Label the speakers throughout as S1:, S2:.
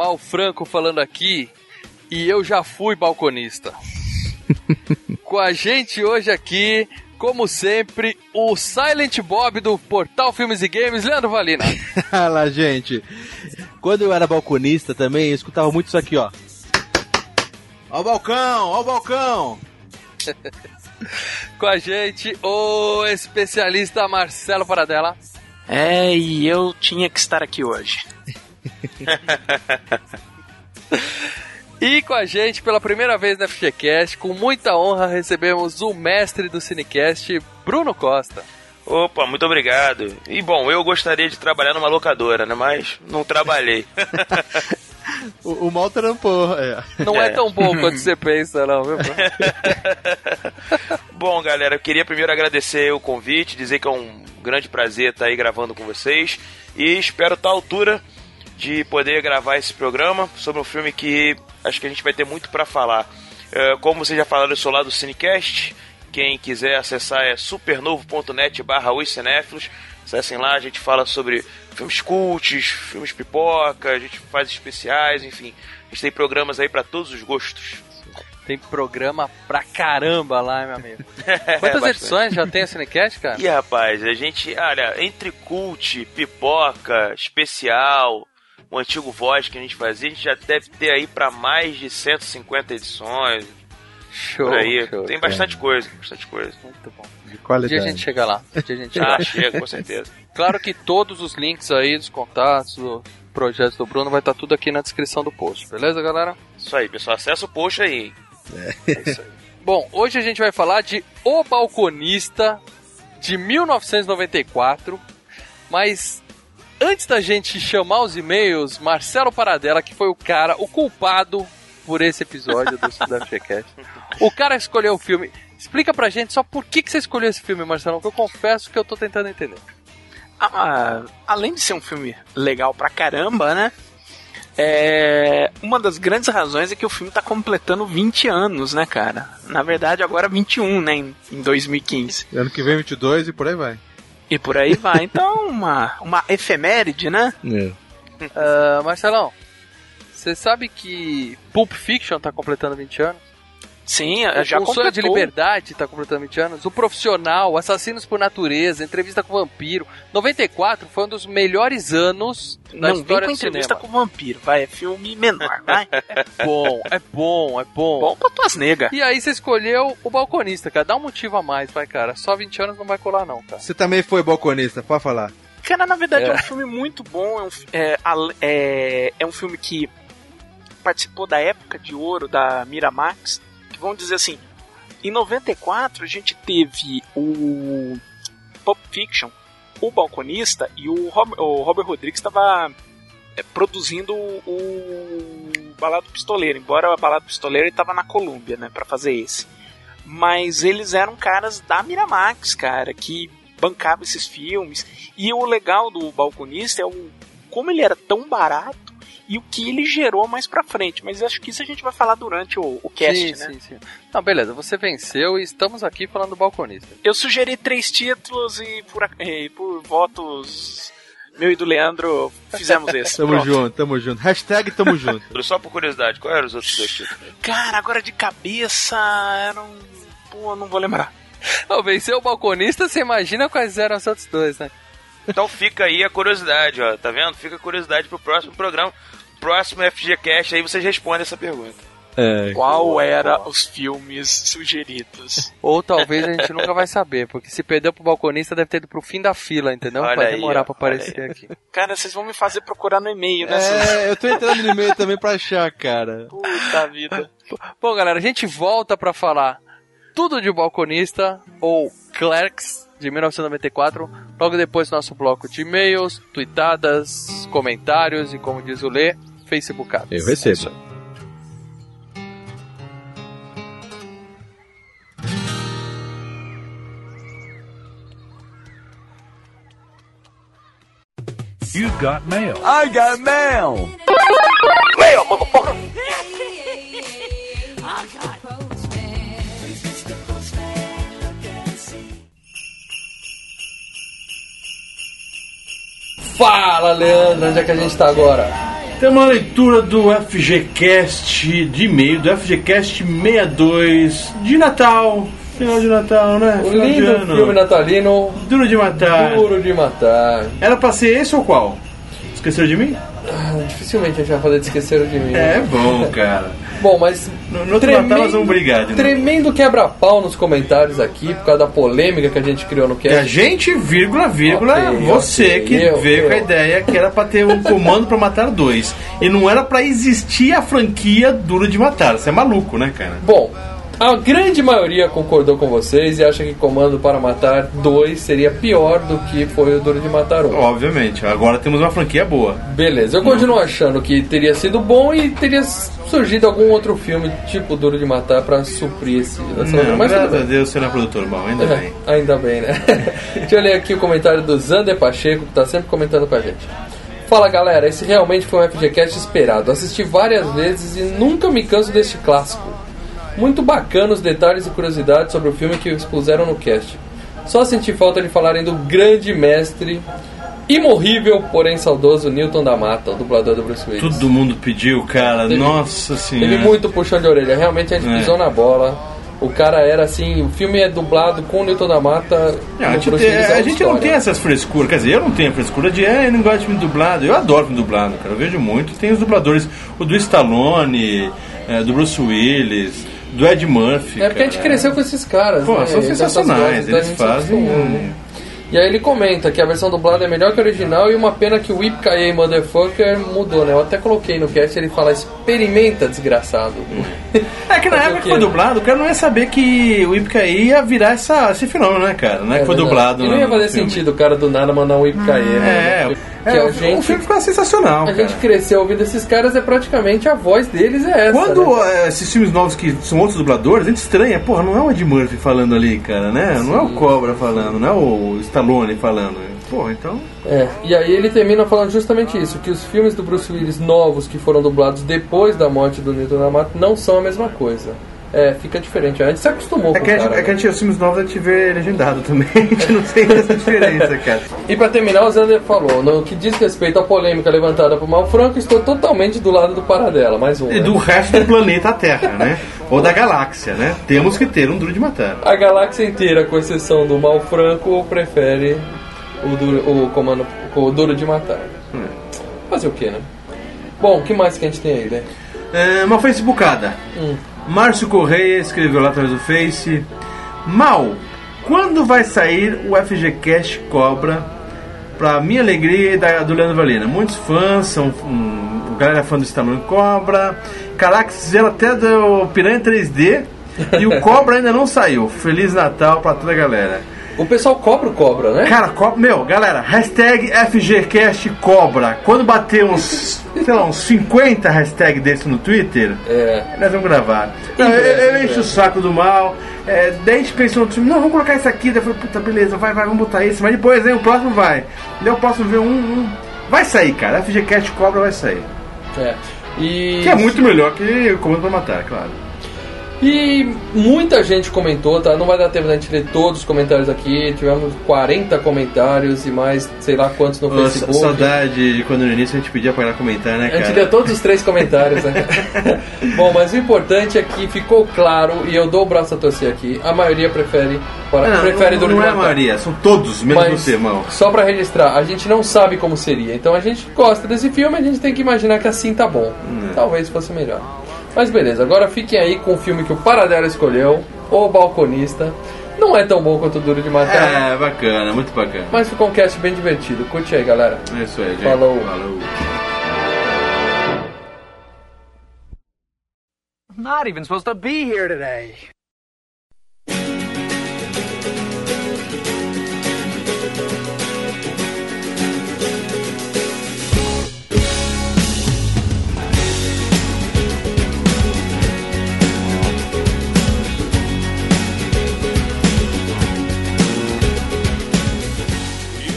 S1: Mal Franco falando aqui e eu já fui balconista. Com a gente hoje aqui, como sempre, o Silent Bob do Portal Filmes e Games, Leandro Valina.
S2: Fala, gente. Quando eu era balconista também, eu escutava muito isso aqui, ó. Ó o balcão, ó o balcão.
S1: Com a gente, o especialista Marcelo Paradela.
S3: É, e eu tinha que estar aqui hoje.
S1: E com a gente, pela primeira vez na FGCast, com muita honra, recebemos o mestre do Cinecast, Bruno Costa.
S4: Opa, muito obrigado. E bom, eu gostaria de trabalhar numa locadora, né? Mas não trabalhei.
S2: O, o mal trampou, é.
S1: Não é, tão bom quanto você pensa, não, viu? Bruno?
S4: bom, galera, eu queria primeiro agradecer o convite, dizer que é um grande prazer estar aí gravando com vocês. E espero estar à altura de poder gravar esse programa sobre um filme que acho que a gente vai ter muito para falar. É, como vocês já falaram, eu sou lá do Cinecast. Quem quiser acessar é supernovo.net barra os cinéfilos. Acessem lá, a gente fala sobre filmes cults, filmes pipoca, a gente faz especiais, enfim. A gente tem programas aí para todos os gostos.
S1: Tem programa pra caramba lá, meu amigo. Quantas
S4: bastante.
S1: edições já tem a Cinecast, cara?
S4: E rapaz, a gente, olha, entre cult, pipoca, especial, o antigo voz que a gente fazia, a gente já deve ter aí para mais de 150 edições.
S1: Show,
S4: por aí.
S1: show.
S4: Tem bastante coisa, bastante coisa.
S1: Muito bom.
S2: De
S1: Um dia
S2: qualidade.
S1: a gente chega lá. Um dia a gente chega lá.
S4: Ah, chega, com certeza.
S1: Claro que todos os links aí dos contatos, do projetos do Bruno vai estar tudo aqui na descrição do post, beleza, galera?
S4: Isso aí, pessoal, acessa o post aí. É isso aí.
S1: Bom, hoje a gente vai falar de O Balconista de 1994, mas antes da gente chamar os e-mails, Marcelo Paradela, que foi o cara, o culpado por esse episódio do FGCast, o cara escolheu o filme. Explica pra gente só por que, que você escolheu esse filme, Marcelo, que eu confesso que eu tô tentando entender.
S3: Ah, além de ser um filme legal pra caramba, né? É, uma das grandes razões é que o filme tá completando 20 anos, né, cara? Na verdade, agora 21, né, em, em 2015.
S2: Ano que vem 22 e por aí vai.
S3: E por aí vai. Então, uma, uma efeméride, né?
S2: É.
S1: Ah, Marcelão, você sabe que Pulp Fiction tá completando 20 anos?
S3: Sim, já
S1: o de
S3: completou.
S1: Liberdade tá completando 20 anos. O Profissional, Assassinos por Natureza, Entrevista com o Vampiro. 94 foi um dos melhores anos da
S3: Não, vem
S1: história
S3: com
S1: do
S3: entrevista
S1: cinema.
S3: com o vampiro, vai, é filme menor, vai.
S1: É bom, é bom, é bom.
S3: Bom pra tuas negas.
S1: E aí você escolheu o Balconista, cara. Dá um motivo a mais, vai, cara. Só 20 anos não vai colar não, cara.
S2: Você também foi balconista, pode falar.
S3: Cara, na verdade é,
S1: É.
S3: um filme muito bom. É um, é, é, é um filme que participou da época de ouro da Miramax. Vamos dizer assim, em 94 a gente teve o Pulp Fiction, o Balconista e o, Rob- o Robert Rodrigues estava produzindo o Balado Pistoleiro. Embora o Balado Pistoleiro estava na Colômbia, né, para fazer esse. Mas eles eram caras da Miramax, cara, que bancava esses filmes. E o legal do Balconista é o como ele era tão barato e o que ele gerou mais pra frente. Mas acho que isso a gente vai falar durante o, o cast,
S1: sim,
S3: né?
S1: sim, sim. Não, beleza, você venceu e estamos aqui falando do Balconista.
S3: Eu sugeri três títulos e por, e por votos meu e do Leandro fizemos esse.
S2: Tamo
S3: Pronto.
S2: junto, tamo junto. Hashtag tamo junto.
S4: Só por curiosidade, qual eram os outros dois títulos?
S3: Cara, agora de cabeça era um. Pô, não vou lembrar.
S1: Não, venceu o Balconista, você imagina quais eram os outros dois, né?
S4: Então fica aí a curiosidade, ó. Tá vendo? Fica a curiosidade pro próximo programa. Próximo FGCast aí vocês respondem essa pergunta.
S5: É.
S3: Qual era os filmes sugeridos?
S1: Ou talvez a gente nunca vai saber, porque se perdeu pro balconista deve ter ido pro fim da fila, entendeu?
S4: Olha
S1: vai
S4: aí,
S1: demorar
S4: ó,
S1: pra aparecer aqui.
S3: Cara, vocês vão me fazer procurar no e-mail, né?
S5: É, eu tô entrando no e-mail também pra achar, cara.
S3: Puta vida.
S1: Bom, galera, a gente volta pra falar tudo de balconista ou Clerks de 1994, logo depois do nosso bloco de e-mails, tweetadas, comentários e, como diz o Lê, facebookadas.
S5: Eu recebo.
S6: You've got mail.
S1: Fala, Leandro, onde é que a gente tá agora?
S2: Tem uma leitura do FGCast de e-mail, do FGCast 62 de Natal. Final de Natal, né?
S1: O
S2: Final de
S1: lindo
S2: ano.
S1: filme natalino,
S2: Duro de matar.
S1: Duro de Matar.
S2: Era pra ser esse ou qual? Esqueceram de mim?
S1: Ah, dificilmente a gente vai fazer de esquecer de mim.
S2: É
S1: né?
S2: bom, cara.
S1: Bom, mas
S2: No, no outro Natal nós vamos brigar de.
S1: Tremendo quebra-pau nos comentários aqui, por causa da polêmica que a gente criou no
S2: E a
S1: cast.
S2: gente, vírgula, vírgula,
S1: Ok,
S2: você
S1: ok,
S2: que
S1: eu,
S2: veio
S1: eu.
S2: com a ideia que era pra ter um comando pra matar dois. E não era pra existir a franquia Duro de Matar. Você é maluco, né, cara?
S1: Bom, a grande maioria concordou com vocês e acha que Comando para Matar 2 seria pior do que foi o Duro de Matar 1.
S2: Obviamente. Agora temos uma franquia boa.
S1: Beleza, eu continuo achando que teria sido bom e teria surgido algum outro filme tipo Duro de Matar pra suprir esse.
S2: Não,
S1: Mas
S2: graças a. Deus você não é produtor bom, ainda
S1: É,
S2: bem.
S1: ainda bem, né? Deixa eu ler aqui o comentário do Zander Pacheco, que tá sempre comentando com a gente. Fala galera, esse realmente foi um FGCast esperado. Assisti várias vezes e nunca me canso deste clássico. Muito bacana os detalhes e curiosidades sobre o filme que expuseram no cast. Só senti falta de falarem do grande mestre, imorrível, porém saudoso Newton da Mata, o dublador do Bruce Willis.
S2: Todo mundo pediu, cara.
S1: Teve-
S2: Nossa
S1: Teve
S2: senhora.
S1: muito puxão de orelha, realmente a gente
S2: É.
S1: pisou na bola. O cara era assim, o filme é dublado com o Newton da Mata.
S2: Não, a gente, tem-
S1: é
S2: a gente não tem essas frescuras, quer dizer, eu não tenho a frescura de, ah, eu não gosto de filme dublado. Eu adoro filme dublado, cara, eu vejo muito. Tem os dubladores, o do Stallone, é, do Bruce Willis, do Ed Murphy.
S1: É porque a gente
S2: cara.
S1: cresceu com esses caras.
S2: Pô,
S1: né?
S2: são
S1: tantas
S2: sensacionais, eles fazem. um-
S1: né? E aí ele comenta que a versão dublada é melhor que a original e uma pena que o Whip Kaye Motherfucker mudou, né? Eu até coloquei no cast, ele fala, experimenta, desgraçado.
S2: É que na época que foi
S1: né?
S2: dublado, o cara não ia saber que o Ipicaí ia virar essa, esse fenômeno, né, cara? Não é, que foi
S1: verdade.
S2: dublado.
S1: E não ia fazer sentido o cara do nada mandar um Whip Kaye, né?
S2: É,
S1: Que
S2: é,
S1: a
S2: o,
S1: gente-
S2: o filme ficou sensacional,
S1: A
S2: cara.
S1: gente cresceu ouvindo esses caras, é praticamente a voz deles é essa.
S2: Quando
S1: né?
S2: é, esses filmes novos que são outros dubladores, a gente estranha, porra, não é o Ed Murphy falando ali, cara, né? Não é o Cobra falando, não é o Stallone falando. Porra, então.
S1: É, e aí ele termina falando justamente isso, que os filmes do Bruce Willis novos que foram dublados depois da morte do Newton Amato não são a mesma coisa. É, fica diferente. A gente se acostumou
S2: É
S1: com
S2: que, a gente,
S1: cara.
S2: é que a gente, os filmes novos a gente vê legendado também, a gente não tem essa diferença, cara.
S1: E pra terminar, o Zander falou, no que diz respeito à polêmica levantada por Malfranco, estou totalmente do lado do Paradela, mais um.
S2: E
S1: né?
S2: do resto do planeta Terra, né? Ou da galáxia, né? Temos que ter um duro de matar.
S1: A galáxia inteira, com exceção do Malfranco, prefere o, duro, o comando o duro de matar.
S2: Hum.
S1: Fazer o que, né? Bom, o que mais que a gente tem aí, né?
S2: É, uma facebookada.
S1: Hum.
S2: Márcio Correia escreveu lá atrás do Face. Mal, quando vai sair o FGCast Cobra? Pra minha alegria e da, do Leandro Valina. Muitos fãs, são um, galera é fã do Stallone Cobra. Caraca, fizeram até do Piranha 3D. E o Cobra ainda não saiu. Feliz Natal pra toda a galera.
S1: O pessoal cobra o cobra, né?
S2: Cara, co- meu, galera, hashtag FGCast Cobra. Quando bater uns, sei lá, uns 50 hashtags desse no Twitter,
S1: É.
S2: nós vamos gravar. Não, eu, eu encho
S1: breve.
S2: o saco do mal. É, daí a gente pensou no filme, não, vamos colocar isso aqui. Daí eu falei, puta, beleza, vai, vai, vamos botar isso. Mas depois aí o próximo vai. Daí o próximo vê um, um. Vai sair, cara. FGCast Cobra vai sair.
S1: É. E,
S2: Que é muito melhor que o Comando pra Matar, claro.
S1: E muita gente comentou, tá? Não vai dar tempo da gente ler todos os comentários aqui. Tivemos 40 comentários e mais sei lá quantos no
S2: Ô,
S1: Facebook.
S2: saudade de quando no início a gente pedia lá comentar, né,
S1: A gente
S2: cara?
S1: leu todos os três comentários, né? Bom, mas o importante é que ficou claro, e eu dou o braço a torcer aqui, a maioria prefere, para,
S2: Não,
S1: prefere
S2: não, não é a maioria, são todos, menos
S1: Mas,
S2: você, irmão.
S1: só pra registrar, a gente não sabe como seria. Então a gente gosta desse filme, a gente tem que imaginar que assim tá bom.
S2: Hum.
S1: Talvez fosse melhor. Mas beleza, agora fiquem aí com o filme que o Paradela escolheu, O Balconista. Não é tão bom quanto o Duro de Matar,
S7: É, bacana, muito bacana.
S1: mas ficou um cast bem divertido. Curte aí, galera.
S7: É isso aí, gente.
S1: Falou.
S7: Falou.
S8: Not even supposed to be here today.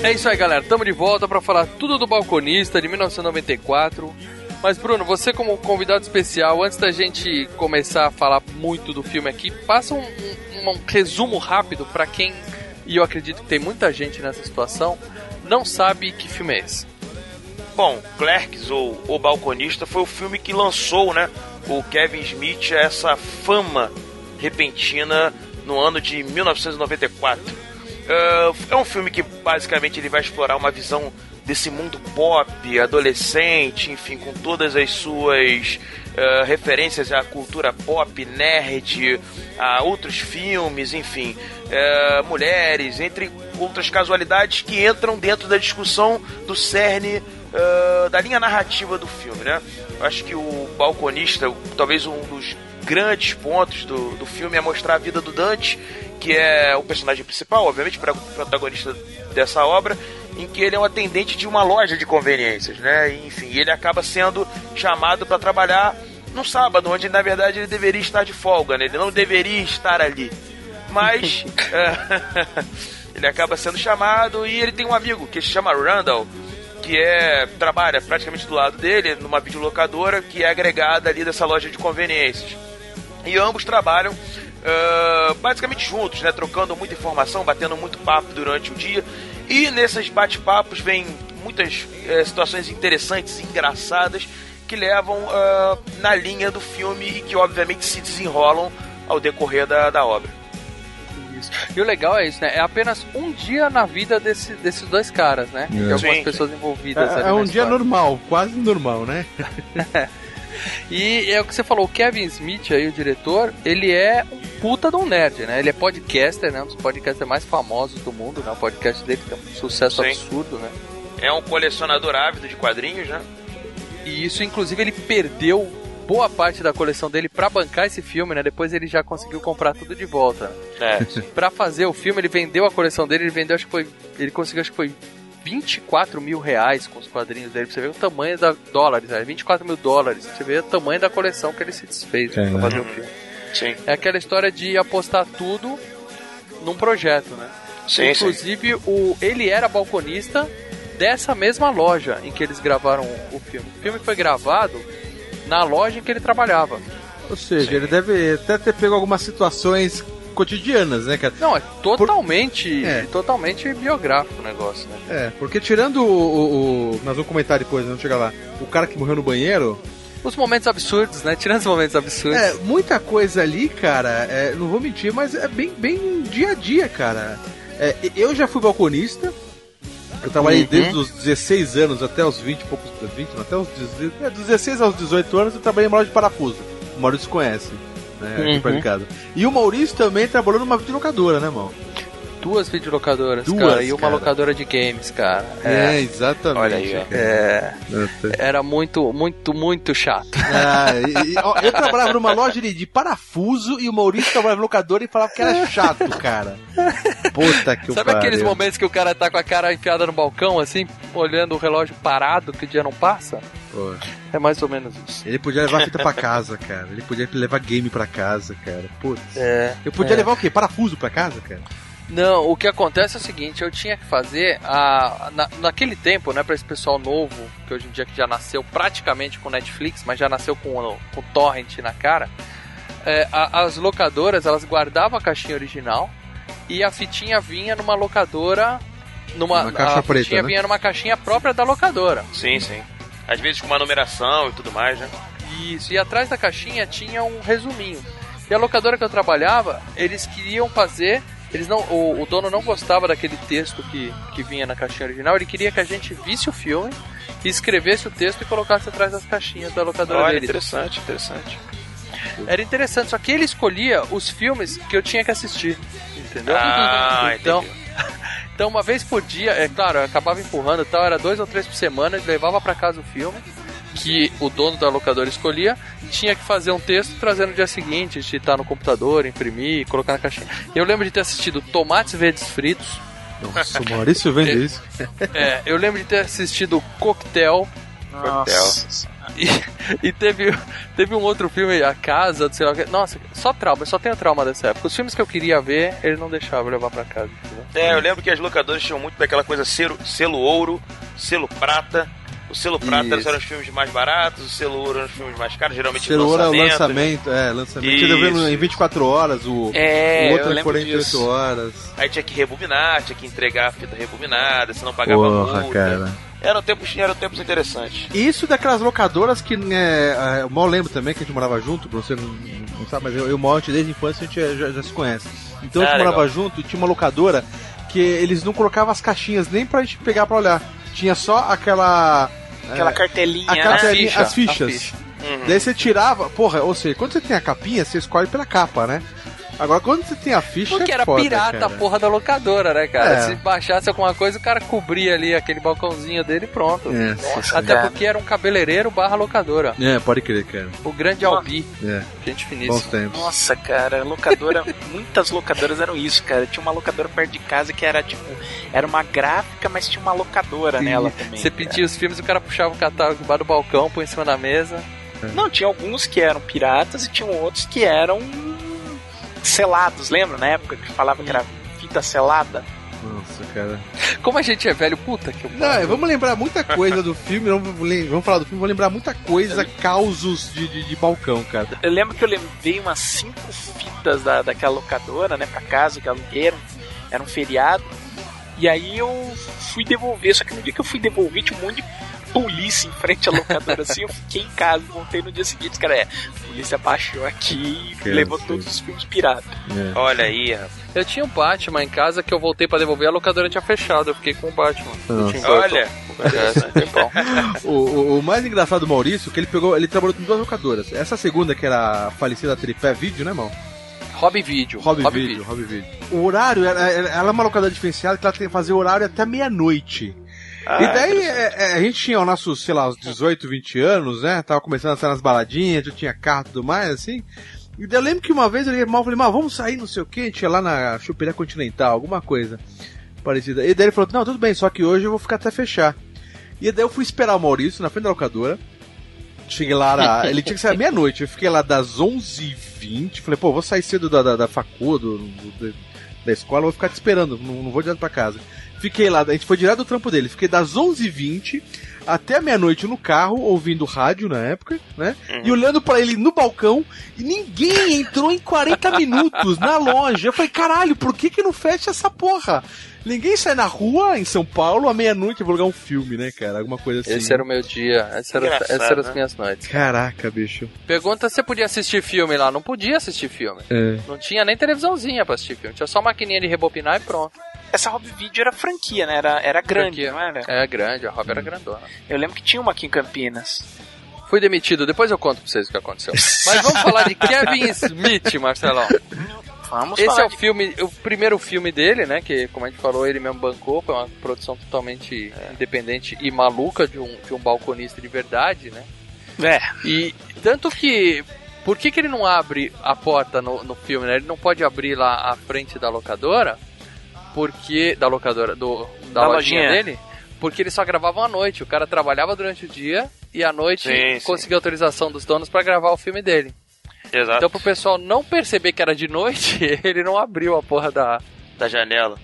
S1: É isso aí, galera. Tamo de volta pra falar tudo do Balconista de 1994. Mas, Bruno, você como convidado especial, antes da gente começar a falar muito do filme aqui, passa um, um- um resumo rápido pra quem, e eu acredito que tem muita gente nessa situação, não sabe que filme é esse.
S4: Bom, Clerks ou O Balconista foi o filme que lançou, né, o Kevin Smith a essa fama repentina no ano de 1994. Ah, é um filme que basicamente ele vai explorar uma visão desse mundo pop, adolescente, enfim, com todas as suas ah, referências à cultura pop, nerd, a outros filmes, enfim, eh, mulheres, entre outras casualidades que entram dentro da discussão do cerne ah, da linha narrativa do filme, né? Acho que o balconista, talvez um dos grandes pontos do, do filme é mostrar a vida do Dante, que é o personagem principal, obviamente, pra- protagonista dessa obra, em que ele é um atendente de uma loja de conveniências, né? Enfim, ele acaba sendo chamado para trabalhar num sábado, onde na verdade ele deveria estar de folga, né? Ele não deveria estar ali. Mas ele acaba sendo chamado e ele tem um amigo que se chama Randall, que é trabalha praticamente do lado dele, numa videolocadora que é agregada ali dessa loja de conveniências. E ambos trabalham ah, basicamente juntos, né? Trocando muita informação, batendo muito papo durante o dia. E nesses bate-papos vem muitas eh, situações interessantes e engraçadas que levam ah, na linha do filme e que obviamente se desenrolam ao decorrer da, da obra.
S1: Isso. E o legal é isso, né? É apenas um dia na vida desse- desses dois caras, né? De algumas
S4: Sim.
S1: pessoas envolvidas. ali
S2: É, é um dia normal, quase normal, né?
S1: E é o que você falou, o Kevin Smith aí, o diretor, ele é um puta de um nerd, né? Ele é podcaster, né? Um dos podcasters mais famosos do mundo, né? O podcast dele tem um sucesso
S4: Sim.
S1: absurdo, né?
S4: É um colecionador ávido de quadrinhos, né?
S1: E isso, inclusive, ele perdeu boa parte da coleção dele pra bancar esse filme, né? Depois ele já conseguiu comprar tudo de volta.
S4: É.
S1: Pra fazer o filme, ele vendeu a coleção dele, ele vendeu, acho que foi. Ele conseguiu, acho que foi 24 mil reais com os quadrinhos dele. Pra você ver o tamanho da. dólares, né? 24 mil dólares. Pra você ver o tamanho da coleção que ele se desfez pra fazer o filme.
S4: Sim,
S1: É aquela história de apostar tudo num projeto, né?
S4: sim, sim.
S1: Inclusive, o, ele era balconista dessa mesma loja em que eles gravaram o, o filme. O filme foi gravado na loja em que ele trabalhava.
S2: Ou seja, ele deve até ter pego algumas situações cotidianas, né, cara?
S1: Não, é totalmente,
S2: É.
S1: totalmente biográfico o negócio, né?
S2: É, porque tirando o. o, o nós vamos comentar depois, não chega lá. O cara que morreu no banheiro.
S1: Os momentos absurdos, né? Tirando os momentos absurdos.
S2: É, muita coisa ali, cara. é, não vou mentir, mas é bem, bem dia a dia, cara. É, eu já fui balconista. Eu trabalhei
S1: Uhum.
S2: desde os 16 anos até os 20 e poucos. 20, não, até os 18, é, dos 16 aos 18 anos eu trabalhei em loja de parafuso. O Maurício conhece. Né, aqui
S1: Uhum.
S2: perto de casa. E o Maurício também trabalhou numa videolocadora, né, irmão?
S1: Duas videolocadoras,
S2: Duas,
S1: cara, e uma
S2: cara.
S1: locadora de games, cara.
S2: É, exatamente.
S4: Olha aí, ó.
S2: cara.
S1: É, era muito, muito, muito chato.
S2: Ah, e- e, ó, eu trabalhava numa loja de, de parafuso e o Maurício trabalhava no locadora e falava que era chato, cara. Puta que o
S1: Sabe aqueles
S2: pariu.
S1: momentos que o cara tá com a cara enfiada no balcão, assim, olhando o relógio parado, que o dia não passa?
S2: Pô,
S1: É mais ou menos isso.
S2: Ele podia levar fita pra casa, cara. Ele podia levar game pra casa, cara. Putz.
S1: É.
S2: Eu podia
S1: é.
S2: levar o quê? Parafuso pra casa, cara?
S1: Não, o que acontece é o seguinte, eu tinha que fazer a na, naquele tempo, né, para esse pessoal novo, que hoje em dia que já nasceu praticamente com Netflix, mas já nasceu com o com torrent na cara. é, a- as locadoras, elas guardavam a caixinha original e a fitinha vinha numa locadora numa
S2: Uma caixa
S1: a
S2: preta,
S1: fitinha
S2: né?
S1: vinha numa caixinha própria da locadora.
S4: Sim, sim. Às vezes com uma numeração e tudo mais, né?
S1: Isso, e atrás da caixinha tinha um resuminho. E a locadora que eu trabalhava, eles queriam fazer. Eles não, o, o dono não gostava daquele texto que, que vinha na caixinha original, ele queria que a gente visse o filme, e escrevesse o texto e colocasse atrás das caixinhas da locadora
S4: Olha,
S1: deles.
S4: interessante, interessante.
S1: era interessante, só que ele escolhia os filmes que eu tinha que assistir, entendeu?
S4: Ah,
S1: então,
S4: entendi.
S1: então uma vez por dia, é claro, eu acabava empurrando e tal, era dois ou três por semana, ele levava pra casa o filme que o dono da locadora escolhia, tinha que fazer um texto trazendo no dia seguinte, digitar no computador, imprimir, colocar na caixinha. Eu lembro de ter assistido Tomates Verdes Fritos,
S2: Nossa, o Maurício vende isso.
S1: é, eu lembro de ter assistido Coquetel,
S3: Nossa.
S1: E, e teve, teve um outro filme, A Casa, sei lá o que. Nossa, só trauma, só tenho trauma dessa época. Os filmes que eu queria ver, ele não deixava eu levar pra casa. entendeu?
S4: É, eu lembro que as locadoras tinham muito daquela coisa selo, selo ouro, selo prata. O selo prata
S2: Isso.
S4: eram os filmes mais baratos, o selo ouro eram os filmes mais caros, geralmente
S2: Ser ouro é o
S4: lançamento.
S2: é, lançamento. Você vendo
S4: Isso.
S2: em 24 horas, o,
S3: É,
S2: o
S3: eu
S2: outro em
S3: lembro
S2: 48
S3: disso.
S2: horas.
S4: Aí tinha que rebobinar, tinha que entregar a fita rebobinada, se não pagava
S2: Porra,
S4: multa.
S2: cara.
S4: Eram tempos, eram tempos interessantes.
S2: Isso daquelas locadoras que é, é, o Mal lembro também que a gente morava junto, pra você não, não sabe, mas eu e o Mal, a desde a infância, a gente já, já se conhece. Então a
S4: Ah,
S2: gente
S4: legal.
S2: morava junto e tinha uma locadora que eles não colocavam as caixinhas nem pra gente pegar pra olhar. Tinha só aquela.
S3: Aquela
S2: é,
S3: cartelinha,
S2: a
S3: né?
S2: cartelinha,
S1: ficha,
S2: as fichas.
S1: ficha.
S4: Uhum.
S2: Daí você tirava, porra, ou seja, quando você tem a capinha, você escolhe pela capa, né? Agora quando você tem a ficha.
S1: Porque
S2: é
S1: era
S2: foda,
S1: pirata
S2: cara.
S1: a porra da locadora, né, cara?
S2: É.
S1: Se baixasse alguma coisa, o cara cobria ali aquele balcãozinho dele e pronto.
S2: É,
S3: Nossa,
S1: Até
S3: cara.
S1: porque era um cabeleireiro barra locadora.
S2: é, pode crer, cara.
S1: O grande Albi.
S2: É,
S1: Gente
S2: bons
S1: finíssima.
S2: tempos.
S3: Nossa, cara, locadora, muitas locadoras eram isso, cara. Tinha uma locadora perto de casa que era tipo, era uma gráfica, mas tinha uma locadora
S1: Sim.
S3: nela também.
S1: Você pedia os filmes, o cara puxava o catálogo embaixo do balcão, põe em cima da mesa.
S3: Não, tinha alguns que eram piratas e tinham outros que eram selados, lembra? Na época que falava que era fita selada.
S2: Nossa, cara.
S1: Como a gente é velho, puta que eu
S2: Não, é, vamos lembrar muita coisa do filme, vamos, lem- vamos falar do filme, vamos lembrar muita coisa, causos de, de, de balcão, cara.
S3: Eu lembro que eu levei umas cinco fitas da, daquela locadora, né, pra casa, que aluguei, era, um- era um feriado. E aí eu fui devolver, só que no dia que eu fui devolver tinha um monte de polícia em frente à locadora, assim, eu fiquei em casa, voltei no dia seguinte, cara, é, a polícia baixou aqui e levou
S2: sim.
S3: todos os filmes piratas.
S4: Olha aí, rapaz.
S1: Eu tinha um Batman em casa que eu voltei pra devolver, a locadora tinha fechado. Eu fiquei com o Batman.
S4: Olha.
S1: É, bom.
S2: O, o- o mais engraçado do Maurício é que ele pegou, ele trabalhou com duas locadoras. Essa segunda, que era a falecida Tripé Vídeo, né, mal?
S1: Hobby Video.
S2: Hobby, Vídeo, Hobby Vídeo. O horário, era- ela é uma locadora diferenciada que ela tem que fazer horário até meia-noite. E daí é, é, a gente tinha os nossos, sei lá, uns 18, 20 anos, né? Tava começando a sair nas baladinhas, já tinha carro e tudo mais, assim. E daí eu lembro que uma vez eu liguei mal e falei, mal, vamos sair, não sei o que, a gente ia lá na Chuperia Continental, alguma coisa parecida. E daí ele falou, não, tudo bem, só que hoje eu vou ficar até fechar. E daí eu fui esperar o Maurício na frente da locadora. Cheguei lá, ele tinha que sair meia-noite. Eu fiquei lá das 11h20. Falei, pô, vou sair cedo da, da, da facu, do, do- da escola, vou ficar te esperando, não, não vou direto pra casa. Fiquei lá, a gente foi direto do trampo dele. Fiquei das 11h20 até meia-noite no carro, ouvindo rádio na época, né? E olhando pra ele no balcão, e ninguém entrou em 40 minutos na loja. Eu falei, caralho, por que que não fecha essa porra? Ninguém sai na rua em São Paulo à meia-noite vou jogar um filme, né, cara? Alguma coisa assim.
S1: Esse era o meu dia. Essa era,
S4: Engraçado,
S1: essa era as
S4: né?
S1: minhas noites.
S2: Caraca, bicho.
S1: Pergunta se você podia assistir filme lá. Não podia assistir filme.
S2: É.
S1: Não tinha nem televisãozinha pra assistir filme. Tinha só maquininha de rebobinar e pronto.
S3: Essa Hobby Video era franquia, né? Era, era grande,
S1: Franquia.
S3: não era?
S1: É grande, a Hobby era grandona.
S3: Eu lembro que tinha uma aqui em Campinas.
S1: Fui demitido, depois eu conto pra vocês o que aconteceu. Mas vamos falar de Kevin Smith, Marcelão.
S3: Vamos
S1: Esse é o
S3: de-
S1: filme, o primeiro filme dele, né? Que, como a gente falou, ele mesmo bancou. Foi uma produção totalmente independente e maluca de um, de um balconista de verdade, né?
S3: É,
S1: E tanto que. Por que, que ele não abre a porta no, no filme, né? Ele não pode abrir lá a frente da locadora, porque. Da locadora, do, da,
S3: Da
S1: lojinha,
S3: lojinha.
S1: dele, porque eles só gravavam à noite. O cara trabalhava durante o dia e à noite
S4: Sim, sim.
S1: conseguia autorização dos donos pra gravar o filme dele.
S4: Exato.
S1: Então, pro pessoal não perceber que era de noite, ele não abriu a porra da.
S4: Da janela.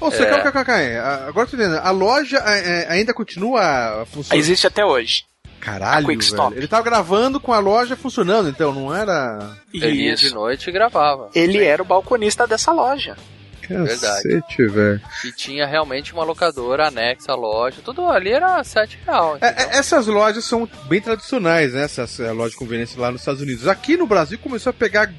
S2: Ô, você
S1: É.
S2: calma, calma. A- Agora eu tô entendendo. A loja é, é, ainda continua funcionando.
S3: existe até hoje.
S2: Caralho, velho. Ele tava gravando com a loja funcionando, então não era.
S1: Ele ia de noite e gravava.
S3: Ele era o balconista dessa loja.
S1: Verdade.
S2: Cacete, velho.
S1: E tinha realmente uma locadora anexa à loja. Tudo ali era 7 reais.
S2: É, é, essas lojas são bem tradicionais, né? Essas é, lojas de conveniência lá nos Estados Unidos. Aqui no Brasil começou a pegar,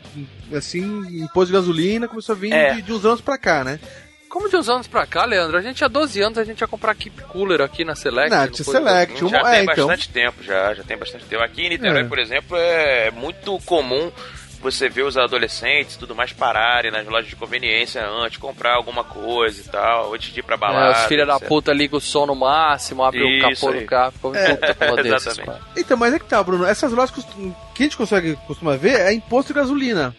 S2: assim, imposto de gasolina, começou a vir
S3: É.
S2: de, de uns anos pra cá, né?
S1: Como de uns anos pra cá, Leandro, a gente há 12 anos a gente ia comprar Keep Cooler aqui na Select. Foi?
S2: Select.
S4: Já
S2: um-
S4: tem
S2: é, então.
S4: bastante tempo, já, já tem bastante tempo. Aqui em Niterói,
S2: É.
S4: por exemplo, é muito comum você ver os adolescentes e tudo mais pararem nas lojas de conveniência antes, comprar alguma coisa e tal, antes de ir pra
S1: É,
S4: balada.
S1: os filhos da puta ligam o som no máximo, abre o capô
S4: aí.
S1: do carro, ficou
S2: É,
S1: puta com uma desses.
S2: Então, mas é que tá, Bruno. Essas lojas que a gente consegue, costuma ver é imposto de gasolina.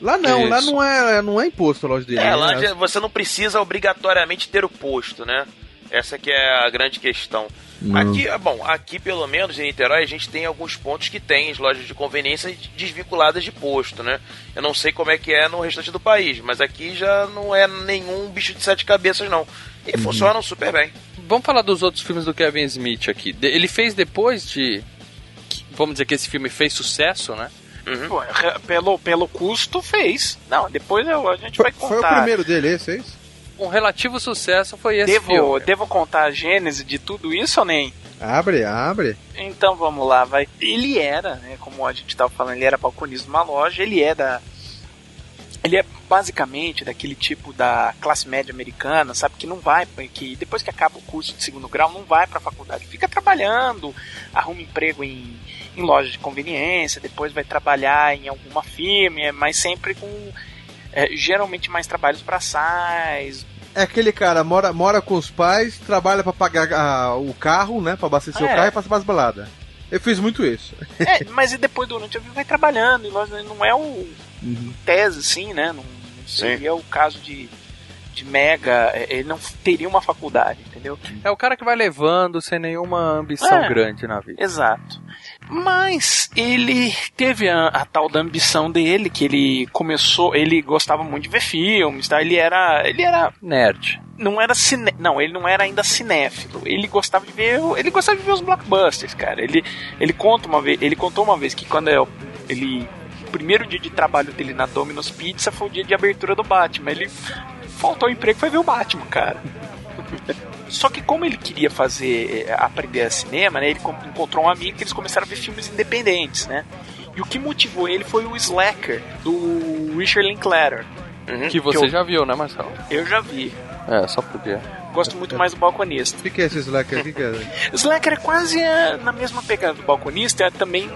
S2: Lá não, lá
S1: Isso.
S2: não é, não é imposto a loja dele.
S4: É, lá
S2: né?
S4: já- você não precisa obrigatoriamente ter o posto, né? Essa que é a grande questão. Aqui, ah, bom, aqui pelo menos em Niterói a gente tem alguns pontos que tem as lojas de conveniência desvinculadas de posto, né? Eu não sei como é que é no restante do país, mas aqui já não é nenhum bicho de sete cabeças não. E funcionam super bem.
S1: Vamos falar dos outros filmes do Kevin Smith aqui. Ele fez depois de. Vamos dizer que esse filme fez sucesso, né?
S3: Pô, re- pelo, pelo custo, fez. Não, depois eu- a gente
S2: Foi,
S3: vai
S2: foi o
S3: contar.
S2: primeiro dele, esse, é isso?
S1: Um relativo sucesso foi esse
S3: Devo,
S1: filme.
S3: devo contar a gênese de tudo isso ou nem?
S2: Abre, abre.
S3: Então vamos lá, vai. Ele era, né, como a gente tava falando, ele era balconista de uma loja, ele é da. Ele é basicamente daquele tipo da classe média americana, sabe? Que não vai, que depois que acaba o curso de segundo grau, não vai pra faculdade. Fica trabalhando, arruma emprego em, em loja de conveniência, depois vai trabalhar em alguma firma, é, mas sempre com. É, geralmente mais trabalhos braçais,
S2: É aquele cara, mora, mora com os pais, trabalha pra pagar ah, o carro, né? Pra abastecer
S3: É.
S2: o carro e passa pras baladas. Eu fiz muito isso.
S3: É, mas e depois durante a vida vai trabalhando, e loja não é o tese, assim, né? Não, não seria o caso de, de mega. é, Ele não teria uma faculdade, entendeu?
S1: É o cara que vai levando sem nenhuma ambição
S3: É.
S1: grande na vida.
S3: Exato. Mas ele teve a, a tal da ambição dele, que ele começou, ele gostava muito de ver filmes, tá? Ele era, ele era,
S1: Nerd.
S3: não era cine, não, ele não era ainda cinéfilo. Ele gostava de ver, ele gostava de ver os blockbusters, cara. Ele, ele conta uma vez, ele contou uma vez que quando eu- ele o primeiro dia de trabalho dele na Domino's Pizza foi o dia de abertura do Batman. Ele faltou emprego e foi ver o Batman, cara. Só que como ele queria fazer, eh, aprender a cinema, né, ele encontrou um amigo que eles começaram a ver filmes independentes, né? E o que motivou ele foi o Slacker, do Richard Linklater.
S1: Que você
S3: eu-
S1: já viu, né, Marcelo?
S3: Eu já vi.
S1: É, só podia.
S3: Gosto muito mais do Balconista.
S2: O que, que é esse Slacker? O que, que é?
S3: Slacker é quase eh, na mesma pegada do Balconista, é também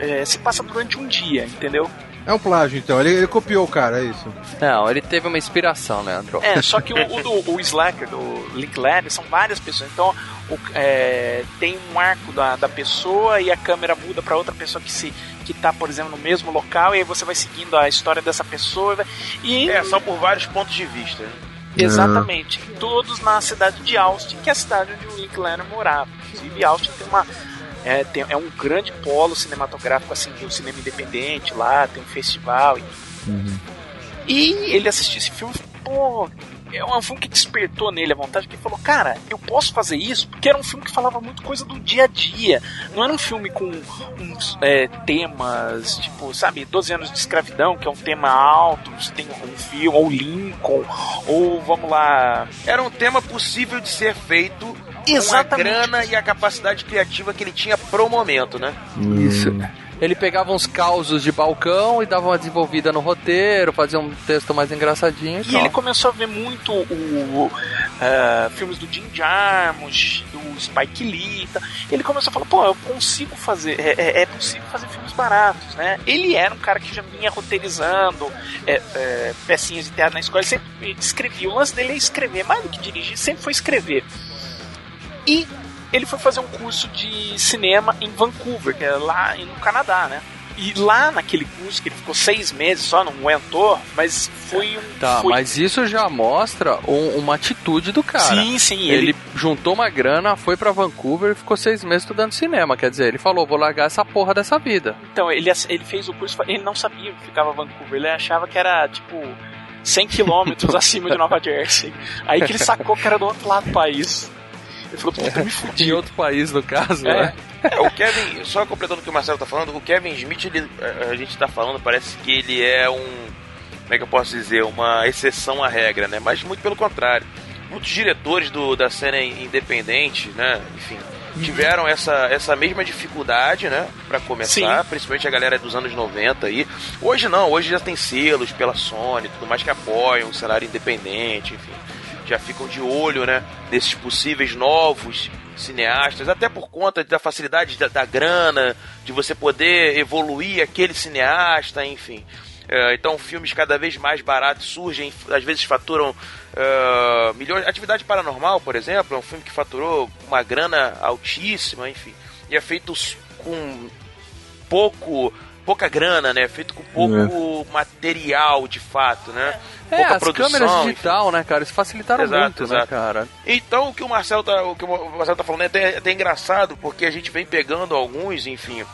S3: eh, se passa durante um dia, entendeu?
S2: É um plágio, então. Ele, ele copiou o cara, é isso.
S1: Não, ele teve uma inspiração, Leandro.
S3: É, só que o, o do o Slacker, do Linklater, são várias pessoas. Então, o- é, tem um arco da, da pessoa e a câmera muda para outra pessoa que se que tá, por exemplo, no mesmo local e aí você vai seguindo a história dessa pessoa e vai- e
S4: É, são por vários pontos de vista. né?
S3: exatamente, todos na cidade de Austin, que é a cidade onde o Linklater morava. Inclusive, Austin tem uma é, tem- é um grande polo cinematográfico assim do cinema independente lá, tem um festival e E ele assistiu esse filme pô, é um filme que despertou nele a vontade, que ele falou, cara, eu posso fazer isso? Porque era um filme que falava muito coisa do dia a dia. Não era um filme com uns é, temas, tipo, sabe, 12 anos de escravidão, que é um tema alto, você tem um filme, ou Lincoln, ou vamos lá.
S4: Era um tema possível de ser feito com a
S3: Exatamente.
S4: grana e a capacidade criativa que ele tinha pro momento, né?
S1: Isso. Ele pegava uns causos de balcão e dava uma desenvolvida no roteiro, fazia um texto mais engraçadinho.
S3: E ele começou a ver muito o, ah, filmes do Jim Jarmusch, do Spike Lee. tal. Ele começou a falar, pô, eu consigo fazer, é, é- é possível fazer filmes baratos, né? Ele era um cara que já vinha roteirizando é, é, pecinhas de teatro na escola, ele sempre escrevia. O lance dele é escrever, mais do que dirigir, sempre foi escrever. E ele foi fazer um curso de cinema em Vancouver, que é lá no Canadá, né? E lá naquele curso, que ele ficou seis meses só, não aguentou, mas foi um.
S1: Tá,
S3: foi-
S1: mas isso já mostra um- uma atitude do cara.
S3: Sim, sim,
S1: Ele,
S3: ele-
S1: juntou uma grana, foi pra Vancouver e ficou seis meses estudando cinema. Quer dizer, ele falou: vou largar essa porra dessa vida.
S3: Então, ele, ele fez o curso, ele não sabia que ficava Vancouver, ele achava que era, tipo, 100 quilômetros acima de Nova Jersey. Aí que ele sacou que era do outro lado do país. Ele falou, puta, me
S1: Em
S3: fudi.
S1: outro país, no caso,
S3: É.
S1: né?
S4: É, o Kevin, só completando o que o Marcelo tá falando, o Kevin Smith, ele, a gente tá falando, parece que ele é um. Como é que eu posso dizer? Uma exceção à regra, né? Mas muito pelo contrário. Muitos diretores do, da cena independente, né? Enfim, tiveram essa, essa mesma dificuldade, né? Pra começar, principalmente a galera dos anos 90 aí. Hoje não, hoje já tem selos pela Sony e tudo mais que apoiam o cenário independente, enfim. Já ficam de olho, né, nesses possíveis novos cineastas, até por conta da facilidade da, da grana, de você poder evoluir aquele cineasta, enfim. É, então, filmes cada vez mais baratos surgem, às vezes faturam uh, milhões. Atividade Paranormal, por exemplo, é um filme que faturou uma grana altíssima, enfim, e é feito com pouco pouca grana, né? Feito com pouco é. material, de fato, né?
S1: É, pouca as produção, câmeras digital, enfim. né, cara? Isso facilitaram exato, muito, né, exato. né, cara?
S4: Então, o que o Marcelo tá, o que o Marcelo tá falando é até, é até engraçado, porque a gente vem pegando alguns, enfim,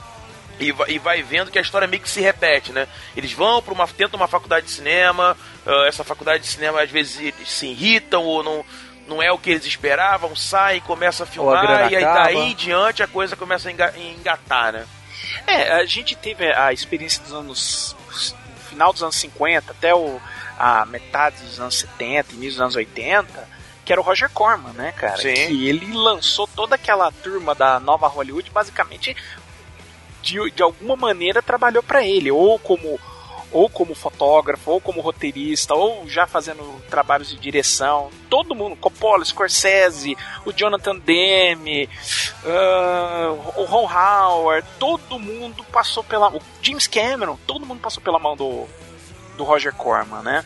S4: e vai, e vai vendo que a história meio que se repete, né? Eles vão para uma tentam uma faculdade de cinema, uh, essa faculdade de cinema às vezes se irritam ou não não é o que eles esperavam, saem, começam a filmar e aí daí em diante a coisa começa a engatar, né?
S3: É, a gente teve a experiência dos anos. final dos anos 50 até o, a metade dos anos 70 início dos anos 80, que era o Roger Corman, né, cara?
S4: Sim.
S3: Que ele lançou toda aquela turma da nova Hollywood, basicamente, de, de alguma maneira trabalhou para ele, ou como ou como fotógrafo, ou como roteirista, ou já fazendo trabalhos de direção. Todo mundo, Coppola, Scorsese, o Jonathan Demme, uh, o Ron Howard, todo mundo passou pela. O James Cameron, todo mundo passou pela mão do, do Roger Corman, né?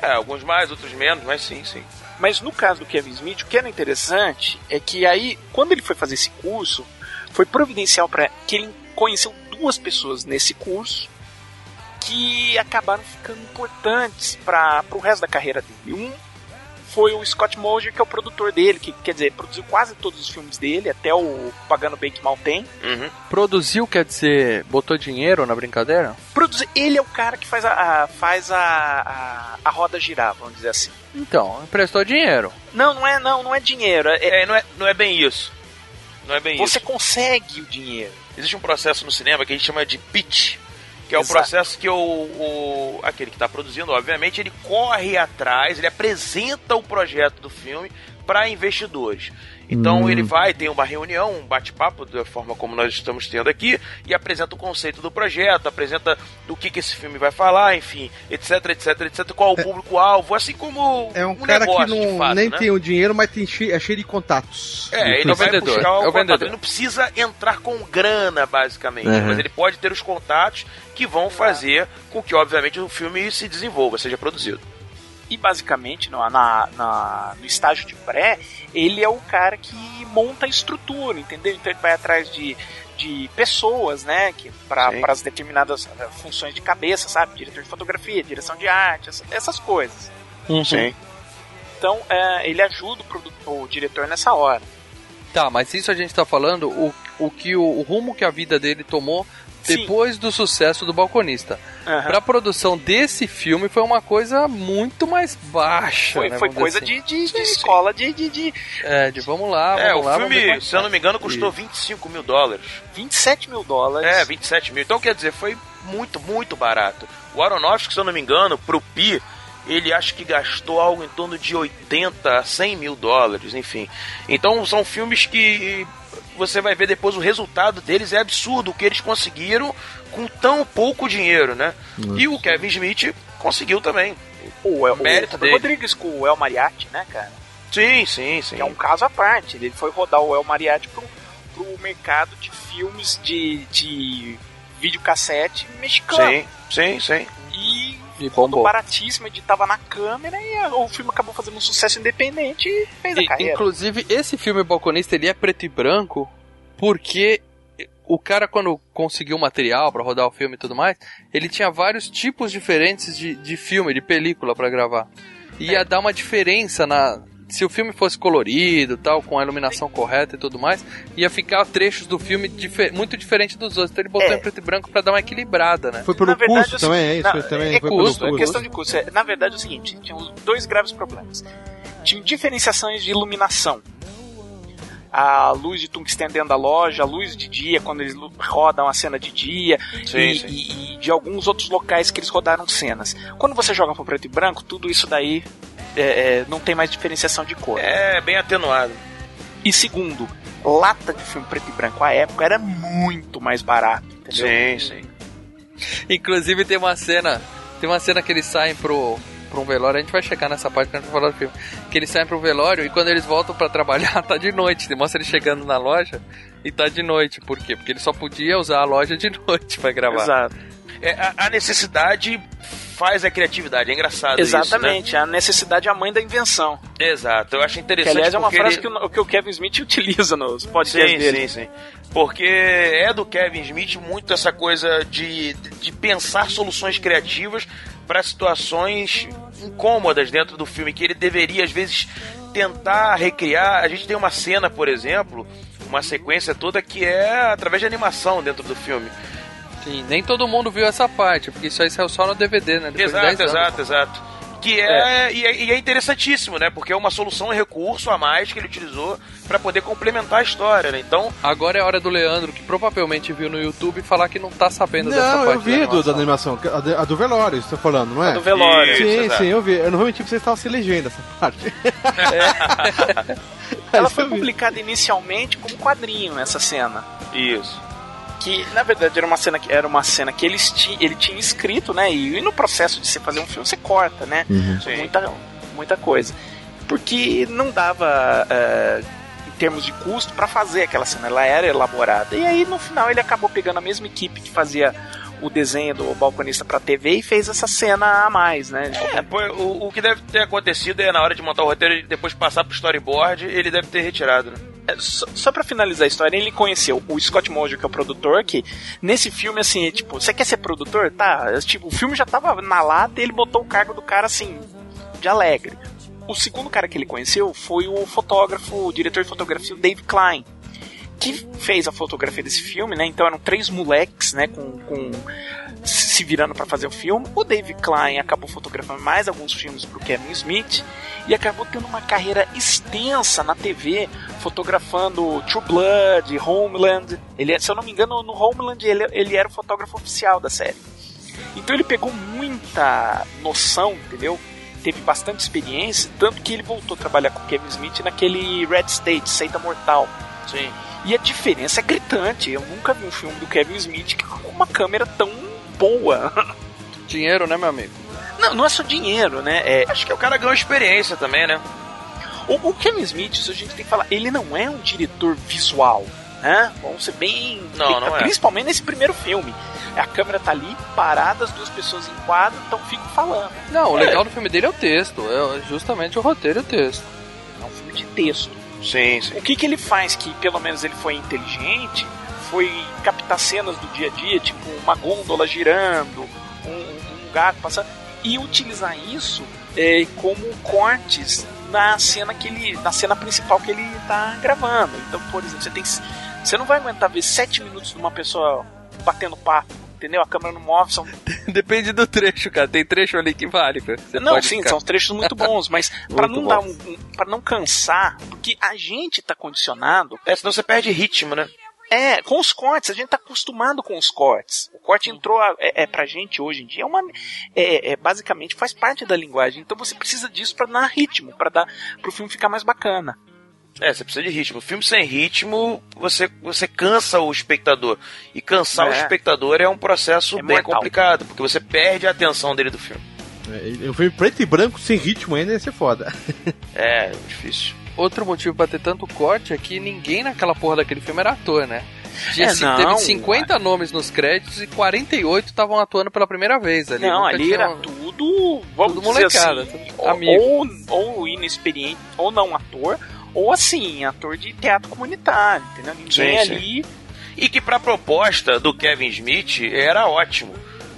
S4: É, alguns mais, outros menos, mas sim, sim.
S3: Mas no caso do Kevin Smith, o que era interessante é que aí, quando ele foi fazer esse curso, foi providencial para que ele conheceu duas pessoas nesse curso que acabaram ficando importantes para o resto da carreira dele. Um foi o Scott Moser, que é o produtor dele, que quer dizer, produziu quase todos os filmes dele, até o Pagando Bem que Mal Tem.
S1: Uhum. Produziu, quer dizer, botou dinheiro na brincadeira?
S3: Produziu, ele é o cara que faz a, a faz a, a, a, roda girar, vamos dizer assim.
S1: Então, emprestou dinheiro.
S3: Não, não é, não, não é dinheiro. É,
S4: é não, é, não é bem isso. Não é bem
S3: Você
S4: isso.
S3: consegue o dinheiro.
S4: Existe um processo no cinema que a gente chama de pitch que é o processo que o, o aquele que está produzindo, obviamente, ele corre atrás, ele apresenta o projeto do filme para investidores. Então hum. ele vai, tem uma reunião, um bate-papo da forma como nós estamos tendo aqui e apresenta o conceito do projeto, apresenta do que, que esse filme vai falar, enfim, etc, etc, etc, qual o é. público-alvo, assim como
S2: é um, um cara que não, fato, nem né? tem o dinheiro, mas tem cheio, é cheio de contatos.
S4: É, ele é vai vendedor. buscar o, é o contato. Ele não precisa entrar com grana, basicamente, uhum. mas ele pode ter os contatos que vão fazer com que, obviamente, o filme se desenvolva, seja produzido.
S3: E basicamente, no, na, na, no estágio de pré, ele é o cara que monta a estrutura, entendeu? Então ele vai atrás de, de pessoas, né? Que para as determinadas eh, funções de cabeça, sabe? Diretor de fotografia, direção de arte, essas, essas coisas.
S1: Uhum. Sim.
S3: Então é, ele ajuda o, o, diretor nessa hora.
S1: Tá, mas isso a gente está falando o, o que o, o rumo que a vida dele tomou depois Sim. do sucesso do Balconista. Uhum. Pra produção desse filme foi uma coisa muito mais baixa.
S3: Foi,
S1: né,
S3: foi coisa assim. de, de, de escola de, de, de,
S1: É, de vamos lá, vamos
S4: é,
S1: lá.
S4: o filme, se eu não me engano, custou 25 mil dólares.
S3: 27 mil dólares.
S4: É, 27 mil. Então quer dizer, foi muito, muito barato. O Aronofsky, se eu não me engano, pro Pi, ele acho que gastou algo em torno de 80 a 100 mil dólares, enfim. Então são filmes que você vai ver depois o resultado deles é absurdo o que eles conseguiram com tão pouco dinheiro, né? Nossa. E o Kevin Smith conseguiu também.
S3: O, El, mérito o dele. Rodrigues com o El Mariachi, né, cara?
S4: Sim, sim, sim.
S3: Que é um caso à parte. Ele foi rodar o El Mariachi pro, pro mercado de filmes de, de videocassete mexicano.
S4: Sim, sim, sim.
S3: E e bombou. baratíssimo, editava na câmera e o filme acabou fazendo um sucesso independente e fez a e, carreira.
S1: Inclusive, esse filme Balconista, ele é preto e branco porque o cara, quando conseguiu material para rodar o filme e tudo mais, ele tinha vários tipos diferentes de, de filme, de película para gravar. Ia é. dar uma diferença na, se o filme fosse colorido, tal, com a iluminação correta e tudo mais, ia ficar trechos do filme difer muito diferente dos outros. Então ele botou é. em preto e branco para dar uma equilibrada, né?
S2: Foi pelo na custo verdade, também, é isso? Na, também
S3: é, custo, é questão de custo. É, na verdade é o seguinte, tinha dois graves problemas. Tinha diferenciações de iluminação. A luz de tungstênio dentro da loja, a luz de dia, quando eles rodam a cena de dia, sim, e, sim. E, e de alguns outros locais que eles rodaram cenas. Quando você joga para preto e branco, tudo isso daí é, é, não tem mais diferenciação de cor.
S4: É, bem atenuado.
S3: E segundo, lata de filme preto e branco à época era muito mais barato, entendeu?
S4: Sim, sim.
S1: Inclusive tem uma cena, tem uma cena que eles saem pro pra um velório, a gente vai chegar nessa parte quando a gente falar do filme. Que eles saem pro velório e quando eles voltam pra trabalhar, tá de noite. Mostra eles chegando na loja e tá de noite. Por quê? Porque ele só podia usar a loja de noite pra gravar.
S3: Exato.
S4: É, a, a necessidade faz a criatividade, é engraçado
S3: Exatamente,
S4: isso, né?
S3: a necessidade é a mãe da invenção.
S4: Exato, eu acho
S3: Que
S4: interessante
S3: aliás é uma frase
S4: ele-
S3: que, o, que o Kevin Smith utiliza nos podcasts
S4: Sim,
S3: dele.
S4: sim, sim. Porque é do Kevin Smith muito essa coisa de, de pensar soluções criativas para situações incômodas dentro do filme, que ele deveria, às vezes, tentar recriar. A gente tem uma cena, por exemplo, uma sequência toda que é através de animação dentro do filme.
S1: Sim, nem todo mundo viu essa parte, porque isso aí saiu só no DVD, né? Depois de 10
S4: Exato,
S1: anos.
S4: exato, exato. Que é, E, é, e é interessantíssimo, né? Porque é uma solução e recurso a mais que ele utilizou para poder complementar a história, né? Então,
S1: Agora é a hora do Leandro, que provavelmente viu no YouTube, falar que não tá sabendo dessa
S2: Não,
S1: parte.
S2: eu vi
S1: da
S2: do, da
S1: animação.
S2: animação, a, de- a do velório, você tá falando, não é?
S3: A do velório.
S4: Isso,
S2: Sim,
S4: exato.
S2: sim, eu vi. Eu não vou mentir pra vocês estavam sem legenda essa parte.
S3: Ela
S2: Mas
S3: foi publicada inicialmente como quadrinho, essa cena.
S4: isso.
S3: Que, na verdade, era uma cena que, era uma cena que eles ti, ele tinha escrito, né? E, no processo de você fazer um filme, você corta, né?
S4: Sim.
S3: Muita, muita coisa. Porque não dava, eh, em termos de custo, pra fazer aquela cena. Ela era elaborada. E aí, no final, ele acabou pegando a mesma equipe que fazia o desenho do balconista pra TV e fez essa cena a mais, né?
S4: É, pô, o, o que deve ter acontecido é na hora de montar o roteiro e depois passar pro storyboard, ele deve ter retirado, né?
S3: É, Só, só pra finalizar a história, ele conheceu o Scott Mojo, que é o produtor, que nesse filme, assim, é tipo, você quer ser produtor? Tá. É, Tipo, o filme já tava na lata e ele botou o cargo do cara, assim, de alegre. O segundo cara que ele conheceu foi o fotógrafo, o diretor de fotografia, o Dave Klein, que fez a fotografia desse filme, né? Então eram três moleques, né, com, com se virando pra fazer o filme. O Dave Klein acabou fotografando mais alguns filmes pro Kevin Smith e acabou tendo uma carreira extensa na TV, fotografando True Blood, Homeland. Ele, é- se eu não me engano, no Homeland ele, ele era o fotógrafo oficial da série. Então ele pegou muita noção, entendeu? Teve bastante experiência, tanto que ele voltou a trabalhar com o Kevin Smith naquele Red State, Seita Mortal.
S4: Sim.
S3: E a diferença é gritante. Eu nunca vi um filme do Kevin Smith com uma câmera tão boa.
S1: Dinheiro, né, meu amigo?
S3: Não, não é só dinheiro, né? É,
S4: Acho que o cara ganhou experiência também, né?
S3: o, o Kevin Smith, isso a gente tem que falar, ele não é um diretor visual, né? Vamos ser bem.
S4: Não, não é.
S3: Principalmente nesse primeiro filme. A câmera tá ali, parada, as duas pessoas em quadro, então fico falando.
S1: Não, o legal do filme dele é o texto, é justamente o roteiro e o texto.
S3: É um filme de texto.
S4: Sim, sim.
S3: O que, que ele faz que pelo menos ele foi inteligente foi captar cenas do dia a dia, tipo uma gôndola girando, um, um gato passando, e utilizar isso é, como cortes na cena que ele. na cena principal que ele tá gravando. Então, por exemplo, você tem. Você não vai aguentar ver sete minutos de uma pessoa batendo papo. Entendeu? A câmera não move, são
S1: Depende do trecho, cara. Tem trecho ali que vale, cara. Você
S3: não, sim,
S1: ficar-
S3: são trechos muito bons, mas pra
S1: Muito
S3: não dar um, um, para não cansar, porque a gente tá condicionado
S4: É, senão você perde ritmo, né?
S3: É, com os cortes, a gente tá acostumado com os cortes. O corte entrou, a- é, é pra gente hoje em dia, é uma, é, é, basicamente faz parte da linguagem. Então você precisa disso pra dar ritmo, pra dar, pro filme ficar mais bacana.
S4: É, você precisa de ritmo. Filme sem ritmo, você, você cansa o espectador. E cansar
S3: É.
S4: o espectador é um processo
S3: É
S4: bem
S3: mortal.
S4: complicado, porque você perde a atenção dele do filme.
S2: É, um filme preto e branco, sem ritmo ainda, ia ser foda.
S4: É, difícil.
S1: Outro motivo pra ter tanto corte é que ninguém naquela porra daquele filme era ator, né? Tinha,
S3: É, não.
S1: teve 50 nomes nos créditos e 48 estavam atuando pela primeira vez ali.
S3: Não, ali
S1: tinha
S3: era tudo, vamos
S1: Tudo
S3: dizer
S1: molecada,
S3: assim, ou, ou inexperiente, ou não ator, ou assim, ator de teatro comunitário, entendeu? Ninguém
S4: Sim, sim.
S3: ali...
S4: E que pra proposta do Kevin Smith era ótimo.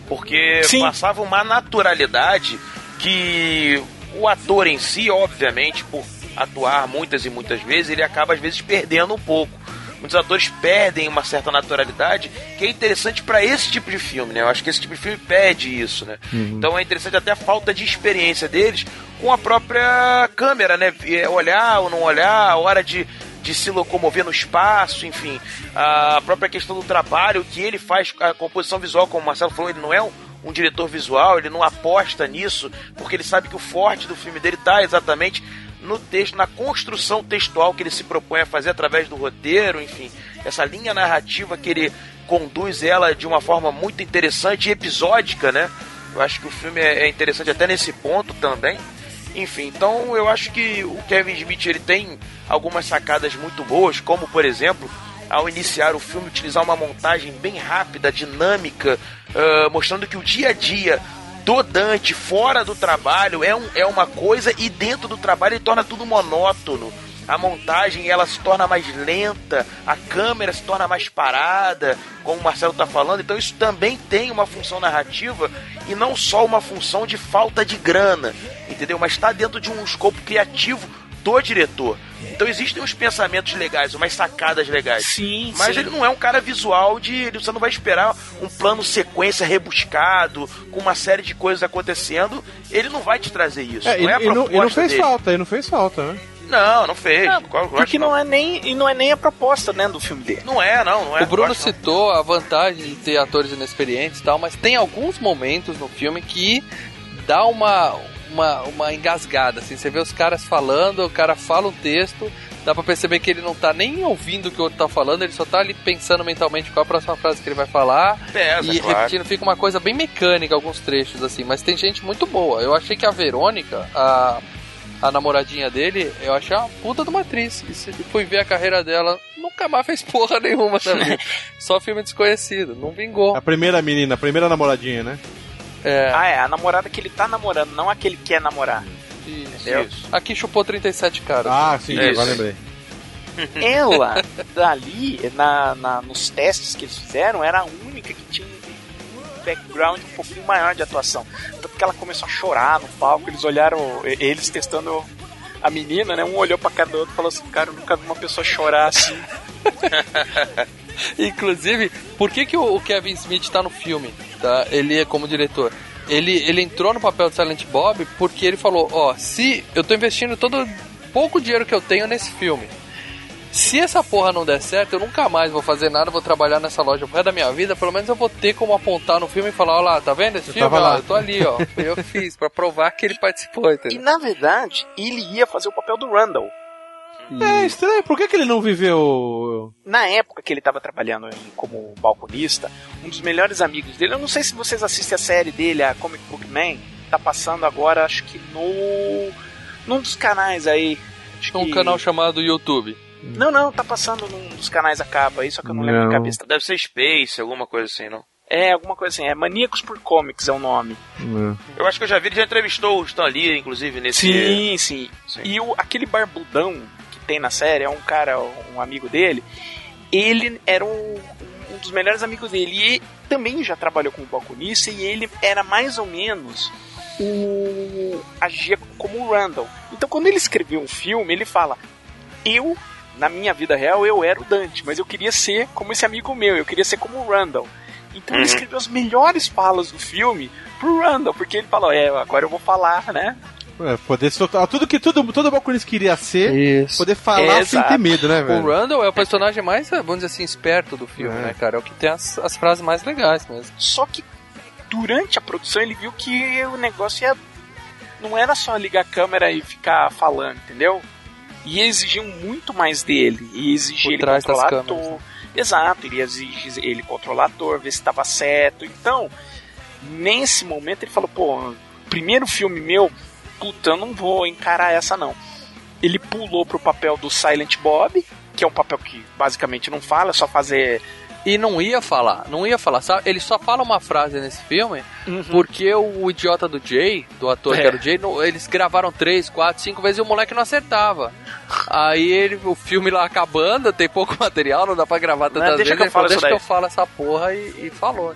S4: Porque
S3: Sim.
S4: passava uma naturalidade que o ator em si, obviamente, por atuar muitas e muitas vezes, ele acaba às vezes perdendo um pouco. Muitos atores perdem uma certa naturalidade que é interessante pra esse tipo de filme, né? Eu acho que esse tipo de filme pede isso, né? Então é interessante até a falta de experiência deles com a própria câmera, né? É, Olhar ou não olhar, a hora de, de se locomover no espaço, enfim, a própria questão do trabalho que ele faz, a composição visual, como o Marcelo falou, ele não é um, um diretor visual, ele não aposta nisso, porque ele sabe que o forte do filme dele está exatamente no texto, na construção textual que ele se propõe a fazer através do roteiro, enfim, essa linha narrativa que ele conduz ela de uma forma muito interessante e episódica, né? Eu acho que o filme é é interessante até nesse ponto também. Enfim, então eu acho que o Kevin Smith ele tem algumas sacadas muito boas, como por exemplo, ao iniciar o filme utilizar uma montagem bem rápida, dinâmica, ah, mostrando que o dia a dia do Dante fora do trabalho é, um, é uma coisa e dentro do trabalho ele torna tudo monótono. A montagem ela se torna mais lenta, a câmera se torna mais parada, como o Marcelo está falando. Então isso também tem uma função narrativa e não só uma função de falta de grana, entendeu? Mas está dentro de um escopo criativo do diretor. Então existem uns pensamentos legais, umas sacadas legais.
S3: Sim,
S4: Mas
S3: sim.
S4: ele não é um cara visual de. ele- Você não vai esperar um plano sequência rebuscado, com uma série de coisas acontecendo. Ele não vai te trazer isso.
S2: É, e,
S4: não é a
S2: não,
S4: proposta
S2: e não fez
S4: dele.
S2: falta, e não fez falta, né?
S4: Não, não fez.
S3: Ah, porque
S4: lógico
S3: não é nem e não é nem a proposta né, do filme dele.
S4: Não é, não, não é.
S1: O Bruno
S4: não.
S1: citou a vantagem de ter atores inexperientes e tal, mas tem alguns momentos no filme que dá uma, uma, uma engasgada, assim. Você vê os caras falando, o cara fala um texto, dá pra perceber que ele não tá nem ouvindo o que o outro tá falando, ele só tá ali pensando mentalmente qual a próxima frase que ele vai falar.
S4: Pesa,
S1: e
S4: claro.
S1: repetindo, fica uma coisa bem mecânica alguns trechos, assim, mas tem gente muito boa. Eu achei que a Verônica, a, a namoradinha dele, eu achei uma puta de uma atriz. E se fui ver a carreira dela, nunca mais fez porra nenhuma também. Só filme desconhecido, não vingou.
S2: A primeira menina, a primeira namoradinha, né?
S1: É,
S3: Ah, é, a namorada que ele tá namorando, não a que ele quer namorar.
S1: isso.
S3: Entendeu?
S1: Aqui chupou 37 caras.
S2: Ah, sim,
S4: Isso.
S2: agora lembrei.
S3: Ela, dali, na, na- nos testes que eles fizeram, era a única que tinha um background um pouquinho maior de atuação. Tanto que ela começou a chorar no palco, eles olharam, eles testando a menina, né? Um olhou pra cara do outro e falou assim, cara, eu nunca vi uma pessoa chorar assim.
S1: Inclusive, por que, que o Kevin Smith tá no filme? Tá? Ele é como diretor. Ele, ele entrou no papel de Silent Bob porque ele falou: Ó, se eu tô investindo todo pouco dinheiro que eu tenho nesse filme. Se essa porra não der certo, eu nunca mais vou fazer nada, vou trabalhar nessa loja pro resto da minha vida. Pelo menos eu vou ter como apontar no filme e falar: Ó lá, tá vendo esse
S2: Eu
S1: filme?
S2: lá."
S1: eu tô ali, ó. Eu fiz, pra provar que ele participou,
S3: E
S1: entendeu?
S3: na verdade, ele ia fazer o papel do Randall.
S2: É estranho, por que, que ele não viveu.
S3: Na época que ele estava trabalhando em- como balconista, um dos melhores amigos dele, eu não sei se vocês assistem a série dele, a Comic Book Man, tá passando agora, acho que no. num dos canais aí. Acho
S1: Um
S3: que-
S1: canal chamado YouTube.
S3: Não, não, tá passando num dos canais a capa aí, só que eu não, lembro
S2: Não.
S3: de cabeça.
S4: Deve ser Space, alguma coisa assim, não?
S3: É, alguma coisa assim, é Maníacos por Comics é o nome.
S4: Eu acho que eu já vi, ele já entrevistou o Stan Lee, inclusive, nesse.
S3: Sim, sim.
S4: Sim.
S3: E o, aquele barbudão que tem na série, é um cara, um amigo dele, ele era um, um dos melhores amigos dele. E também já trabalhou como balconista e ele era mais ou menos o. agia como o Randall. Então quando ele escreveu um filme, ele fala: Eu, na minha vida real, eu era o Dante, mas eu queria ser como esse amigo meu, eu queria ser como o Randall. Então ele
S4: Uhum.
S3: escreveu as melhores falas do filme pro Randall, porque ele falou: É, agora eu vou falar, né?
S2: É, poder soltar. Tudo que todo, todo balconista queria ser,
S1: Isso.
S2: poder falar sem ter medo, né,
S1: O
S2: velho?
S1: Randall é o personagem mais, vamos dizer assim, esperto do filme,
S2: É.
S1: né, cara? É o que tem as, as frases mais legais mesmo.
S3: Só que durante a produção ele viu que o negócio ia. Não era só ligar a câmera e ficar falando, entendeu? Ia exigir muito mais dele. Ia exigir
S1: Por
S3: ele controlar ator. Exato, iria exigir ele controlar ator, ver se estava certo. Então, nesse momento ele falou, pô, primeiro filme meu, puta, eu não vou encarar essa não. Ele pulou pro papel do Silent Bob, que é um papel que basicamente não fala, é só fazer.
S1: E não ia falar, não ia falar, sabe? Ele só fala uma frase nesse filme porque o idiota do Jay, do ator
S3: É.
S1: que era o Jay, não- eles gravaram três, quatro, cinco vezes e o moleque não acertava. Aí ele, o filme lá acabando, tem pouco material, não dá pra gravar tantas
S3: Não, deixa
S1: vezes.
S3: que eu
S1: ele falou,
S3: falo
S1: deixa que
S3: daí."
S1: eu falo essa porra e, e falou.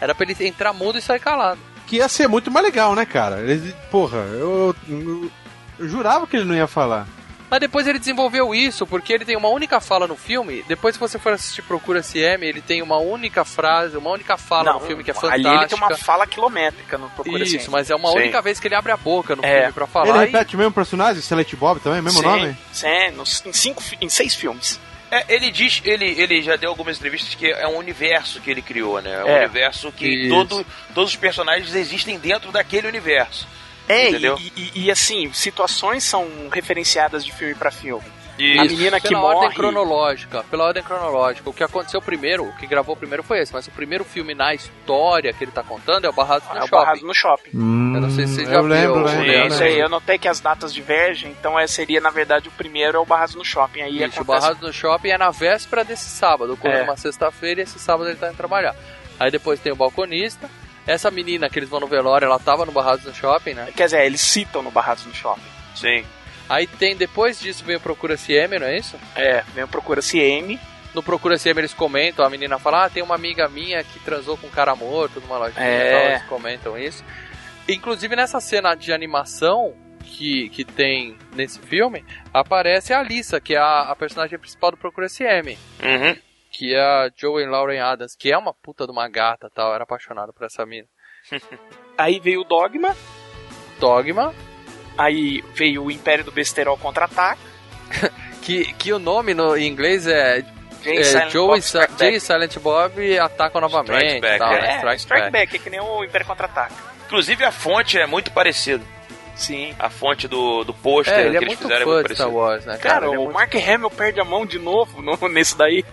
S1: Era pra ele entrar mudo e sair calado.
S2: Que ia ser muito mais legal, né, cara? Ele, porra, eu, eu- eu jurava que ele não ia falar.
S1: Mas depois ele desenvolveu isso, porque ele tem uma única fala no filme. Depois, se você for assistir Procura SM, ele tem uma única frase, uma única fala no filme que é fantástica.
S3: Ali ele tem uma fala quilométrica no Procura
S1: Isso, mas é uma
S4: Sim.
S1: única vez que ele abre a boca no
S3: É.
S1: filme pra falar.
S2: ele
S1: e-
S2: repete o mesmo personagem, Silent Bob também, mesmo
S3: sim,
S2: nome?
S3: Sim, nos- em, cinco, em seis filmes.
S4: É, ele diz, ele, ele já deu algumas entrevistas que é um universo que ele criou, né? É um
S3: É.
S4: universo que
S1: Isso.
S4: todo, todos os personagens existem dentro daquele universo.
S3: É, e,
S4: Entendeu?
S3: e- e, assim, situações são referenciadas de filme pra filme. A menina que
S1: pela
S3: morre.
S1: ordem cronológica, pela ordem cronológica. O que aconteceu primeiro, o que gravou primeiro foi esse, mas o primeiro filme na história que ele tá contando é o Barrados no
S3: É o
S1: Shopping.
S3: Barrados no Shopping.
S1: Eu não sei se você já
S2: eu lembro,
S1: viu. Sim,
S2: lembro.
S3: Isso aí, eu notei que as datas divergem, então é, seria, na verdade, o primeiro é o Barrados no Shopping. Aí
S1: Isso, o
S3: acontece...
S1: Barrados no Shopping é na véspera desse sábado, quando
S3: É.
S1: é uma sexta-feira e esse sábado ele tá indo trabalhar. Aí depois tem o balconista. Essa menina que eles vão no velório, ela tava no Barrados no Shopping, né?
S3: Quer dizer, eles citam no Barrados no Shopping.
S4: Sim.
S1: Aí tem, depois disso vem o Procura CM, não é isso?
S3: É, vem o Procura CM.
S1: No Procura CM eles comentam, a menina fala, ah, tem uma amiga minha que transou com um cara morto numa lojinha
S3: É.
S1: e tal, eles comentam isso. Inclusive nessa cena de animação que, que tem nesse filme, aparece a Alissa, que é a, a personagem principal do Procura CM.
S4: Uhum.
S1: Que é a Joey Lauren Adams, que é uma puta de uma gata tal, era apaixonado por essa mina.
S3: Aí veio o Dogma.
S1: Dogma,
S3: Aí veio o Império do Besterol contra-ataque.
S1: que, que o nome no, em inglês é,
S3: Jay
S1: é
S3: Silent
S1: Joey
S3: Bob
S1: Sa- Jay. Silent Bob atacam novamente.
S4: Strike Back,
S1: tal,
S4: é.
S1: né?
S3: É,
S1: Strike,
S3: Strike
S1: Back.
S3: Back, é que nem o Império contra-ataque.
S4: Inclusive a fonte é muito parecida.
S3: Sim.
S4: A fonte do, do pôster
S1: É,
S4: que
S1: ele é
S4: eles
S1: muito
S4: fizeram é muito
S1: Star. Wars, né, cara?
S3: Cara,
S1: é
S3: o
S1: muito-
S3: Mark Hamill perde a mão de novo no, nesse daí.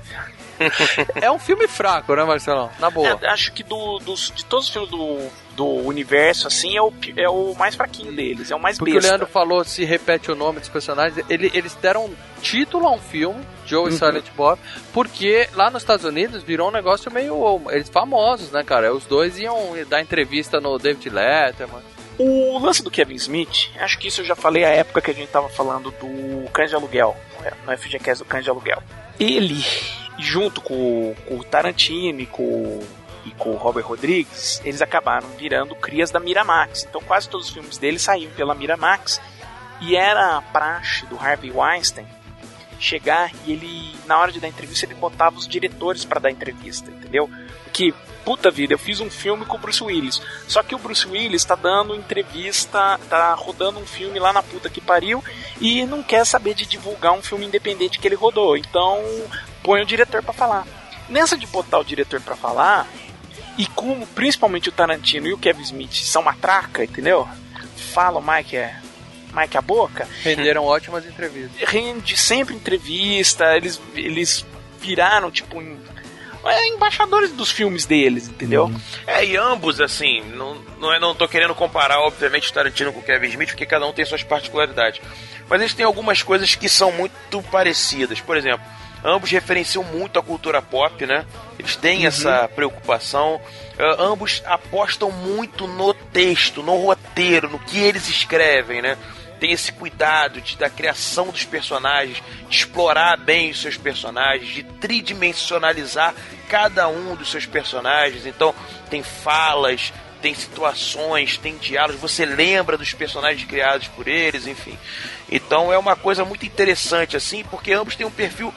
S1: É um filme fraco, né, Marcelão? Na boa.
S3: É, acho que do, dos, de todos os filmes do, do universo, assim, é o, é o mais fraquinho deles. É o mais
S1: Porque
S3: besta.
S1: o Leandro falou, se repete o nome dos personagens, ele- eles deram título a um filme, Joe e Silent Bob, porque lá nos Estados Unidos virou um negócio meio. Eles famosos, né, cara? Os dois iam dar entrevista no David Letterman.
S3: O lance do Kevin Smith, acho que isso eu já falei a época que a gente tava falando do Cães de Aluguel, no FGCast do Cães de Aluguel. Ele, junto com, com o Tarantino e com, e com o Robert Rodrigues, eles acabaram virando crias da Miramax. Então quase todos os filmes dele saíam pela Miramax. E era a praxe do Harvey Weinstein chegar e ele, na hora de dar entrevista, ele botava os diretores para dar entrevista, entendeu? Porque, puta vida, eu fiz um filme com o Bruce Willis. Só que o Bruce Willis tá dando entrevista, tá rodando um filme lá na puta que pariu e não quer saber de divulgar um filme independente que ele rodou. Então, põe o diretor para falar. Nessa de botar o diretor para falar, e como principalmente o Tarantino e o Kevin Smith são matraca, entendeu? Falam mais que é, mais que a boca,
S1: Renderam ótimas entrevistas.
S3: rende sempre entrevista, eles, eles viraram, tipo, em- é, embaixadores dos filmes deles, entendeu?
S4: É, e ambos, assim, não, não, é, não tô querendo comparar, obviamente, o Tarantino com o Kevin Smith, porque cada um tem suas particularidades. Mas eles têm algumas coisas que são muito parecidas. Por exemplo, ambos referenciam muito a cultura pop, né? Eles têm essa preocupação. Ah, ambos apostam muito no texto, no roteiro, no que eles escrevem, né? Tem esse cuidado de, da criação dos personagens, de explorar bem os seus personagens, de tridimensionalizar cada um dos seus personagens. Então, tem falas, tem situações, tem diálogos, você lembra dos personagens criados por eles, enfim. Então é uma coisa muito interessante, assim, porque ambos têm um perfil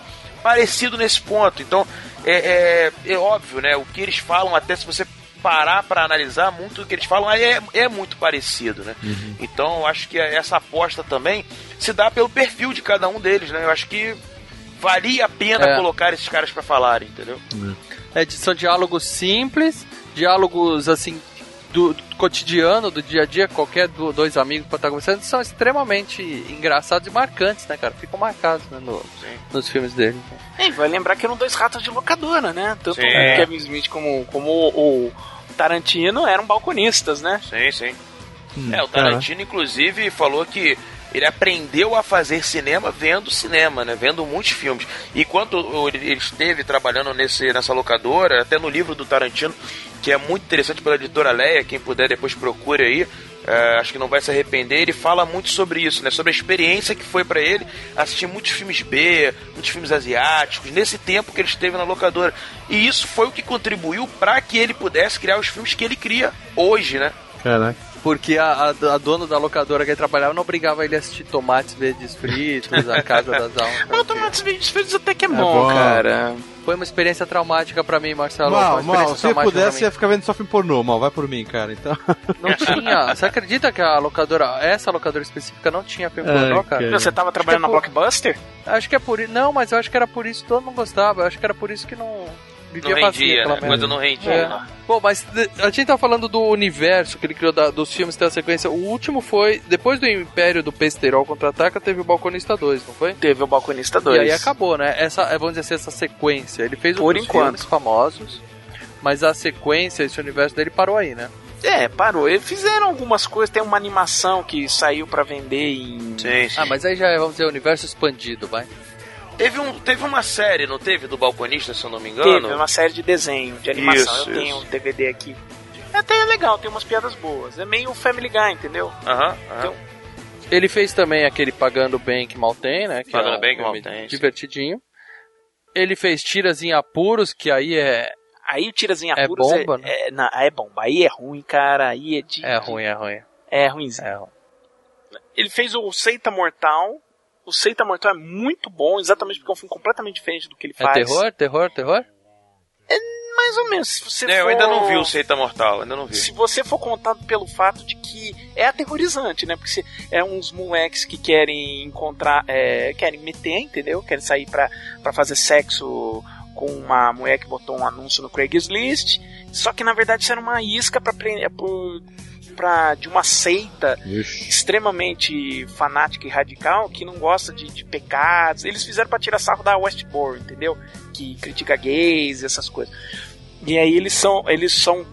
S4: parecido nesse ponto. Então, é, é, é óbvio, né? O que eles falam, até se você parar para analisar, muito do que eles falam é, é muito parecido, né? Então, eu acho que essa aposta também se dá pelo perfil de cada um deles, né? Eu acho que valia a pena
S1: É.
S4: colocar esses caras para falarem, entendeu?
S1: É, são diálogos simples, diálogos assim do, do cotidiano, do dia a dia, qualquer do- dois amigos conversando, são extremamente engraçados e marcantes, né, cara? Ficam marcados né, no- nos filmes dele.
S3: É, e vai lembrar que eram dois ratos de locadora, né? Tanto
S4: Sim.
S3: o Kevin Smith como, como o, o Tarantino eram balconistas, né?
S4: Sim, sim. é, o Tarantino, inclusive, falou que ele aprendeu a fazer cinema vendo cinema, né? Vendo muitos filmes. E quando ele esteve trabalhando nesse, nessa locadora, até no livro do Tarantino, que é muito interessante pela editora Leia, quem puder depois procure aí, é, acho que não vai se arrepender, ele fala muito sobre isso, né? Sobre a experiência que foi pra ele assistir muitos filmes B, muitos filmes asiáticos, nesse tempo que ele esteve na locadora. E isso foi o que contribuiu para que ele pudesse criar os filmes que ele cria hoje, né?
S2: Caraca.
S1: Porque a, a, a dona da locadora que ele trabalhava não obrigava ele a assistir tomates verdes fritos, a casa das almas.
S3: Mas o Tomates Verdes Fritos até que é,
S2: bom.
S3: bom, cara.
S1: Foi uma experiência traumática pra mim, Marcelo.
S2: Mal, mal, se pudesse, ia ficar vendo só filme pornô, mal, vai por mim, cara. Então.
S1: Não tinha. Você acredita que a locadora, essa locadora específica não tinha filme
S2: Ai,
S1: pornô, cara?
S2: cara.
S3: Você tava trabalhando na
S1: Tipo,
S3: Blockbuster?
S1: Acho que é por isso. Não, mas eu acho que era por isso que todo mundo gostava. Eu acho que era por isso que não. Vivia
S4: Não
S1: vazia
S4: rendia,
S1: aquela
S4: né? Coisa não rendia.
S1: É. Bom, mas de- a gente tá falando do universo que ele criou da- dos filmes da sequência. O último foi, depois do Império do Pesterol Contra-Ataca, teve o Balconista 2, não foi?
S3: Teve o Balconista 2.
S1: E aí acabou, né? Essa, é, vamos dizer assim, essa sequência. Ele fez
S3: Por
S1: os
S3: enquanto.
S1: filmes famosos, mas a sequência, esse universo dele parou aí, né?
S3: É, parou. Eles fizeram algumas coisas. Tem uma animação que saiu pra vender em.
S4: Sim, sim.
S1: Ah, mas aí já é, vamos dizer, universo expandido, vai.
S4: Teve, um, teve uma série, não teve? Do Balconista, se eu não me engano?
S3: Teve uma série de desenho, de animação.
S4: Isso,
S3: eu tenho
S4: isso.
S3: um DVD aqui. É até legal, tem umas piadas boas. É meio Family Guy, entendeu?
S4: Aham, aham.
S3: Então,
S1: Ele fez também aquele Pagando Bem que Mal Tem, né? Que
S4: Pagando
S1: é um
S4: Bem que Mal Tem, sim.
S1: Divertidinho. Ele fez Tiras em Apuros, que aí é,
S3: Aí o Tiras em
S1: É
S3: Apuros
S1: bomba, né?
S3: é, não, é bomba. Aí é ruim, cara. Aí é de.
S1: é ruim, é ruim.
S3: É ruimzinho.
S1: É ruim.
S3: Ele fez o Seita Mortal. O Seita Mortal é muito bom, exatamente porque é um filme completamente diferente do que ele
S1: É
S3: faz.
S1: terror, terror, terror?
S3: Mais ou menos. Se você
S4: É, eu
S3: for-
S4: ainda não vi o Seita Mortal, ainda não vi.
S3: Se você for contado pelo fato de que é aterrorizante, né? Porque se é uns moleques que querem encontrar, é, querem meter, entendeu? Querem sair pra, pra fazer sexo com uma mulher que botou um anúncio no Craigslist. Só que na verdade isso era uma isca pra, pre- é por, pra, de uma seita extremamente fanática e radical que não gosta de, de pecados. Eles fizeram pra tirar sarro da Westboro, entendeu? Que critica gays e essas coisas. E aí eles são, eles são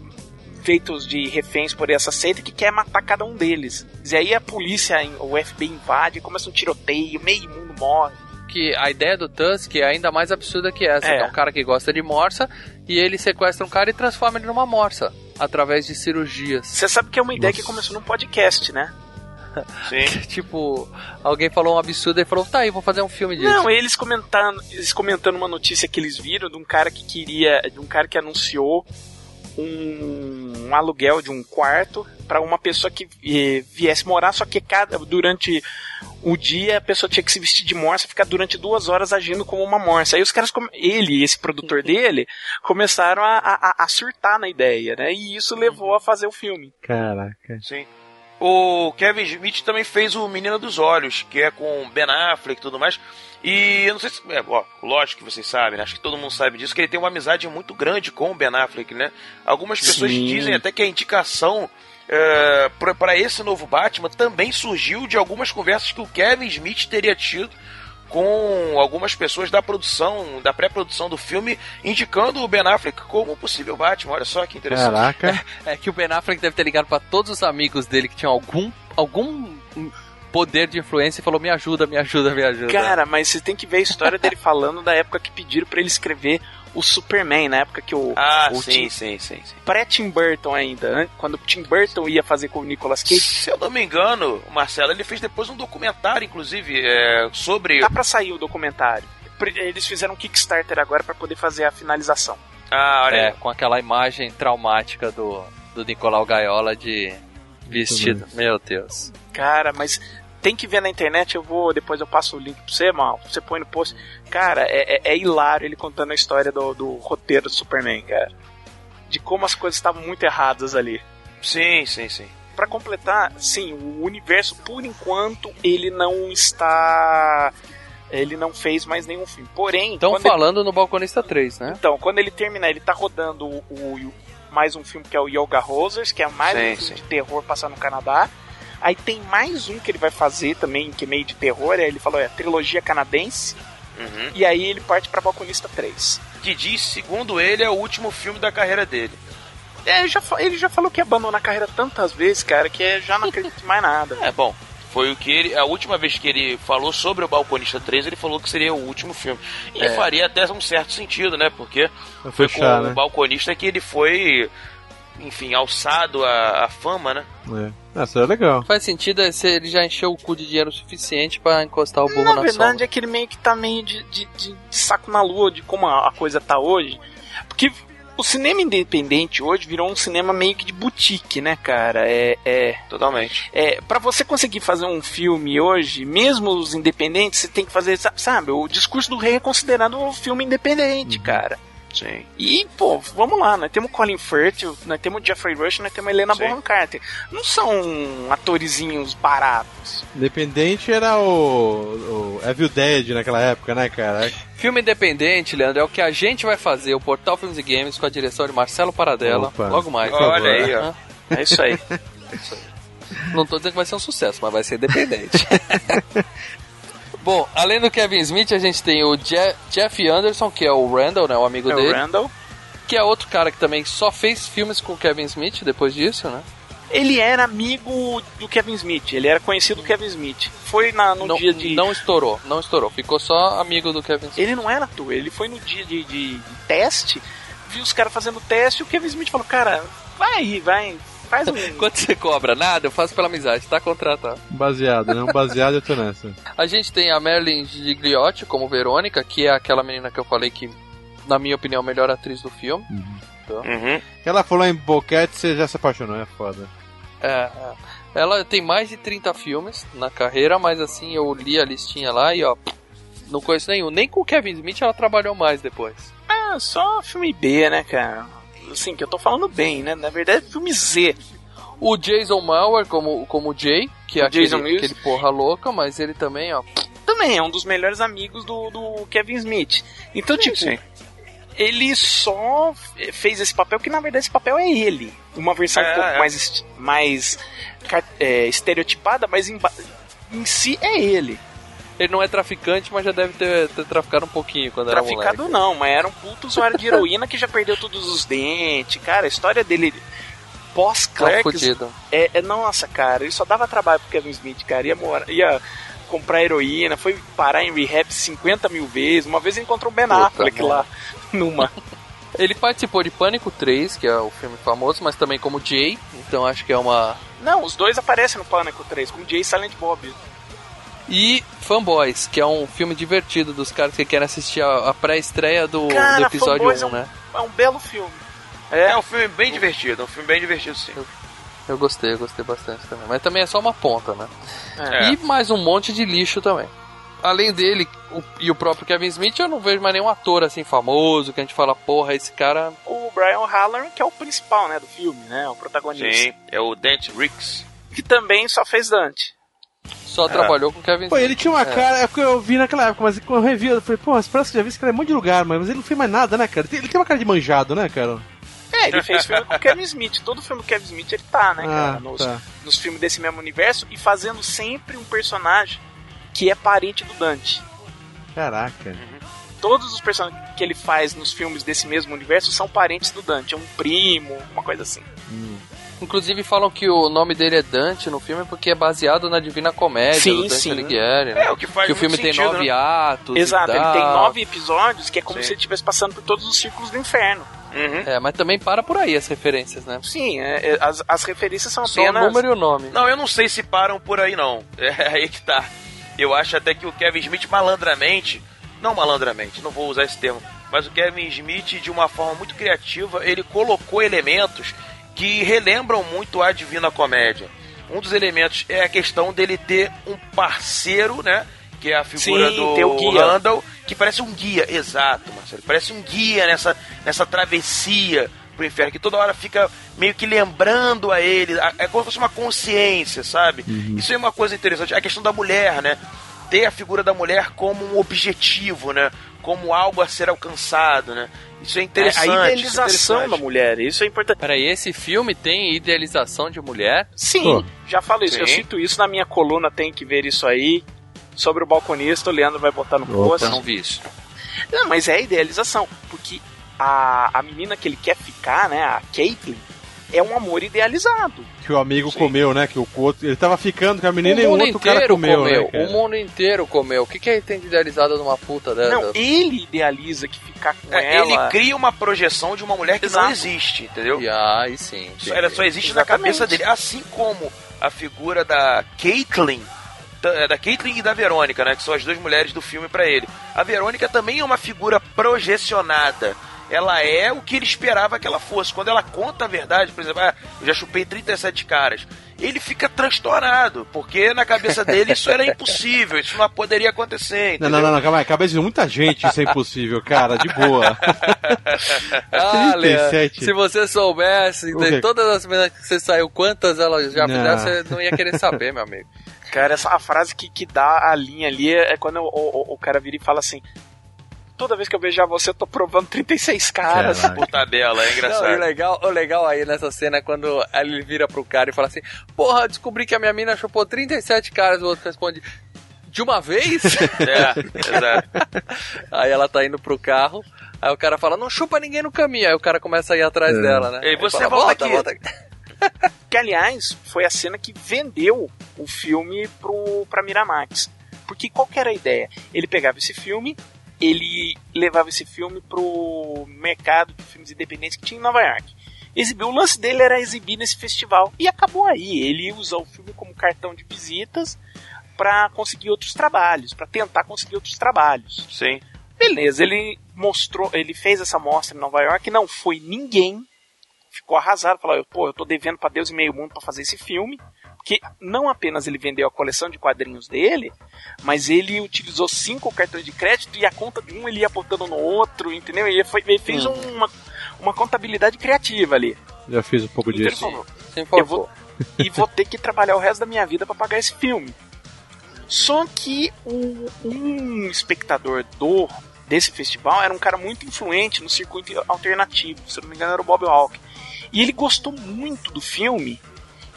S3: feitos de reféns por essa seita que quer matar cada um deles. E aí a polícia, o FBI invade, começa um tiroteio, meio mundo morre.
S1: Que a ideia do Tusk é ainda mais absurda que essa.
S3: É.
S1: é um cara que gosta de morsa e ele sequestra um cara e transforma ele numa morsa. Através de cirurgias.
S3: Você sabe que é uma ideia que começou num podcast, né?
S4: Sim.
S1: tipo, alguém falou um absurdo e falou, tá aí, vou fazer um filme disso.
S3: Não, eles comentando, eles comentando uma notícia que eles viram de um cara que queria, de um cara que anunciou um, um aluguel de um quarto para uma pessoa que eh, viesse morar, só que cada durante o dia a pessoa tinha que se vestir de morsa, ficar durante duas horas agindo como uma morsa. Aí os caras, ele e esse produtor dele, começaram a, a, a surtar na ideia, né? E isso levou a fazer o filme.
S7: Caraca.
S4: Sim. O Kevin Smith também fez o Menina dos Olhos, que é com Ben Affleck e tudo mais. E eu não sei se. É, ó, lógico que vocês sabem, né? acho que todo mundo sabe disso, que ele tem uma amizade muito grande com o Ben Affleck, né? Algumas pessoas
S3: Sim.
S4: dizem até que a indicação para esse novo Batman também surgiu de algumas conversas que o Kevin Smith teria tido com algumas pessoas da produção, da pré-produção do filme, indicando o Ben Affleck como possível Batman. Olha só que interessante.
S7: Caraca.
S1: É que o Ben Affleck deve ter ligado pra todos os amigos dele que tinham algum, algum poder de influência e falou: me ajuda, me ajuda, me ajuda.
S3: Cara, mas você tem que ver a história dele falando da época que pediram pra ele escrever o Superman, na época que o,
S4: Ah,
S3: o
S4: sim,
S3: Tim-
S4: sim, sim, sim.
S3: pré-Tim Burton ainda, né? quando o Tim Burton ia fazer com o Nicolas Cage,
S4: Se eu não me engano, o Marcelo, ele fez depois um documentário, inclusive, é, sobre.
S3: tá pra sair o documentário. Eles fizeram um Kickstarter agora pra poder fazer a finalização.
S4: Ah, olha
S1: É, com aquela imagem traumática do, do Nicolau Gaiola de vestido. Meu Deus.
S3: Cara, mas tem que ver na internet, eu vou, depois eu passo o link pra você, mal. Você põe no post. Cara, é, é, é hilário ele contando a história do, do roteiro do Superman, cara. De como as coisas estavam muito erradas ali.
S4: Sim, sim, sim.
S3: Pra completar, sim, o universo, por enquanto, ele não está. Ele não fez mais nenhum filme. Porém,
S1: Estão
S3: quando ele-
S1: falando no Balconista 3, né?
S3: então, quando ele terminar, ele tá rodando o, o- mais um filme que é o Yoga Rosers, que é mais
S4: Sim,
S3: um filme
S4: sim.
S3: de terror passado no Canadá. Aí tem mais um que ele vai fazer também, que é meio de terror, aí ele falou, é a trilogia canadense.
S4: Uhum.
S3: E aí ele parte pra Balconista 3.
S4: Que diz, segundo ele, é o último filme da carreira dele.
S3: É, ele já, ele já falou que abandonou a carreira tantas vezes, cara, que é- já não acredito em mais nada.
S4: É, bom, foi o que ele. A última vez que ele falou sobre o Balconista 3, ele falou que seria o último filme. E
S1: É.
S4: faria até um certo sentido, né? Porque foi
S7: fechar,
S4: com
S7: né?
S4: o Balconista que ele foi, enfim, alçado à, à fama, né?
S7: É. Ah, seria legal.
S1: Faz sentido é se ele já encheu o cu de dinheiro suficiente pra encostar o burro
S3: Na
S1: na,
S3: verdade
S1: sombra.
S3: é que ele meio que tá meio de, de- de saco na lua de como a, a coisa tá hoje. Porque o cinema independente hoje virou um cinema meio que de boutique, né, cara? É, é,
S4: Totalmente.
S3: é para você conseguir fazer um filme hoje, mesmo os independentes, você tem que fazer, sa- sabe? O discurso do rei é considerado um filme independente, cara.
S4: Sim.
S3: E, pô, vamos lá, nós temos Colin Firth, nós temos Jeffrey Rush, nós temos Helena
S4: Sim.
S3: Bonham Carter. Não são atorizinhos baratos.
S2: Independente era o, o Evil Dead naquela época, né, cara?
S1: Filme independente, Leandro, é o que a gente vai fazer, o Portal Filmes e Games, com a direção de Marcelo Paradela,
S2: Opa.
S1: logo mais.
S4: Olha aí, ó.
S3: É isso aí.
S1: Não tô dizendo que vai ser um sucesso, mas vai ser independente. Bom, além do Kevin Smith, a gente tem o Je- Jeff Anderson, que é o Randall, né, o amigo
S3: é o
S1: dele,
S3: Randall.
S1: que é outro cara que também só fez filmes com o Kevin Smith depois disso, né?
S3: Ele era amigo do Kevin Smith, ele era conhecido do Kevin Smith. Foi na, no
S1: não,
S3: dia de.
S1: não estourou, não estourou, ficou só amigo do Kevin Smith.
S3: Ele não era ator, ele foi no dia de, de- de teste, viu os caras fazendo teste e o Kevin Smith falou: Cara, vai aí, vai, faz um.
S1: Quanto você cobra? Nada, eu faço pela amizade, tá contratado.
S2: Baseado, né? Um baseado eu tô nessa.
S1: A gente tem a Marilyn Gigliotti como Verônica, que é aquela menina que eu falei que, na minha opinião, é a melhor atriz do filme.
S4: Uhum.
S2: Ela falou em boquete, você já se apaixonou, é foda.
S1: É, é. Ela tem mais de 30 filmes na carreira, mas assim, eu li a listinha lá e ó, não conheço nenhum. Nem com o Kevin Smith ela trabalhou mais depois.
S3: Ah, só filme B, né, cara? Assim, que eu tô falando bem, né? Na verdade, é filme Z.
S1: O Jason Mauer como, como Jay, que é
S3: O
S1: aquele, aquele porra louca, mas ele também, ó.
S3: Também é um dos melhores amigos do, do Kevin Smith. Então, tipo,
S4: sim.
S3: ele só fez esse papel, que na verdade esse papel é ele. Uma versão
S4: É,
S3: um pouco
S4: é.
S3: mais, mais é, estereotipada, mas em, em si é ele.
S1: Ele não é traficante, mas já deve ter, ter traficado um pouquinho quando era
S3: Traficado não, mas era um puto usuário de heroína que já perdeu todos os dentes. Cara, a história dele
S1: Tá
S3: pós-Clerks
S1: fudido.
S3: é, é- Nossa, cara, ele só dava trabalho pro Kevin Smith, cara. Ia, morar, ia comprar heroína, foi parar em rehab 50 mil vezes. Uma vez ele encontrou o Ben
S1: Puta
S3: Affleck lá, numa.
S1: Ele participou de Pânico 3, que é o filme famoso, mas também como Jay, então acho que é uma.
S3: Não, os dois aparecem no Pânico 3, como Jay e Silent Bob.
S1: E Fanboys, que é um filme divertido dos caras que querem assistir a, a pré-estreia do,
S3: Cara,
S1: do episódio
S3: Fanboys
S1: 1,
S3: é um-
S1: né?
S3: É um belo filme.
S4: É um filme bem divertido, é um filme bem divertido, sim.
S1: Eu gostei, eu gostei bastante também. Mas também é só uma ponta, né?
S4: É.
S1: E mais um monte de lixo também. Além dele o- e o próprio Kevin Smith, eu não vejo mais nenhum ator assim famoso que a gente fala, porra, esse cara.
S3: O Brian Halloran, que é o principal, né, do filme, né, o protagonista.
S4: Sim, é o Dante Ricks.
S3: Que também só fez Dante.
S1: Só trabalhou com o Kevin
S2: Pô,
S1: Smith.
S2: ele tinha uma
S1: É.
S2: cara, é porque eu vi naquela época, mas quando eu revi, eu falei, pô, parece que já vi esse cara em um monte de lugar, mas ele não fez mais nada, né, cara? Ele tem- uma cara de manjado, né, cara?
S3: É, ele fez filme com o Kevin Smith. Todo filme do Kevin Smith ele tá, né, cara?
S2: Ah,
S3: Nos,
S2: tá.
S3: nos filmes desse mesmo universo e fazendo sempre um personagem que é parente do Dante.
S2: Caraca.
S3: Todos os personagens que ele faz nos filmes desse mesmo universo são parentes do Dante. É um primo, uma coisa assim.
S1: Inclusive falam que o nome dele é Dante no filme porque é baseado na Divina Comédia
S3: Sim,
S1: do Dante
S3: sim.
S1: Alighieri. né?
S4: É, o que faz
S1: que o filme
S4: muito
S1: tem
S4: sentido,
S1: nove
S4: né?
S1: atos.
S3: Exato,
S1: e
S3: ele tem nove episódios que é como
S4: Sim.
S3: se ele estivesse passando por todos os círculos do inferno.
S4: Uhum.
S1: É, mas também para por aí as referências, né?
S3: Sim, é- é- as, as referências são
S1: Só o
S3: apenas.
S1: número e o nome.
S4: Não, eu não sei se param por aí, não. É aí que tá. Eu acho até que o Kevin Smith malandramente, não malandramente, não vou usar esse termo, mas o Kevin Smith, de uma forma muito criativa, ele colocou elementos que relembram muito a Divina Comédia. Um dos elementos é a questão dele ter um parceiro, né? Que é a figura
S3: Sim,
S4: do
S3: guia.
S4: Randall, que parece um guia, exato, Marcelo. Parece um guia nessa, nessa travessia pro inferno, que toda hora fica meio que lembrando a ele. É como se fosse uma consciência, sabe? Isso é uma coisa interessante. A questão da mulher, né? Ter a figura da mulher como um objetivo, né? Como algo a ser alcançado, né? Isso é
S3: É,
S4: interessante.
S3: a
S4: isso é
S3: idealização da
S4: interessante.
S3: mulher, isso é importante.
S1: Peraí, esse filme tem idealização de mulher?
S3: Sim,
S2: Pô.
S3: já falo isso. Eu
S4: Sim.
S3: cito isso na minha coluna, tem que ver isso aí. Sobre o balconista, o Leandro vai botar no post.
S1: Eu não vi isso.
S3: Não, mas é idealização, porque a, a menina que ele quer ficar, né, a Caitlyn, é um amor idealizado.
S2: Que o amigo
S4: Sim.
S2: comeu, né? Que o outro, ele tava ficando com a menina e
S1: o
S2: outro cara
S1: inteiro
S2: comeu,
S1: comeu.
S2: né, cara?
S1: o mundo inteiro comeu. O que, que ele tem de idealizado numa puta dessa?
S3: Não, ele idealiza que ficar com
S4: É,
S3: ela...
S4: ele cria uma projeção de uma mulher que não
S3: Exato.
S4: existe, entendeu?
S1: E aí sim.
S4: Só- Ela só existe na
S3: Exatamente.
S4: cabeça dele. Assim como a figura da Caitlyn, da, é, da Caitlyn e da Verônica, né? Que são as duas mulheres do filme pra ele. A Verônica também é uma figura projecionada. Ela é o que ele esperava que ela fosse. Quando ela conta a verdade, por exemplo, ah, eu já chupei 37 caras. Ele fica transtornado, porque na cabeça dele isso era impossível, isso não poderia acontecer.
S2: Não,
S4: entendeu?
S2: não, não, não, calma aí. Cabeça de muita gente isso é impossível, cara, de boa.
S1: Ah, Leandro,
S2: 37.
S1: se você soubesse todas as meninas que você saiu, quantas elas já
S2: Não.
S1: fizeram, você não ia querer saber, meu amigo.
S3: Cara, essa a frase que, que dá a linha ali é, é quando o, o, o cara vira e fala assim: Toda vez que eu beijar você, eu tô provando 36 caras.
S4: Por tabela, é
S1: Não,
S4: engraçado.
S1: e o legal, o legal aí nessa cena é quando ele vira pro cara e fala assim: Porra, descobri que a minha mina chupou 37 caras. O outro responde: De uma vez?
S4: É, exato.
S1: aí ela tá indo pro carro. Aí o cara fala: Não chupa ninguém no caminho. Aí o cara começa a ir atrás
S2: É.
S1: dela, né? Aí
S4: você
S1: fala,
S4: volta aqui."
S3: Que, aliás, foi a cena que vendeu o filme pro, pra Miramax. Porque qual que era a ideia? Ele pegava esse filme, ele levava esse filme pro mercado de filmes independentes que tinha em Nova York. Exibiu, o lance dele era exibir nesse festival. E acabou aí. Ele ia usar o filme como cartão de visitas para conseguir outros trabalhos, para tentar conseguir outros trabalhos.
S4: Sim.
S3: Beleza, ele mostrou, ele fez essa mostra em Nova York, não foi ninguém, ficou arrasado, falou, pô, eu tô devendo pra Deus e meio mundo pra fazer esse filme, porque não apenas ele vendeu a coleção de quadrinhos dele, mas ele utilizou cinco cartões de crédito e a conta de um ele ia botando no outro, entendeu? Ele, foi, ele fez uma, uma contabilidade criativa ali.
S2: Já fiz um pouco
S3: Então ele
S2: disso.
S3: falou,
S1: Se
S3: eu vou, e vou ter que trabalhar o resto da minha vida pra pagar esse filme. Só que o, um espectador do desse festival era um cara muito influente no circuito alternativo, se não me engano era o Bob Hawke. E ele gostou muito do filme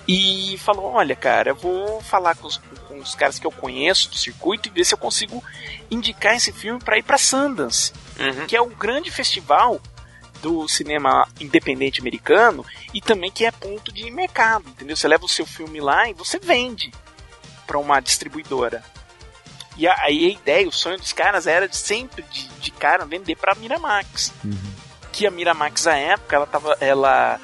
S3: e falou: Olha, cara, eu vou falar com os, com os caras que eu conheço do circuito e ver se eu consigo indicar esse filme para ir para Sundance,
S4: Uhum.
S3: que é o grande festival do cinema independente americano e também que é ponto de mercado, entendeu? Você leva o seu filme lá e você vende para uma distribuidora. E a- aí a ideia, o sonho dos caras era de sempre de, de cara vender para Miramax. Que a Miramax à época ela tava ela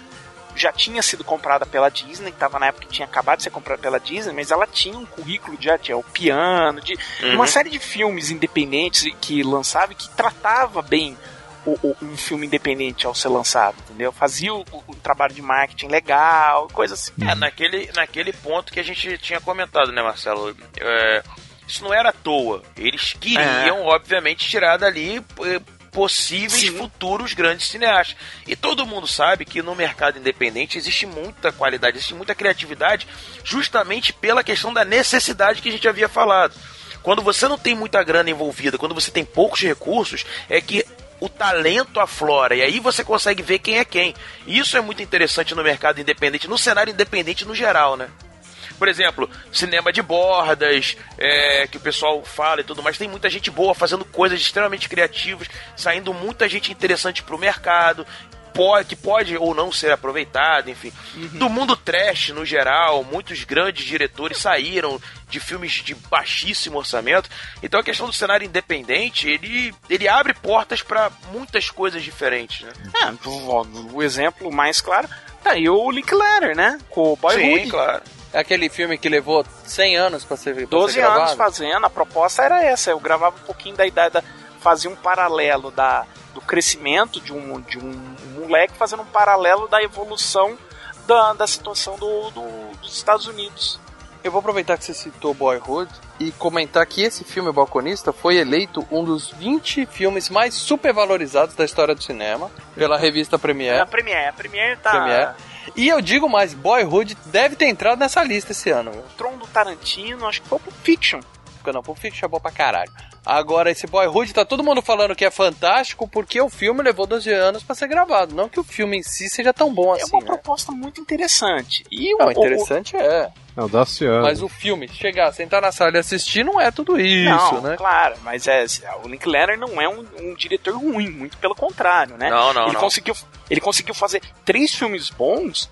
S3: já tinha sido comprada pela Disney, que tava na época que tinha acabado de ser comprada pela Disney, mas ela tinha um currículo já tinha o piano, de
S4: Uhum.
S3: uma série de filmes independentes que lançava e que tratava bem o- o- um filme independente ao ser lançado, entendeu? Fazia o, o- trabalho de marketing legal, coisa assim.
S4: É, naquele, naquele ponto que a gente tinha comentado, né, Marcelo? É, isso não era à toa. Eles queriam, obviamente, tirar dali eh, possíveis
S3: Sim.
S4: futuros grandes cineastas. E todo mundo sabe que no mercado independente existe muita qualidade, existe muita criatividade, justamente pela questão da necessidade que a gente havia falado. Quando você não tem muita grana envolvida, quando você tem poucos recursos, é que o talento aflora e aí você consegue ver quem é quem. E Isso é muito interessante no mercado independente, no cenário independente no geral, né? Por exemplo, cinema de bordas, é, que o pessoal fala e tudo mais. Tem muita gente boa fazendo coisas extremamente criativas, saindo muita gente interessante pro mercado, pode, que pode ou não ser aproveitado, enfim. Do mundo trash no geral, muitos grandes diretores saíram de filmes de baixíssimo orçamento. Então a questão do cenário independente, ele, ele abre portas para muitas coisas diferentes, né?
S3: É, o, o exemplo mais claro tá aí o Linklater, né? Com o Boyhood.
S4: Sim, claro.
S1: É aquele filme que levou 100 anos pra ser, pra
S3: 12
S1: ser gravado.
S3: anos fazendo, a proposta era essa. Eu gravava um pouquinho da idade, da, fazia um paralelo da, do crescimento de um, de um moleque, fazendo um paralelo da evolução da, da situação do, do- dos Estados Unidos.
S1: Eu vou aproveitar que você citou Boyhood e comentar que esse filme O Balconista foi eleito um dos 20 filmes mais supervalorizados da história do cinema pela revista
S3: A
S1: Premiere.
S3: Premiere, a Premiere tá.
S1: Premiere. E eu digo mais, Boyhood deve ter entrado nessa lista esse ano.
S3: O Tron do Tarantino, acho que foi pro Fiction.
S1: Porque não, Pulp Fiction é bom pra caralho. Agora, esse Boyhood, tá todo mundo falando que é fantástico porque o filme levou 12 anos pra ser gravado. Não que o filme em si seja tão bom
S3: é
S1: assim,
S3: uma
S1: né?
S3: proposta muito interessante. E o,
S1: Não,
S3: o-
S1: interessante é.
S2: É audacioso.
S1: Mas o filme, chegar, sentar na sala e assistir, não é tudo isso,
S3: não,
S1: né?
S3: claro, mas é, o Linklater não é um, um diretor ruim, muito pelo contrário, né?
S4: Não, não,
S3: ele
S4: não.
S3: conseguiu, ele conseguiu fazer três filmes bons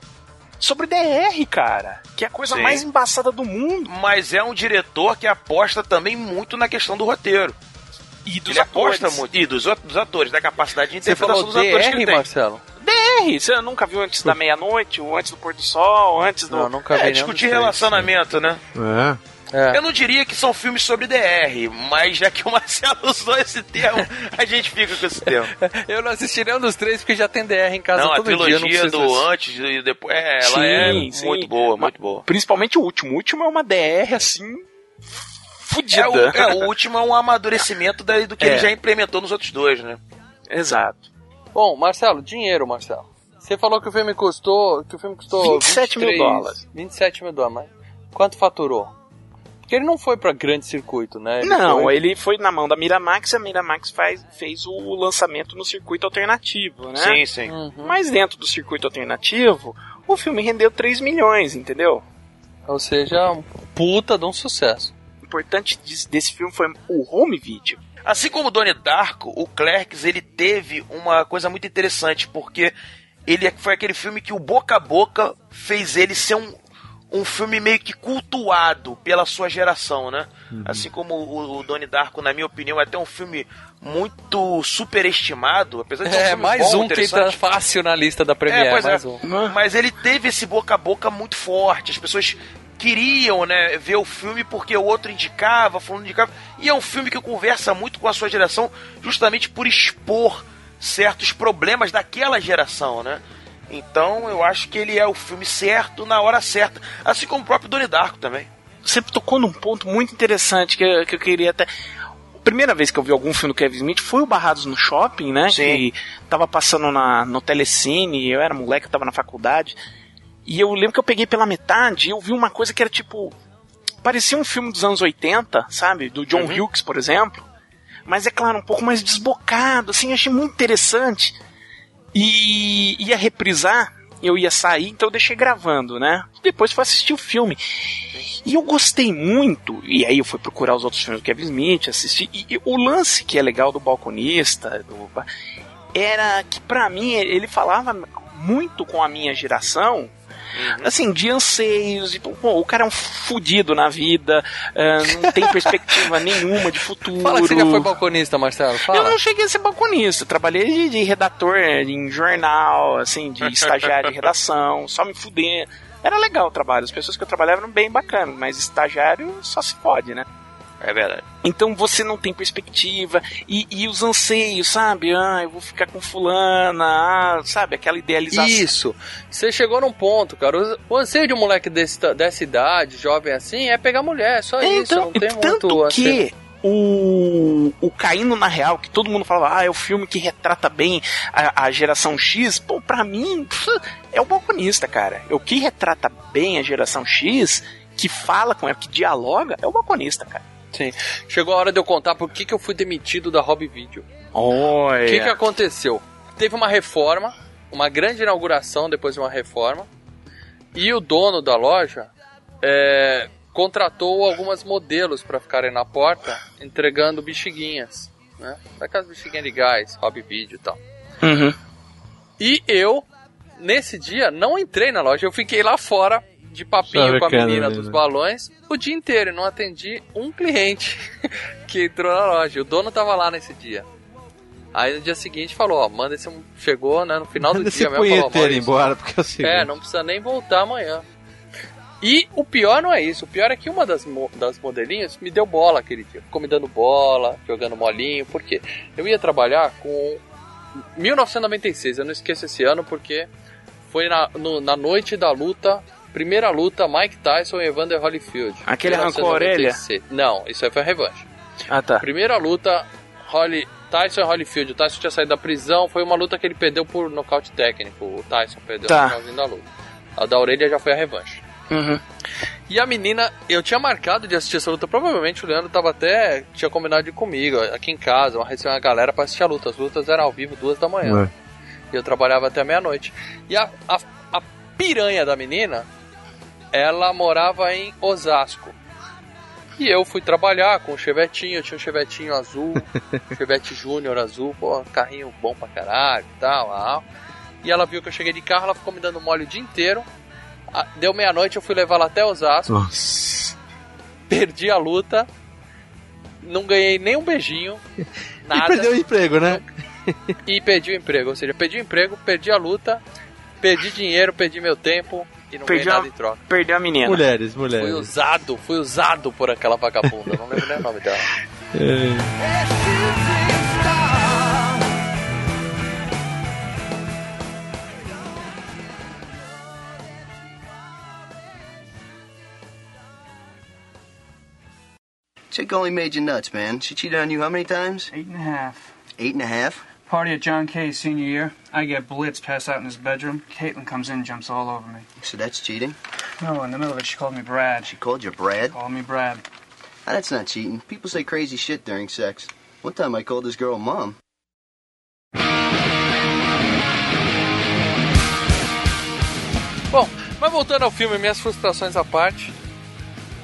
S3: sobre DR, cara, que é a coisa
S4: Sim.
S3: mais embaçada do mundo
S4: Mas é um diretor que aposta também muito na questão do roteiro.
S3: e dos
S4: Ele aposta
S3: atores.
S4: muito. E dos, o- dos atores, da capacidade de
S1: Você
S4: interpretação
S1: falou
S4: dos atores que
S1: DR,
S4: ele tem.
S1: Marcelo?
S3: DR, você nunca viu antes da meia-noite, ou antes do pôr do sol, ou antes do
S1: Não, nunca vi
S4: É, discutir relacionamento, né?
S2: É.
S1: É.
S4: Eu não diria que são filmes sobre DR, mas já que o Marcelo usou esse termo, a gente fica com esse termo.
S1: Eu não assisti nenhum dos três porque já tem DR em casa
S4: Não, a
S1: todo dia. não
S4: trilogia
S1: preciso
S4: do antes e depois, é, ela
S3: Sim,
S4: é
S3: sim.
S4: muito boa, muito boa.
S3: Principalmente o último. O último é uma DR assim. Fudida.
S4: É o, é, o último é um amadurecimento da- do que
S3: É.
S4: ele já implementou nos outros dois, né?
S3: Exato.
S1: Bom, Marcelo, dinheiro, Marcelo. Você falou que o filme custou. Que o filme custou
S3: 27 mil
S1: 23
S3: dólares.
S1: 27 mil dólares, mas quanto faturou? Porque ele não foi pra grande circuito, né? Ele
S3: não,
S1: foi-
S3: ele foi na mão da Miramax e a Miramax faz, fez o lançamento no circuito alternativo, né?
S4: Sim, sim.
S1: Uhum.
S3: Mas dentro do circuito alternativo, o filme rendeu 3 milhões, entendeu?
S1: Ou seja, um puta de um sucesso.
S3: O importante desse, desse filme foi o home video.
S4: Assim como o Donnie Darko, o Clerks ele teve uma coisa muito interessante, porque ele é- foi aquele filme que o boca a boca fez ele ser um, um filme meio que cultuado pela sua geração, né? Assim como o, o Donnie Darko, na minha opinião, é até um filme muito superestimado, apesar de ser um
S1: É,
S4: filme
S1: mais
S4: bom,
S1: um que entra fácil na lista da Premiere.
S4: É, pois
S1: mais
S4: é.
S1: um.
S4: Mas ele teve esse boca a boca muito forte. As pessoas queriam, né, ver o filme porque o outro indicava, fulano indicava. E é um filme que conversa muito com a sua geração, justamente por expor certos problemas daquela geração, né? Então eu acho que ele é o filme certo na hora certa. Assim como o próprio Donnie Darko também.
S3: Você tocou num ponto muito interessante que, eu- que eu queria até. A primeira vez que eu vi algum filme do Kevin Smith foi o Barrados no Shopping, né?
S4: Sim.
S3: Que tava passando na, no Telecine, eu era moleque, eu tava na faculdade. E eu lembro que eu peguei pela metade e eu vi uma coisa que era tipo. Parecia um filme dos anos 80, sabe? Do John
S4: Uhum.
S3: Hughes, por exemplo. Mas é claro, um pouco mais desbocado, assim, achei muito interessante. E ia reprisar, eu ia sair, então eu deixei gravando, né? Depois fui assistir o filme. E eu gostei muito, e aí eu fui procurar os outros filmes do Kevin Smith, assistir. E, e o lance que é legal do balconista, do, era que pra mim ele falava muito com a minha geração. Assim, de anseios, de, pô, o cara é um fudido na vida, ah, não tem perspectiva nenhuma de futuro.
S1: Fala que você já foi balconista, Marcelo.
S3: Eu
S1: Fala.
S3: não cheguei a ser balconista, trabalhei de, de redator em jornal, assim, de estagiário de redação, só me fuder. Era legal o trabalho, as pessoas que eu trabalhava eram bem bacanas, mas estagiário só se pode, né?
S4: É verdade.
S3: Então você não tem perspectiva e, e os anseios, sabe? Ah, eu vou ficar com fulana, ah, sabe? Aquela idealização.
S1: Isso. Você chegou num ponto, cara. O- O anseio de um moleque desse, dessa idade, jovem assim, é pegar mulher, só isso.
S3: Então,
S1: Não tem
S3: tanto
S1: muito anseio.
S3: que o, o Caindo na Real, que todo mundo falava, ah, é o filme que retrata bem a, a geração X, pô, pra mim, é o balconista, cara. O que retrata bem a geração X, que fala com ela, que dialoga, é o balconista, cara.
S1: Sim. Chegou a hora de eu contar por que, que eu fui demitido da Hobby Video.
S3: Olha.
S1: O que, que aconteceu? Teve uma reforma, uma grande inauguração depois de uma reforma, e o dono da loja é, contratou algumas modelos para ficarem na porta entregando bexiguinhas, né? Daquelas bexiguinhas de gás, hobby vídeo e tal.
S3: Uhum.
S1: E eu, nesse dia, não entrei na loja, eu fiquei lá fora de papinho com a menina
S2: ali,
S1: dos
S2: né?
S1: balões o dia inteiro e não atendi um cliente que entrou na loja. O dono tava lá nesse dia. Aí no dia seguinte falou, ó, manda esse. Chegou, né? No final do
S2: Manda esse
S1: dia mesmo. Falou,
S2: embora, porque é o seguinte.
S1: é, não precisa nem voltar amanhã. E o pior não é isso. O pior é que uma das, mo- das modelinhas me deu bola aquele dia. Ficou me dando bola, jogando molinho. Por quê? Eu ia trabalhar com 1996. Eu não esqueço esse ano porque foi na, no- na noite da luta. Primeira luta, Mike Tyson e Evander Holyfield.
S3: Aquele arrancou a orelha?
S1: 1996. Não, isso aí foi a revanche.
S3: Ah, tá.
S1: Primeira luta, Holly, Tyson e Holyfield. O Tyson tinha saído da prisão. Foi uma luta que ele perdeu por nocaute técnico. O Tyson perdeu
S3: Tá.
S1: no finalzinho da luta. A da orelha já foi a revanche.
S3: Uhum.
S1: E a menina, eu tinha marcado de assistir essa luta. Provavelmente o Leandro tava até. tinha combinado de ir comigo aqui em casa. Uma receber uma galera pra assistir a luta. As lutas eram ao vivo, duas da manhã.
S2: Ué.
S1: E eu trabalhava até meia-noite. E a, a, a piranha da menina, ela morava em Osasco. E eu fui trabalhar com o Chevetinho, eu tinha um Chevetinho azul, Chevette Júnior azul, pô, carrinho bom pra caralho e tal, tal. E ela viu que eu cheguei de carro, ela ficou me dando mole o dia inteiro. Ah, Deu meia-noite, eu fui levar ela até Osasco,
S2: Nossa.
S1: perdi a luta, não ganhei nem um beijinho, nada.
S2: E perdeu o emprego, né?
S1: e perdi o emprego. Ou seja, perdi o emprego, perdi a luta, perdi dinheiro, perdi meu tempo. E não
S3: Perdi
S1: ganhei
S3: a,
S1: nada em troca.
S3: perdeu a menina.
S7: Mulheres,
S1: Fui
S7: mulheres.
S1: usado, fui usado por aquela vagabunda, não lembro nem o nome dela.
S7: É.
S6: Chick only made you nuts, man. She cheated on you how many times?
S8: Eight and a half.
S6: Eight and a half?
S8: Party at John Kay's senior year. I get blitzed, pass out in his bedroom. Caitlin comes in, and jumps all over me.
S6: So that's cheating?
S8: No, in the middle of it, she called me Brad.
S6: She called you Brad?
S8: Called me Brad.
S6: Ah, that's not cheating. People say crazy shit during sex. One time I called this girl mom.
S1: Bom, mas voltando ao filme, minhas frustrações à parte.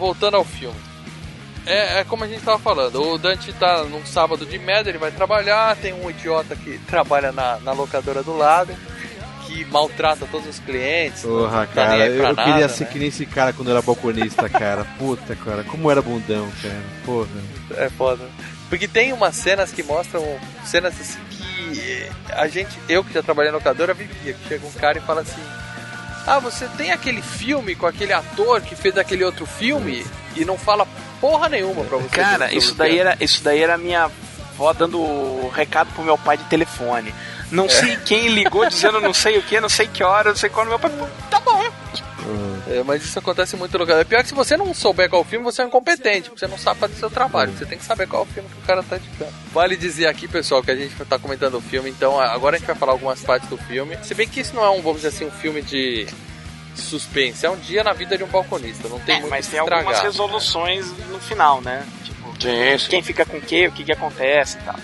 S1: Voltando ao filme. É, é como a gente tava falando, o Dante tá num sábado de merda, ele vai trabalhar, tem um idiota que trabalha na, na locadora do lado, que maltrata todos os clientes.
S2: Porra,
S1: tá
S2: cara, eu,
S1: nada,
S2: queria ser
S1: né?
S2: que nem esse cara quando era balconista, cara. Puta, cara, como era bundão, cara. Porra.
S1: É foda. Porque tem umas cenas que mostram cenas assim que a gente, eu que já trabalhei na locadora, vivia. Que chega um cara e fala assim: Ah, você tem aquele filme com aquele ator que fez aquele outro filme e não fala porra nenhuma pra você.
S3: Cara, isso daí,
S1: filme."
S3: era, isso daí era minha avó dando recado pro meu pai de telefone. Não sei quem ligou dizendo não sei o que, não sei que hora, não sei quando. Meu pai, "Pô, tá bom.
S1: É, mas isso acontece muito no lugar. É pior que se você não souber qual filme, você é incompetente, porque você não sabe fazer seu trabalho. Você tem que saber qual filme que o cara tá editando. Vale dizer aqui, pessoal, que a gente tá comentando o filme, então agora a gente vai falar algumas partes do filme. Se bem que isso não é um, vamos dizer assim, um filme de suspense, é um dia na vida de um balconista, não tem
S3: É,
S1: muito
S3: mas tem algumas
S1: estragar.
S3: resoluções no final, né? Tipo, quem fica com o quê, o que, que acontece e tal.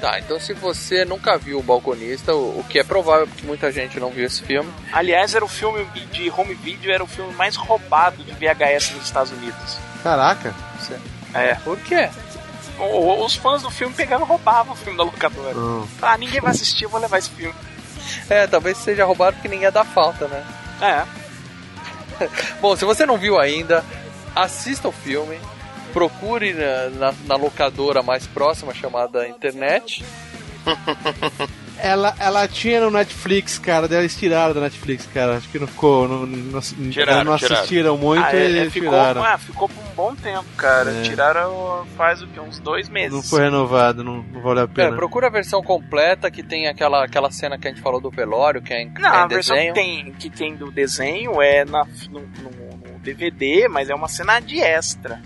S1: Tá, então se você nunca viu o balconista, o, o que é provável porque muita gente não viu esse filme,
S3: Aliás, era o filme de home video, era o filme mais roubado de VHS nos Estados Unidos.
S2: Caraca.
S3: É.
S1: por quê?
S3: O- Os fãs do filme pegavam e roubavam o filme da locadora. Ah, ninguém vai assistir, eu vou levar esse filme.
S1: É, talvez seja roubado porque ninguém dá falta, né?
S3: É.
S1: Bom, se você não viu ainda, assista o filme. Procure na, na- na locadora mais próxima chamada internet.
S2: Ela, ela tinha no Netflix, cara, daí eles tiraram da Netflix, cara. Acho que não ficou. Não, não,
S4: Tiraram,
S2: não
S4: tiraram.
S2: assistiram muito
S3: Ah,
S2: e
S3: é, é,
S2: eles
S3: ficou,
S2: tiraram.
S3: ah, ficou por um bom tempo, cara.
S2: É.
S3: Tiraram faz o que? Uns dois meses.
S2: Não foi renovado, não, não valeu a
S1: É,
S2: pena.
S1: procura a versão completa que tem aquela, aquela cena que a gente falou do velório, que é em,
S3: Não,
S1: é em
S3: a versão
S1: desenho.
S3: que tem, que tem do desenho é na, no, no- no DVD, mas é uma cena de extra.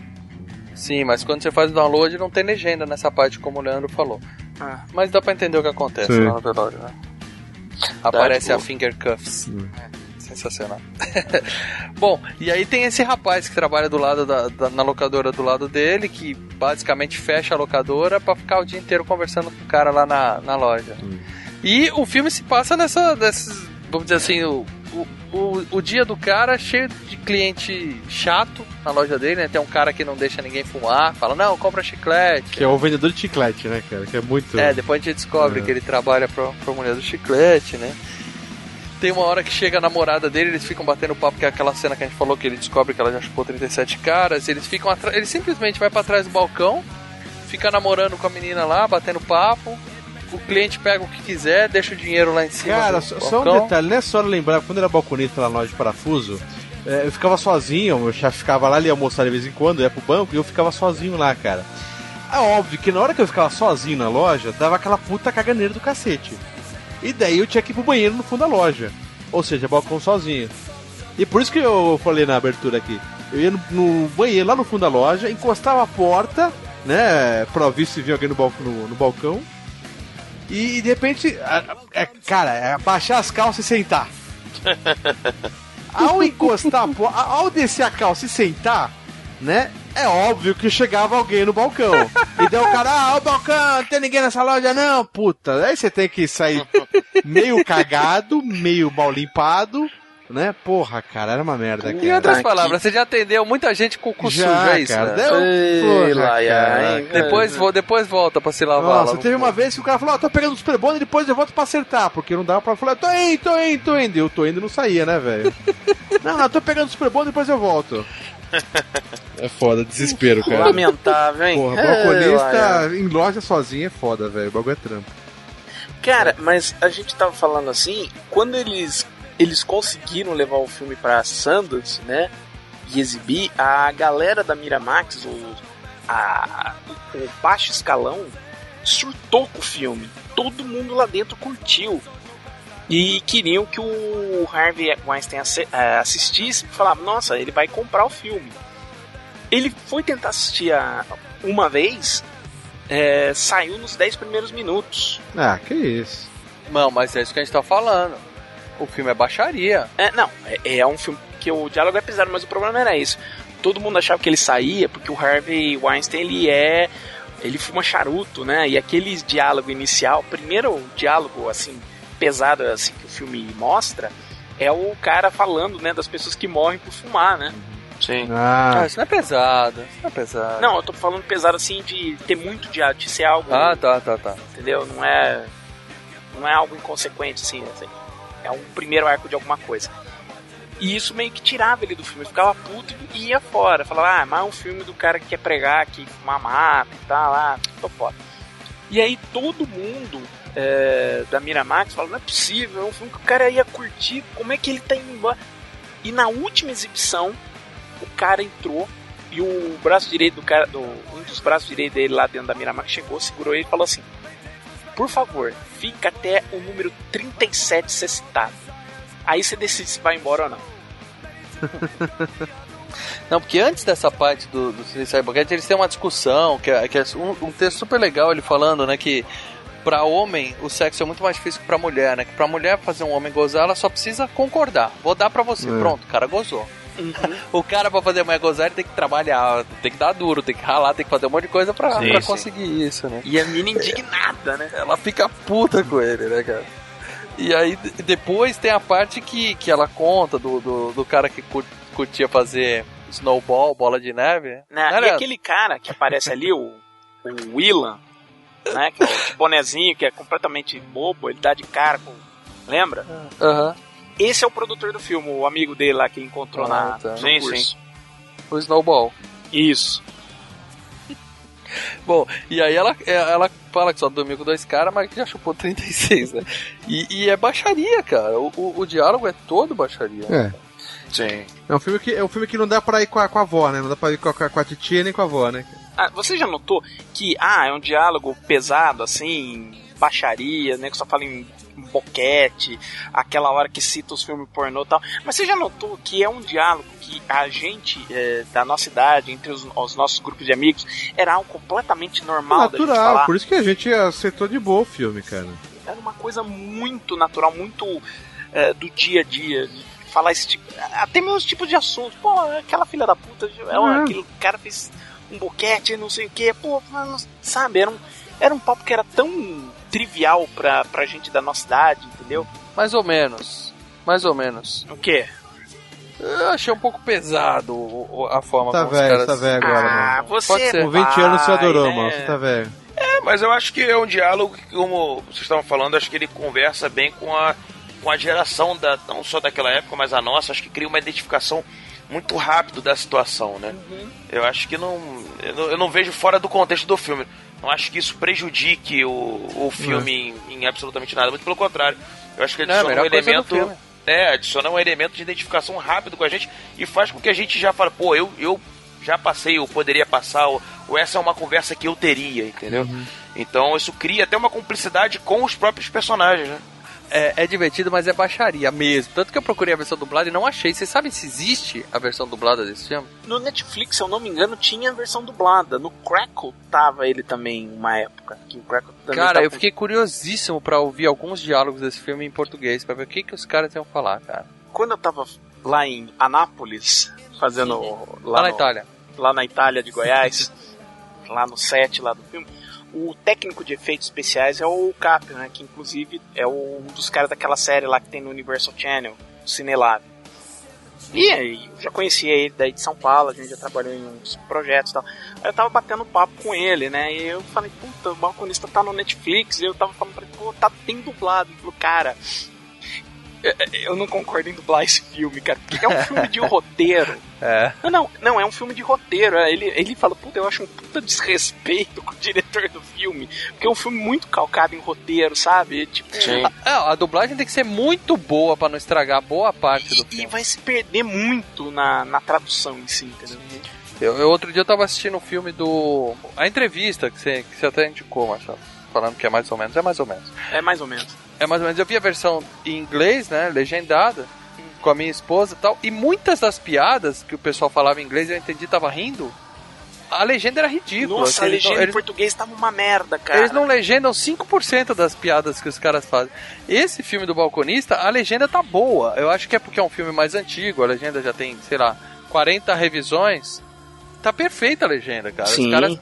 S1: Sim, mas quando você faz o download não tem legenda nessa parte, como o Leandro falou.
S3: Ah.
S1: Mas dá pra entender o que acontece
S2: Sim.
S1: lá no velório, né? Aparece a. Finger Cuffs. Sensacional. Bom, e aí tem esse rapaz que trabalha do lado da, da- na locadora do lado dele, que basicamente fecha a locadora pra ficar o dia inteiro conversando com o cara lá na, na loja. E o filme se passa nessa, nesses, vamos dizer assim, o, o, o, dia do cara cheio de cliente chato na loja dele, né? Tem um cara que não deixa ninguém fumar, fala, não, compra chiclete.
S2: Que é o vendedor de chiclete, né, cara? Que é muito.
S1: É, depois a gente descobre
S2: É.
S1: que ele trabalha pra, pra mulher do chiclete, né? Tem uma hora que chega a namorada dele, eles ficam batendo papo, que é aquela cena que a gente falou que ele descobre que ela já chupou 37 caras. Eles ficam atrás. Ele simplesmente vai pra trás do balcão, fica namorando com a menina lá, batendo papo. O cliente pega o que quiser, deixa o dinheiro lá em cima.
S2: Cara, só, só um detalhe, não é só lembrar, quando eu era balconista lá na loja de parafuso, é, eu ficava sozinho, meu chefe ficava lá, ele ia almoçar de vez em quando, ia pro banco, e eu ficava sozinho lá, cara. É óbvio que na hora que eu ficava sozinho na loja, dava aquela puta caganeira do cacete. E daí eu tinha que ir pro banheiro no fundo da loja. Ou seja, balcão sozinho. E por isso que eu falei na abertura aqui. Eu ia no, no banheiro lá no fundo da loja, encostava a porta, né? Pra ver se vinha alguém no, balcão, no, no balcão. E de repente, é, cara, é abaixar as calças e sentar. Ao encostar, ao descer a calça e sentar, né? É óbvio que chegava alguém no balcão. E daí o cara, ah, o balcão, não tem ninguém nessa loja não, puta. Aí você tem que sair meio cagado, meio mal limpado, né? Porra, cara, era uma merda,
S1: Em
S2: cara.
S1: outras palavras, você já atendeu muita gente com o cu
S2: Já,
S1: sujo, é isso?
S2: cara,
S1: né?
S3: Ei,
S2: Porra, cara.
S1: Depois, depois volta pra se lavar.
S2: Nossa,
S1: lá
S2: teve uma vez que o cara falou, ó, tô pegando os prebonos e depois eu volto pra acertar, porque não dava pra falar, tô indo, tô indo, tô indo. E eu tô indo e não saía, né, velho? não, não, tô pegando os prebonos e depois eu volto. É foda, desespero, cara.
S3: Lamentável, hein?
S2: Porra, balconista em loja sozinho é foda, velho. O bagulho é trampo.
S3: Cara, mas a gente tava falando assim, quando eles eles conseguiram levar o filme pra Sundance, né? E exibir, a galera da Miramax, o, a, o baixo escalão, surtou com o filme. Todo mundo lá dentro curtiu. E queriam que o Harvey Weinstein eh, assistisse e falavam, nossa, ele vai comprar o filme. Ele foi tentar assistir a, uma vez, eh, saiu nos 10 primeiros minutos.
S2: Ah, que isso.
S1: Não, mas é isso que a gente tá falando. O filme é baixaria.
S3: É, não, é, é um filme que o diálogo é pesado, mas o problema era isso. Todo mundo achava que ele saía porque o Harvey Weinstein ele é. Ele fuma charuto, né? E aquele diálogo inicial, o primeiro diálogo assim, pesado assim, que o filme mostra, é o cara falando, né, das pessoas que morrem por fumar, né?
S4: Sim.
S1: Ah,
S2: Ah,
S1: isso não é pesado. Isso não é pesado.
S3: Não, eu tô falando pesado assim de ter muito diálogo, de ser algo.
S1: Ah, tá, tá, tá.
S3: entendeu? Não é não é algo inconsequente assim, assim. É um primeiro arco de alguma coisa. E isso meio que tirava ele do filme, ele ficava puto e ia fora. Falava, ah, mas é um filme do cara que quer pregar, que fuma mata e tal, ah, tô fora. E aí todo mundo é, da Miramax fala, não é possível, é um filme que o cara ia curtir, como é que ele tá indo embora? E na última exibição, o cara entrou e o braço direito do cara, do, um dos braços direitos dele lá dentro da Miramax chegou, segurou ele e falou assim: Por favor, fica até o número 37 ser citado. Aí você decide se vai embora ou não.
S1: Não, porque antes dessa parte do, do Boquete, eles têm uma discussão, que é, que é um, um texto super legal ele falando, né, que pra homem o sexo é muito mais difícil que pra mulher, né? Que pra mulher fazer um homem gozar, ela só precisa concordar. Vou dar pra você.
S2: É.
S1: Pronto, o cara gozou. O cara pra fazer a mulher gozar, ele tem que trabalhar, tem que dar duro, tem que ralar, tem que fazer um monte de coisa pra,
S4: Sim,
S1: pra
S4: sim.
S1: conseguir isso, né?
S3: E a mina indignada, né?
S1: ela fica puta com ele, né, cara? E aí de- depois tem a parte que, que ela conta do, do, do cara que cur- curtia fazer snowball, bola de neve.
S3: Né?
S1: Não
S3: E
S1: era-
S3: aquele cara que aparece ali, o, o Willan, né? Que é o de bonezinho, que é completamente bobo, ele dá de cara com. Lembra?
S1: Aham.
S3: Esse é o produtor do filme, o amigo dele lá que encontrou
S1: Ah,
S3: na,
S1: tá.
S3: no
S4: Sim,
S3: curso.
S1: O snowball.
S3: Isso.
S1: Bom, e aí ela, é, ela fala que só dormiu com dois caras, mas que já chupou 36, né? E, e é baixaria, cara. O, o, o diálogo é todo baixaria.
S2: é.
S4: Sim.
S2: É um filme que, é um filme que não dá pra ir com a, com a avó, né? Não dá pra ir com a, com a titia nem com a avó, né?
S3: Ah, você já notou que, ah, é um diálogo pesado, assim, baixaria, né? Que só fala em boquete, aquela hora que cita os filmes pornô e tal. Mas você já notou que é um diálogo que a gente, é, da nossa idade, entre os, os nossos grupos de amigos, era algo completamente normal da gente
S2: Natural, por isso que a gente aceitou de boa o filme, cara.
S3: Era uma coisa muito natural, muito é, do dia a dia. Falar esse tipo. Até mesmo esse tipo de assunto. Pô, aquela filha da puta. É,
S2: Uhum.
S3: Aquele cara fez um boquete, não sei o que. Pô, sabe? Era um, era um papo que era tão trivial pra, pra gente da nossa idade, entendeu?
S1: Mais ou menos. Mais ou menos.
S3: O quê?
S1: Eu achei um pouco pesado a forma
S2: Tá
S1: como os
S2: velho,
S1: caras...
S2: tá velho agora,
S3: ah,
S2: mano.
S3: você
S1: Pode ser.
S2: Com 20 anos você adorou,
S3: né?
S2: mano. Você tá velho.
S4: É, mas eu acho que é um diálogo que, como vocês estavam falando, acho que ele conversa bem com a, com a geração, da, não só daquela época, mas a nossa. Acho que cria uma identificação muito rápido da situação, né? Eu acho que não eu, não. eu não vejo fora do contexto do filme. Não acho que isso prejudique o, o filme em, em absolutamente nada. Muito pelo contrário. Eu acho que
S1: Não, é
S4: adiciona um elemento. É, adiciona um elemento de identificação rápido com a gente e faz com que a gente já fale, pô, eu, eu já passei, eu poderia passar, ou, ou essa é uma conversa que eu teria, entendeu? Então isso cria até uma cumplicidade com os próprios personagens, né?
S1: É, é divertido, mas é baixaria mesmo. Tanto que eu procurei a versão dublada e não achei. Vocês sabem se existe a versão dublada desse filme?
S3: No Netflix, se eu não me engano, tinha a versão dublada. No Crackle tava ele também, uma época. Que o Crackle
S1: Cara,
S3: tava
S1: eu fiquei curiosíssimo pra ouvir alguns diálogos desse filme em português, pra ver o que, que os caras iam falar, cara.
S3: Quando eu tava lá em Anápolis, fazendo.
S1: Lá, na
S3: no-
S1: Itália.
S3: lá na Itália de Goiás, lá no set lá do filme, o técnico de efeitos especiais é o Cap, né? Que inclusive é o- um dos caras daquela série lá que tem no Universal Channel, o Cinelab. E aí, eu já conhecia ele daí de São Paulo, a gente já trabalhou em uns projetos e tal. Aí eu tava batendo papo com ele, né? E eu falei, puta, o balconista tá no Netflix. E eu tava falando pra ele, pô, tá tem dublado. Ele falou, cara, eu não concordo em dublar esse filme, cara. Porque é um filme de roteiro.
S1: É.
S3: Não, não, não, é um filme de roteiro. é, Ele, ele fala, puta, eu acho um puta desrespeito com o diretor do filme. Porque é um filme muito calcado em roteiro, sabe? Tipo,
S4: Sim.
S1: É, a dublagem tem que ser muito boa pra não estragar boa parte do
S3: e
S1: filme.
S3: vai se perder muito na, na tradução em si, entendeu?
S1: Eu, eu- outro dia eu tava assistindo o filme do. A entrevista que você, que você até indicou, Marcelo. Falando que é mais ou menos, é mais ou menos.
S3: É mais ou menos.
S1: É mais ou menos. Eu vi a versão em inglês, né? Legendada, com a minha esposa e tal. E muitas das piadas que o pessoal falava em inglês eu entendi, tava rindo. A legenda era ridícula.
S3: Nossa,
S1: assim,
S3: a
S1: eles não-
S3: legenda em
S1: eles,
S3: português tava uma merda, cara.
S1: eles não legendam 5% das piadas que os caras fazem. Esse filme do Balconista, a legenda tá boa. Eu acho que é porque é um filme mais antigo, a legenda já tem, sei lá, 40 revisões. Tá perfeita a legenda, cara.
S3: Sim.
S1: Os caras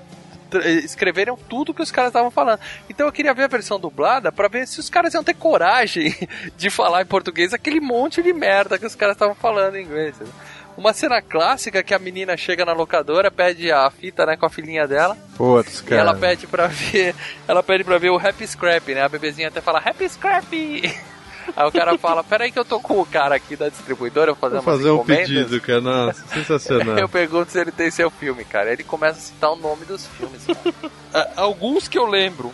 S1: escreveram tudo que os caras estavam falando. Então eu queria ver a versão dublada pra ver se os caras iam ter coragem de falar em português aquele monte de merda que os caras estavam falando em inglês. entendeu? Uma cena clássica que a menina chega na locadora, pede a fita, né, com a filhinha dela.
S2: Putz,
S1: E
S2: cara.
S1: ela pede pra ver. Ela pede pra ver o Happy Scrap, né? A bebezinha até fala Happy Scrap! Aí o cara fala, peraí que eu tô com o cara aqui da distribuidora, eu vou fazer,
S2: um
S1: encomendas."
S2: pedido, cara. Nossa, sensacional.
S1: Eu pergunto se ele tem seu filme, cara. Ele começa a citar o nome dos filmes, cara. Ah, Alguns que eu lembro.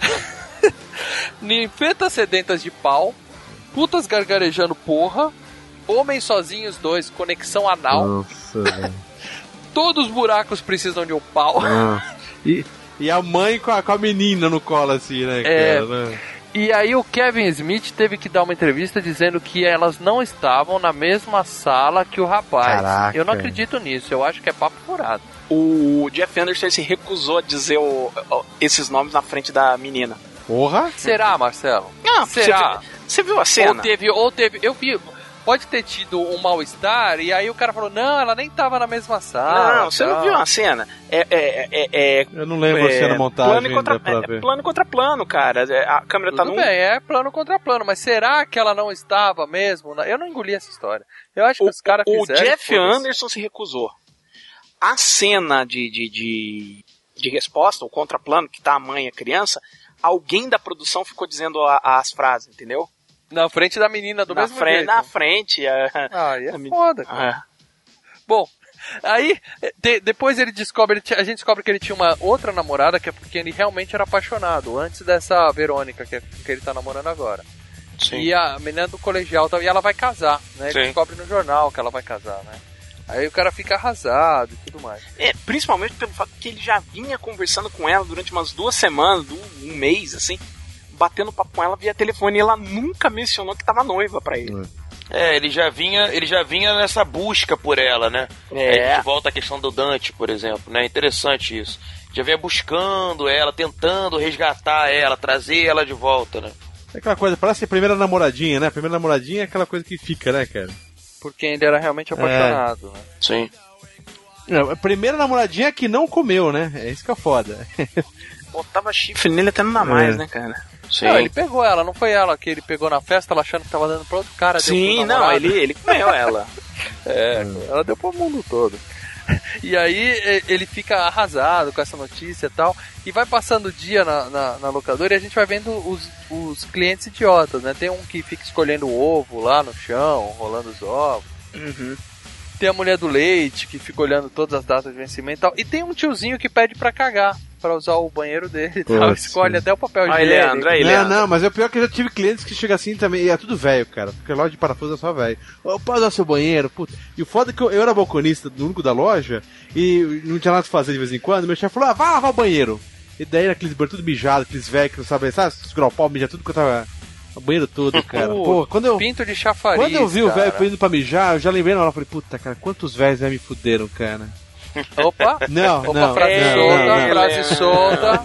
S1: Ninfetas sedentas de pau, putas gargarejando porra, homens sozinhos dois, conexão anal,
S2: Nossa,
S1: todos os buracos precisam de um pau.
S2: Nossa. E, e a mãe com a, com a menina no colo, assim, né,
S1: É.
S2: cara? né?
S1: E aí o Kevin Smith teve que dar uma entrevista dizendo que elas não estavam na mesma sala que o rapaz.
S2: Caraca.
S1: Eu não acredito nisso, eu acho que é papo furado.
S3: O Jeff Anderson se recusou a dizer o- o- esses nomes na frente da menina.
S2: Porra?
S1: Será, Marcelo?
S3: Não,
S1: Será?
S3: Você, viu- você viu a cena?
S1: Ou teve, ou teve. Eu vi. Pode ter tido um mal-estar, e aí o cara falou: não, ela nem tava na mesma sala.
S3: Não, você não
S1: tal."
S3: viu a cena? É, é, é, é,
S2: Eu não lembro
S3: é,
S2: se era montagem
S3: plano, contra, é, plano contra plano, cara. É, A câmera tá
S1: Tudo
S3: num.
S1: bem, é plano contra plano, mas será que ela não estava mesmo? na- Eu não engoli essa história. Eu acho que os caras
S3: O. Jeff. Anderson se recusou. A cena de, de, de, de resposta, o contraplano, que tá a mãe e a criança, alguém da produção ficou dizendo a- as frases, entendeu?
S1: Na frente da menina do
S3: na,
S1: mesmo
S3: frente,
S1: jeito.
S3: na frente. é.
S1: Ah, é
S3: a
S1: foda, cara.
S3: Ah,
S1: Bom, aí de- depois ele descobre, ele a gente descobre que ele tinha uma outra namorada que é porque ele realmente era apaixonado, antes dessa Verônica que, é- que ele tá namorando agora.
S4: Sim.
S1: E a menina do colegial e ela vai casar, né? Ele
S4: Sim.
S1: descobre no jornal que ela vai casar, né? Aí o cara fica arrasado e tudo mais.
S3: É, principalmente pelo fato que ele já vinha conversando com ela durante umas duas semanas, um mês, assim, batendo papo com ela via telefone e ela nunca mencionou que tava noiva pra ele.
S4: É, ele já vinha, ele já vinha nessa busca por ela, né?
S3: É.
S4: Aí a gente volta à questão do Dante, por exemplo, né? Interessante isso. Já vinha buscando ela, tentando resgatar ela, trazer ela de volta, né?
S2: É aquela coisa, parece a primeira namoradinha, né? Primeira namoradinha é aquela coisa que fica, né, cara?
S1: Porque ele era realmente apaixonado, né?
S4: Sim.
S2: Não, a primeira namoradinha é que não comeu, né? É isso que é foda.
S3: Botava chifre nele até não dá mais,
S2: É.
S3: né, cara?
S4: Sim.
S1: Não, ele pegou ela, não foi ela que ele pegou na festa, ela achando que tava dando pra outro cara.
S3: Sim, não, ele, ele comeu ela.
S1: É, ela deu pro mundo todo. E aí ele fica arrasado com essa notícia e tal. E vai passando o dia na, na, na locadora e a gente vai vendo os, os clientes idiotas, né? Tem um que fica escolhendo o ovo lá no chão, rolando os ovos.
S3: Uhum.
S1: Tem a mulher do leite que fica olhando todas as datas de vencimento e tal. E tem um tiozinho que pede pra cagar, pra usar o banheiro dele e tal. Escolhe até o papel
S3: Aí,
S1: higiênico.
S3: Leandro, aí,
S2: não,
S3: Leandro.
S2: não, mas é o pior que eu já tive clientes que chegam assim também, e é tudo velho, cara. Porque loja de parafuso é só velho. Ô, pode usar seu banheiro, puta. E o foda é que eu, eu era balconista do único da loja, e não tinha nada pra fazer de vez em quando, meu chefe falou, ah, vai lavar o banheiro. E daí naqueles banheiros tudo mijado, aqueles velhos que não sabem, sabe, segurar o pau, mijar tudo que eu tava. O banheiro todo, cara.
S1: Pô,
S2: quando eu.
S1: Pinto de chafariz,
S2: Quando eu vi o
S1: cara.
S2: velho indo pra mijar, eu já lembrei na hora, eu falei, puta, cara, quantos velhos já me fuderam, cara.
S1: Opa!
S2: Não,
S1: Opa,
S2: não,
S1: frase
S2: não,
S1: solta,
S2: não, não.
S1: frase solta.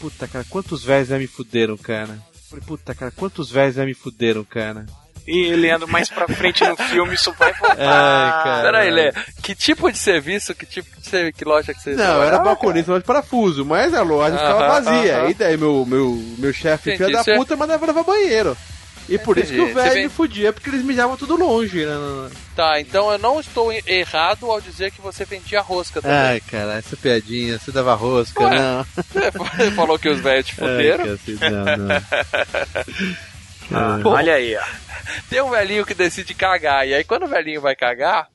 S2: Puta, cara, quantos velhos já me fuderam, cara. Falei, puta, cara, quantos velhos já me fuderam, cara.
S3: E Leandro, mais pra frente no filme isso vai voltar.
S2: Ai, cara.
S1: Peraí, Lê, que tipo de serviço, que tipo de, ser- que loja que você
S2: Não, era balconista loja de parafuso, mas a loja ficava
S1: Aham,
S2: vazia.
S1: aham.
S2: E daí meu, meu, meu chefe, filho da puta, mandava lavar banheiro. E por isso que o velho me fudia, porque eles mijavam tudo longe, né?
S1: Tá, então eu não estou errado ao dizer que você vendia rosca também.
S2: Ai, cara, essa piadinha, você dava rosca,
S1: Ué,
S2: não.
S1: Você falou que os velhos te fuderam.
S2: Ai, cacete, não, não.
S1: Bom,
S3: Olha aí, ó.
S1: Tem um velhinho que decide cagar, e aí quando o velhinho vai cagar,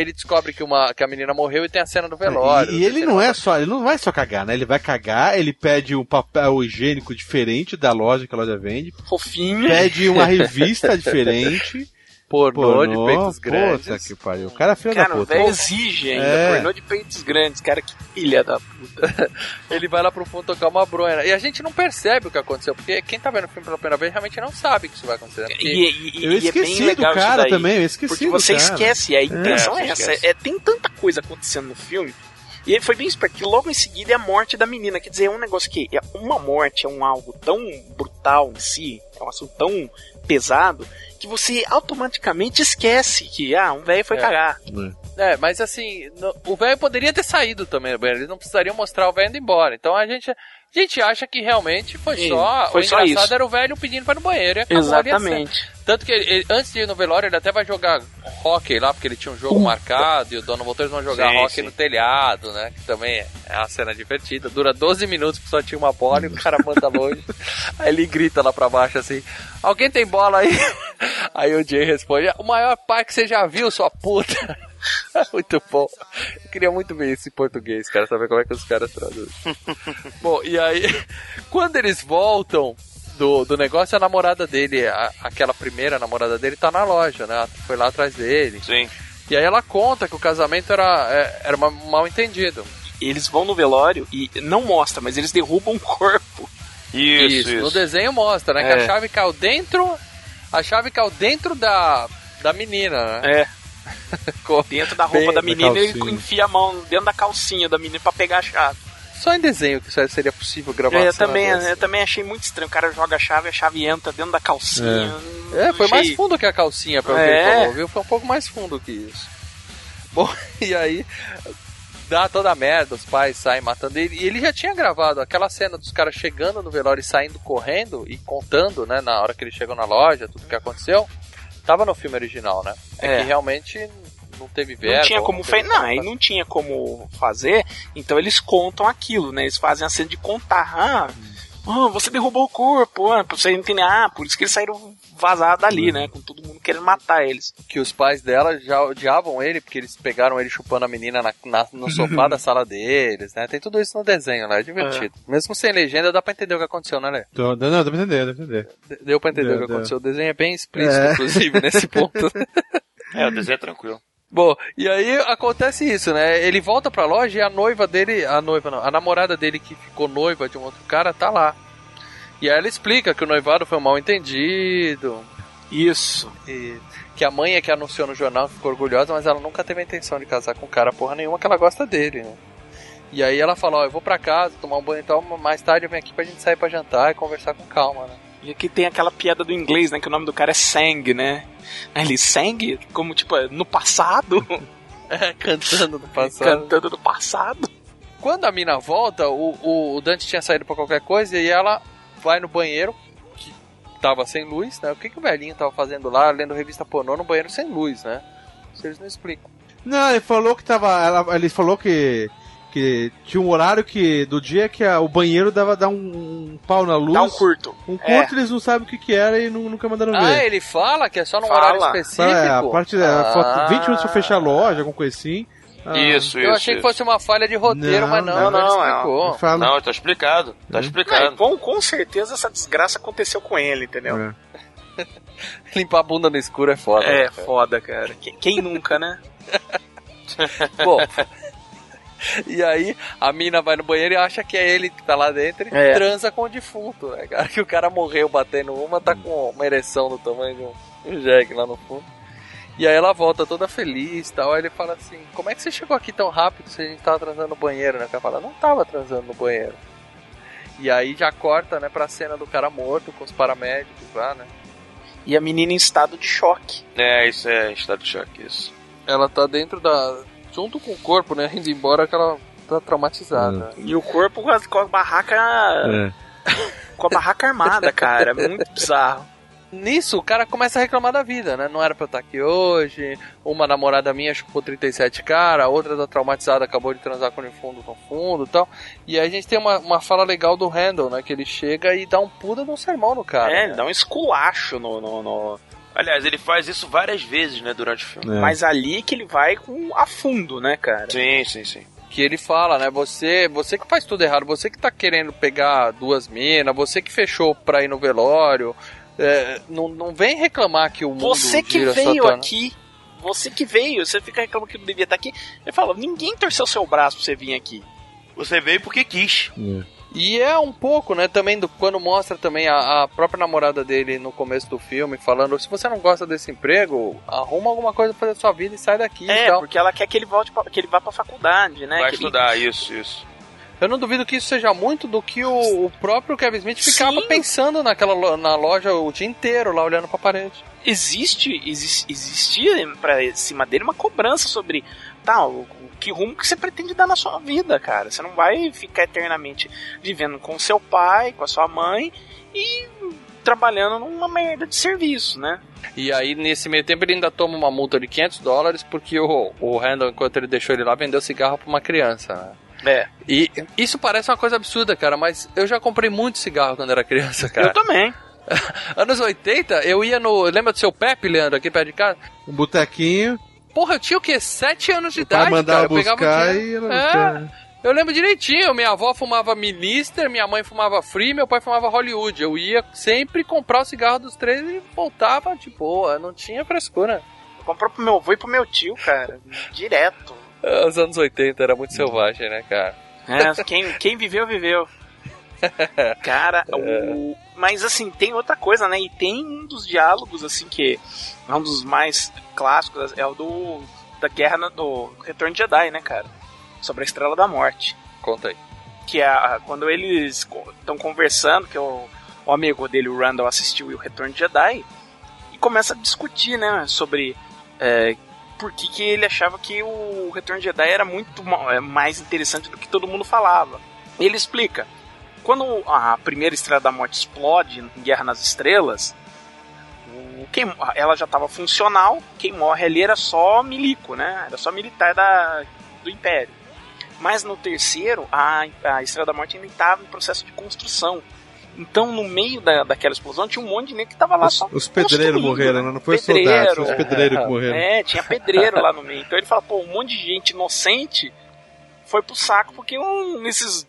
S1: ele descobre que, uma, que a menina morreu e tem a cena do velório.
S2: E, e ele não é só, ele não vai só cagar, né? Ele vai cagar, ele pede um papel higiênico diferente da loja que a loja vende,
S3: Fofinho.
S2: pede uma revista diferente.
S1: Pornô, de peitos grandes.
S2: Puta que pariu. O cara é filho da
S3: Cara, o
S2: puta.
S3: velho exige ainda.
S2: É.
S3: Pornô de peitos grandes. Cara, que filha da puta.
S1: Ele vai lá pro fundo tocar uma bronha. E a gente não percebe o que aconteceu, porque quem tá vendo o filme pela primeira vez realmente não sabe que isso vai acontecer. né? Porque-
S3: E, e-
S2: Eu
S3: e
S2: esqueci
S3: é bem
S2: do cara também, eu esqueci
S3: Porque
S2: do
S3: você
S2: cara.
S3: esquece, a intenção
S4: É,
S3: é,
S4: você
S3: essa. É, tem tanta coisa acontecendo no filme. E aí foi bem esperto, que logo em seguida é a morte da menina. Quer dizer, é um negócio que é uma morte é um algo tão brutal em si, é um assunto tão pesado, que você automaticamente esquece que, ah, um velho foi
S1: É.
S3: cagar.
S1: É, mas assim, no- o velho poderia ter saído também. Eles não precisariam mostrar o velho indo embora. Então a gente, a gente acha que realmente foi
S3: Sim,
S1: só.
S3: foi
S1: o
S3: só
S1: engraçado
S3: isso.
S1: era o velho pedindo pra ir no banheiro.
S3: Exatamente.
S1: Tanto que ele- ele- antes de ir no velório, ele até vai jogar hockey lá, porque ele tinha um jogo marcado e o dono voltou, eles vão jogar
S4: Sim,
S1: hockey
S4: sim.
S1: no telhado, né? Que também é uma cena divertida. Dura 12 minutos, porque só tinha uma bola e o cara manda longe. Aí ele grita lá pra baixo assim: Alguém tem bola aí? Aí o Jay responde: O maior pai que você já viu, sua puta. muito bom. Eu queria muito ver isso em português, cara, saber como é que os caras traduzem. bom, e aí, quando eles voltam do, do negócio, a namorada dele, a- aquela primeira namorada dele, tá na loja, né? Ela Foi lá atrás dele.
S4: Sim.
S1: E aí ela conta que o casamento era, é, era mal entendido.
S3: Eles vão no velório e não mostra, mas eles derrubam um corpo.
S4: Isso,
S1: No
S4: isso.
S1: desenho mostra, né? Que
S3: É.
S1: a chave caiu dentro. A chave caiu dentro da, da menina, né?
S3: É. Dentro da roupa
S1: Bem,
S3: da
S2: da
S3: menina, ele
S2: calcinha.
S3: enfia a mão dentro da calcinha da menina pra pegar a chave.
S1: Só em desenho que seria possível gravar.
S3: É, eu, também,
S1: dessa.
S3: eu também achei muito estranho. O cara joga a chave, a chave entra dentro da calcinha.
S1: É, foi mais
S3: Achei-
S1: fundo que a calcinha, pelo que
S3: É.
S1: ele falou, viu? Foi um pouco mais fundo que isso. Bom, e aí dá toda a merda, os pais saem matando ele. E ele já tinha gravado aquela cena dos caras chegando no velório e saindo correndo e contando, né, na hora que eles chegam na loja, tudo que aconteceu. Tava no filme original, né? É,
S3: É.
S1: que realmente não teve verba.
S3: Não tinha como fazer. Não, aí não tinha como fazer. Então eles contam aquilo, né? Eles fazem a cena de contar. Ah, ah, você derrubou o corpo. Ah, pra você entender. Ah, por isso que eles saíram vazados dali, né? Com todo mundo querendo matar eles.
S1: que os pais dela já odiavam ele porque eles pegaram ele chupando a menina na, na- no sofá da sala deles, né? Tem tudo isso no desenho, né? É divertido. Mesmo sem legenda, dá pra entender o que aconteceu, né, Lê?
S2: Não, dá pra entender, dá pra entender.
S1: Deu pra entender
S2: Deu,
S1: o que
S2: deu.
S1: aconteceu. O desenho é bem explícito,
S2: É.
S1: inclusive, nesse ponto.
S4: É, o desenho é tranquilo.
S1: Bom, e aí acontece isso, né? Ele volta pra loja e a noiva dele, a noiva não, a namorada dele que ficou noiva de um outro cara tá lá. E aí ela explica que o noivado foi um mal entendido,
S3: Isso.
S1: e que a mãe é que anunciou no jornal ficou orgulhosa, mas ela nunca teve a intenção de casar com o cara porra nenhuma, que ela gosta dele, né? E aí ela fala, ó, eu vou pra casa, tomar um banho e tal, mais tarde eu venho aqui pra gente sair pra jantar e conversar com calma, né?
S3: E aqui tem aquela piada do inglês, né? Que o nome do cara é Sang, né? Aí ele, Sang? Como, tipo, no passado?
S1: É, cantando no passado.
S3: Cantando no passado.
S1: Quando a mina volta, o, o, o Dante tinha saído pra qualquer coisa e ela vai no banheiro, que tava sem luz, né? O que, que o velhinho tava fazendo lá, lendo revista pornô no banheiro sem luz, né? Isso eles não explicam.
S2: Não, ele falou que tava. Ela, ele falou que. Que tinha um horário que. Do dia que a- o banheiro dava dar um, um pau na luz.
S3: Dá um curto.
S2: Um
S3: É.
S2: curto, eles não sabem o que, que era e nu- nunca mandaram
S1: Ah,
S2: ver.
S1: ele fala que é só num
S3: Fala.
S1: horário específico?
S2: É, a parte da
S1: Ah.
S2: foto, 20 minutos pra fechar a loja, alguma coisa assim. Ah,
S4: Isso,
S1: Eu
S4: isso.
S1: achei que
S4: isso.
S1: fosse uma falha de roteiro,
S2: Não,
S1: mas não,
S3: não,
S1: não,
S3: não,
S1: explicou.
S2: fala-
S4: Não, tá explicado. Tá
S3: É,
S4: explicado.
S3: com, com certeza essa desgraça aconteceu com ele, entendeu?
S2: É.
S1: Limpar a bunda no escuro é foda.
S3: É,
S1: né, cara?
S3: foda, cara. Quem, quem nunca, né?
S1: Bom. E aí, a mina vai no banheiro e acha que é ele que tá lá dentro e
S3: É.
S1: transa com o defunto, né, cara? Que o cara morreu batendo uma, tá com uma ereção do tamanho de um, um jegue lá no fundo. E aí ela volta toda feliz e tal. Aí ele fala assim: Como é que você chegou aqui tão rápido se a gente tava transando no banheiro, né? O cara fala: Não tava transando no banheiro. E aí já corta, né, pra cena do cara morto com os paramédicos lá, né?
S3: E a menina em estado de choque.
S4: É, isso é estado de choque, isso.
S1: Ela tá dentro da. Junto com o corpo, né? Indo embora que ela tá traumatizada.
S3: E o corpo com a, com a barraca.
S2: É.
S3: Com a barraca armada, cara. Muito bizarro.
S1: nisso o cara começa a reclamar da vida, né? Não era pra eu estar aqui hoje, uma namorada minha chupou 37 cara, a outra tá traumatizada, acabou de transar com o fundo com fundo e tal. E aí a gente tem uma, uma fala legal do Randall, né? Que ele chega e dá um puta de um sermão no cara.
S3: É,
S1: né?
S3: ele dá um esculacho no. no, no-
S4: Aliás, ele faz isso várias vezes, né, durante o filme.
S2: É.
S3: Mas ali que ele vai com a fundo, né, cara?
S4: Sim, sim, sim.
S1: Que ele fala, né? Você, você que faz tudo errado, você que tá querendo pegar duas minas, você que fechou pra ir no velório. é, não, não vem reclamar que o mundo
S3: Você que
S1: gira
S3: veio
S1: satana.
S3: aqui. Você que veio, você fica reclamando que não devia estar aqui. Ele fala, ninguém torceu seu braço pra você vir aqui.
S4: Você veio porque quis.
S1: E é um pouco, né, também do, quando mostra também a, a própria namorada dele no começo do filme, falando, se você não gosta desse emprego, arruma alguma coisa pra fazer da sua vida e sai daqui e
S3: É,
S1: tal.
S3: porque ela quer que ele volte, pra, que ele vá pra faculdade, né?
S4: Vai
S3: que ele-
S4: estudar, isso, isso.
S1: Eu não duvido que isso seja muito do que o, o próprio Kevin Smith ficava
S3: Sim.
S1: pensando naquela na loja o dia inteiro, lá olhando pra parede.
S3: existe, exi- existia pra cima dele uma cobrança sobre tá, o, o que rumo que você pretende dar na sua vida, cara. Você não vai ficar eternamente vivendo com seu pai, com a sua mãe e trabalhando numa merda de serviço, né?
S1: E aí, nesse meio tempo, ele ainda toma uma multa de 500 dólares porque o, o Randall, enquanto ele deixou ele lá, vendeu cigarro pra uma criança, né?
S3: É.
S1: E isso parece uma coisa absurda, cara, mas eu já comprei muito cigarro quando era criança, cara.
S3: Eu também.
S1: Anos 80, eu ia no. Lembra do seu Pepe, Leandro, aqui perto de casa?
S2: Um botequinho,
S1: Porra, eu tinha o quê? Sete anos de
S2: o
S1: idade,
S2: mandava
S1: cara. Eu pegava
S2: buscar e ela
S1: É, eu lembro direitinho. Minha avó fumava Minister, minha mãe fumava Free, meu pai fumava Hollywood. Eu ia sempre comprar o cigarro dos três e voltava de boa. Não tinha frescura.
S3: Eu comprou pro meu avô e pro meu tio, cara. Direto.
S1: Os anos 80 era muito selvagem, né, cara?
S3: É, quem, quem viveu, viveu. Cara, o... mas assim, tem outra coisa, né? E tem um dos diálogos, assim, que é um dos mais clássicos, é o do da guerra do Retorno de Jedi, né, cara? Sobre a Estrela da Morte.
S1: Conta aí.
S3: Que é quando eles estão conversando, que o, o amigo dele, o Randall, assistiu o Retorno de Jedi e começa a discutir, né, sobre é, por que, que ele achava que o Retorno de Jedi era muito é, mais interessante do que todo mundo falava. Ele explica. Quando a primeira Estrela da Morte explode em Guerra nas Estrelas, quem, ela já estava funcional, quem morre ali era só milico, né? Era só militar da, do Império. Mas no terceiro, a, a Estrela da Morte ainda estava em processo de construção. Então, no meio da, daquela explosão, tinha um monte de nego que tava lá só.
S2: Os pedreiros morreram,
S3: né?
S2: né? não foi
S3: Pedreiro.
S2: soldados, foi os pedreiros que morreram.
S3: É, tinha pedreiro lá no meio. Então ele fala, pô, um monte de gente inocente foi pro saco porque um desses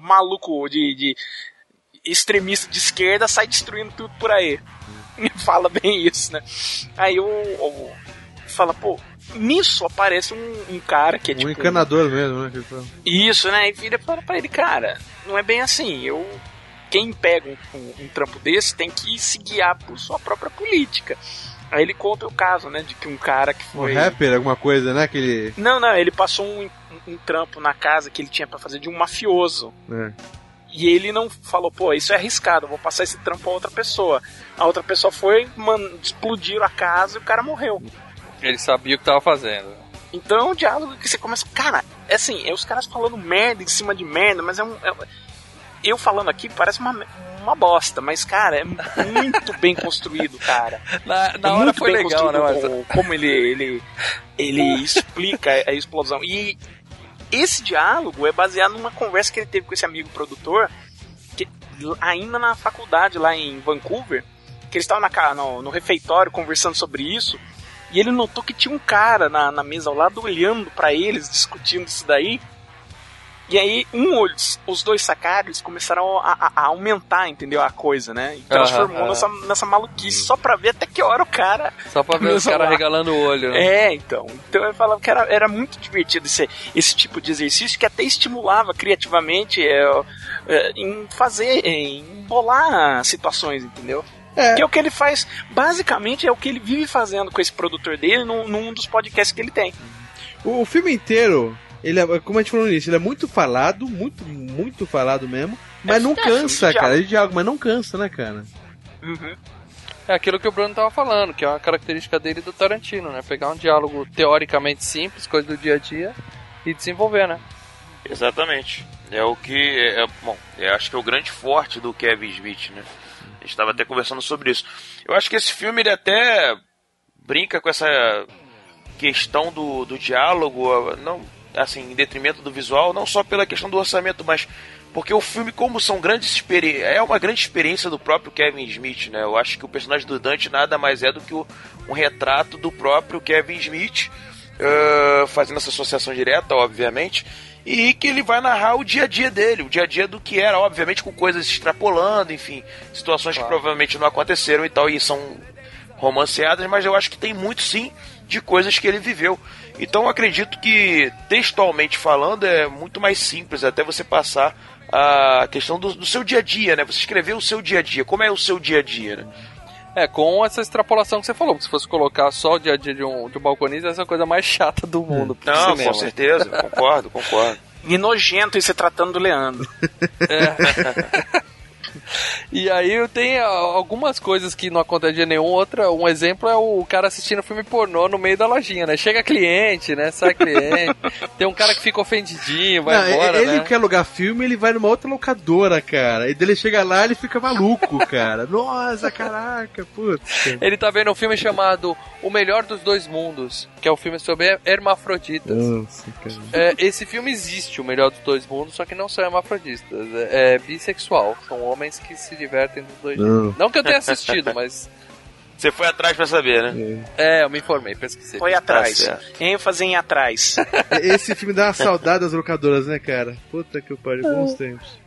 S3: maluco de, de extremista de esquerda sai destruindo tudo por aí. fala bem isso, né? Aí o, o- fala, pô, nisso aparece um, um cara que é
S2: Um
S3: tipo
S2: encanador mesmo, né?
S3: isso, né? E vira fala pra ele, cara, não é bem assim. Eu. Quem pega um, um- um trampo desse tem que se guiar por sua própria política. Aí ele conta o caso, né? De que um cara que
S2: Um
S3: foi.
S2: rapper, alguma coisa, né? Aquele.
S3: Não, não, ele passou um, um- um trampo na casa que ele tinha pra fazer de um mafioso.
S2: né?
S3: E ele não falou, pô, isso é arriscado, eu vou passar esse trampo pra outra pessoa. A outra pessoa foi, man, explodiram a casa e o cara morreu.
S1: Ele sabia o que tava fazendo.
S3: Então é um diálogo que você começa. Cara, é assim, é os caras falando merda em cima de merda, mas é um. é- eu falando aqui parece uma, uma bosta, mas, cara, é muito bem construído, cara.
S1: Na, na
S3: É
S1: hora foi legal, né,
S3: construído
S1: Marcelo?
S3: o- como ele, ele, ele explica a explosão. E esse diálogo é baseado numa conversa que ele teve com esse amigo produtor, que, ainda na faculdade lá em Vancouver, que eles estavam na, no, no refeitório conversando sobre isso, e ele notou que tinha um cara na, na mesa ao lado olhando pra eles, discutindo isso daí. E aí, um, olho- os dois eles começaram a, a- a aumentar, entendeu? A coisa, né? E transformou
S1: Aham,
S3: nessa, nessa maluquice só pra ver até que hora o cara.
S1: Só pra ver caras
S3: lá.
S1: regalando o olho, né?
S3: É, então. Então eu falava que era, era muito divertido esse, esse tipo de exercício que até estimulava criativamente é, é, em fazer, em bolar situações, entendeu?
S2: É.
S3: Que é o que ele faz, basicamente é o que ele vive fazendo com esse produtor dele num, num dos podcasts que ele tem.
S2: O, o filme inteiro, ele é, como a gente falou no início, ele é muito falado, muito, muito falado mesmo. Mas
S3: É,
S2: não cansa, cara. É de diálogo, mas não cansa, né, cara?
S3: Uhum.
S1: É aquilo que o Bruno tava falando, que é uma característica dele do Tarantino, né? Pegar um diálogo teoricamente simples, coisa do dia a dia, e desenvolver, né?
S4: Exatamente. É o que. É, é- bom, eu acho que é o grande forte do Kevin Smith, né? gente estava até conversando sobre isso. Eu acho que esse filme ele até brinca com essa questão do, do diálogo, não assim, em detrimento do visual, não só pela questão do orçamento, mas porque o filme, como são grandes experiências, é uma grande experiência do próprio Kevin Smith, né? Eu acho que o personagem do Dante nada mais é do que o, um retrato do próprio Kevin Smith, uh, fazendo essa associação direta, obviamente, e que ele vai narrar o dia a dia dele, o dia a dia do que era, obviamente com coisas extrapolando, enfim, situações claro. que provavelmente não aconteceram e tal, e são romanceadas, mas eu acho que tem muito sim de coisas que ele viveu. Então eu acredito que, textualmente falando, é muito mais simples até você passar a questão do, do seu dia a dia, né? Você escrever o seu dia a dia, como é o seu dia a dia, né?
S1: É, com essa extrapolação que você falou, porque se fosse colocar só o dia a dia de um, de um balconista, essa é a coisa mais chata do mundo.
S4: Não, cinema. com certeza, concordo, concordo.
S3: E nojento em se tratando do Leandro.
S1: É. E aí tem algumas coisas que não acontece nenhum. Outra, um exemplo é o cara assistindo filme pornô no meio da lojinha, né? Chega cliente, né? Sai cliente. tem um cara que fica ofendidinho, vai não, embora.
S2: Ele
S1: né?
S2: quer alugar filme, ele vai numa outra locadora, cara. E dele chega lá ele fica maluco, cara. Nossa, caraca, putz.
S1: Ele tá vendo um filme chamado O Melhor dos Dois Mundos, que é um filme sobre hermafroditas. Nossa, cara. É, esse filme existe, O Melhor dos Dois Mundos, só que não são hermafroditas. É, é bissexual. São homens que se divertem dos dois não. Não que eu tenha assistido, mas.
S4: Você foi atrás pra saber,
S1: né? É, eu me informei, pesquisei.
S3: Foi atrás. Tá ênfase em atrás.
S2: Esse filme dá uma saudade das locadoras, né, cara? Puta que pariu, bons tempos.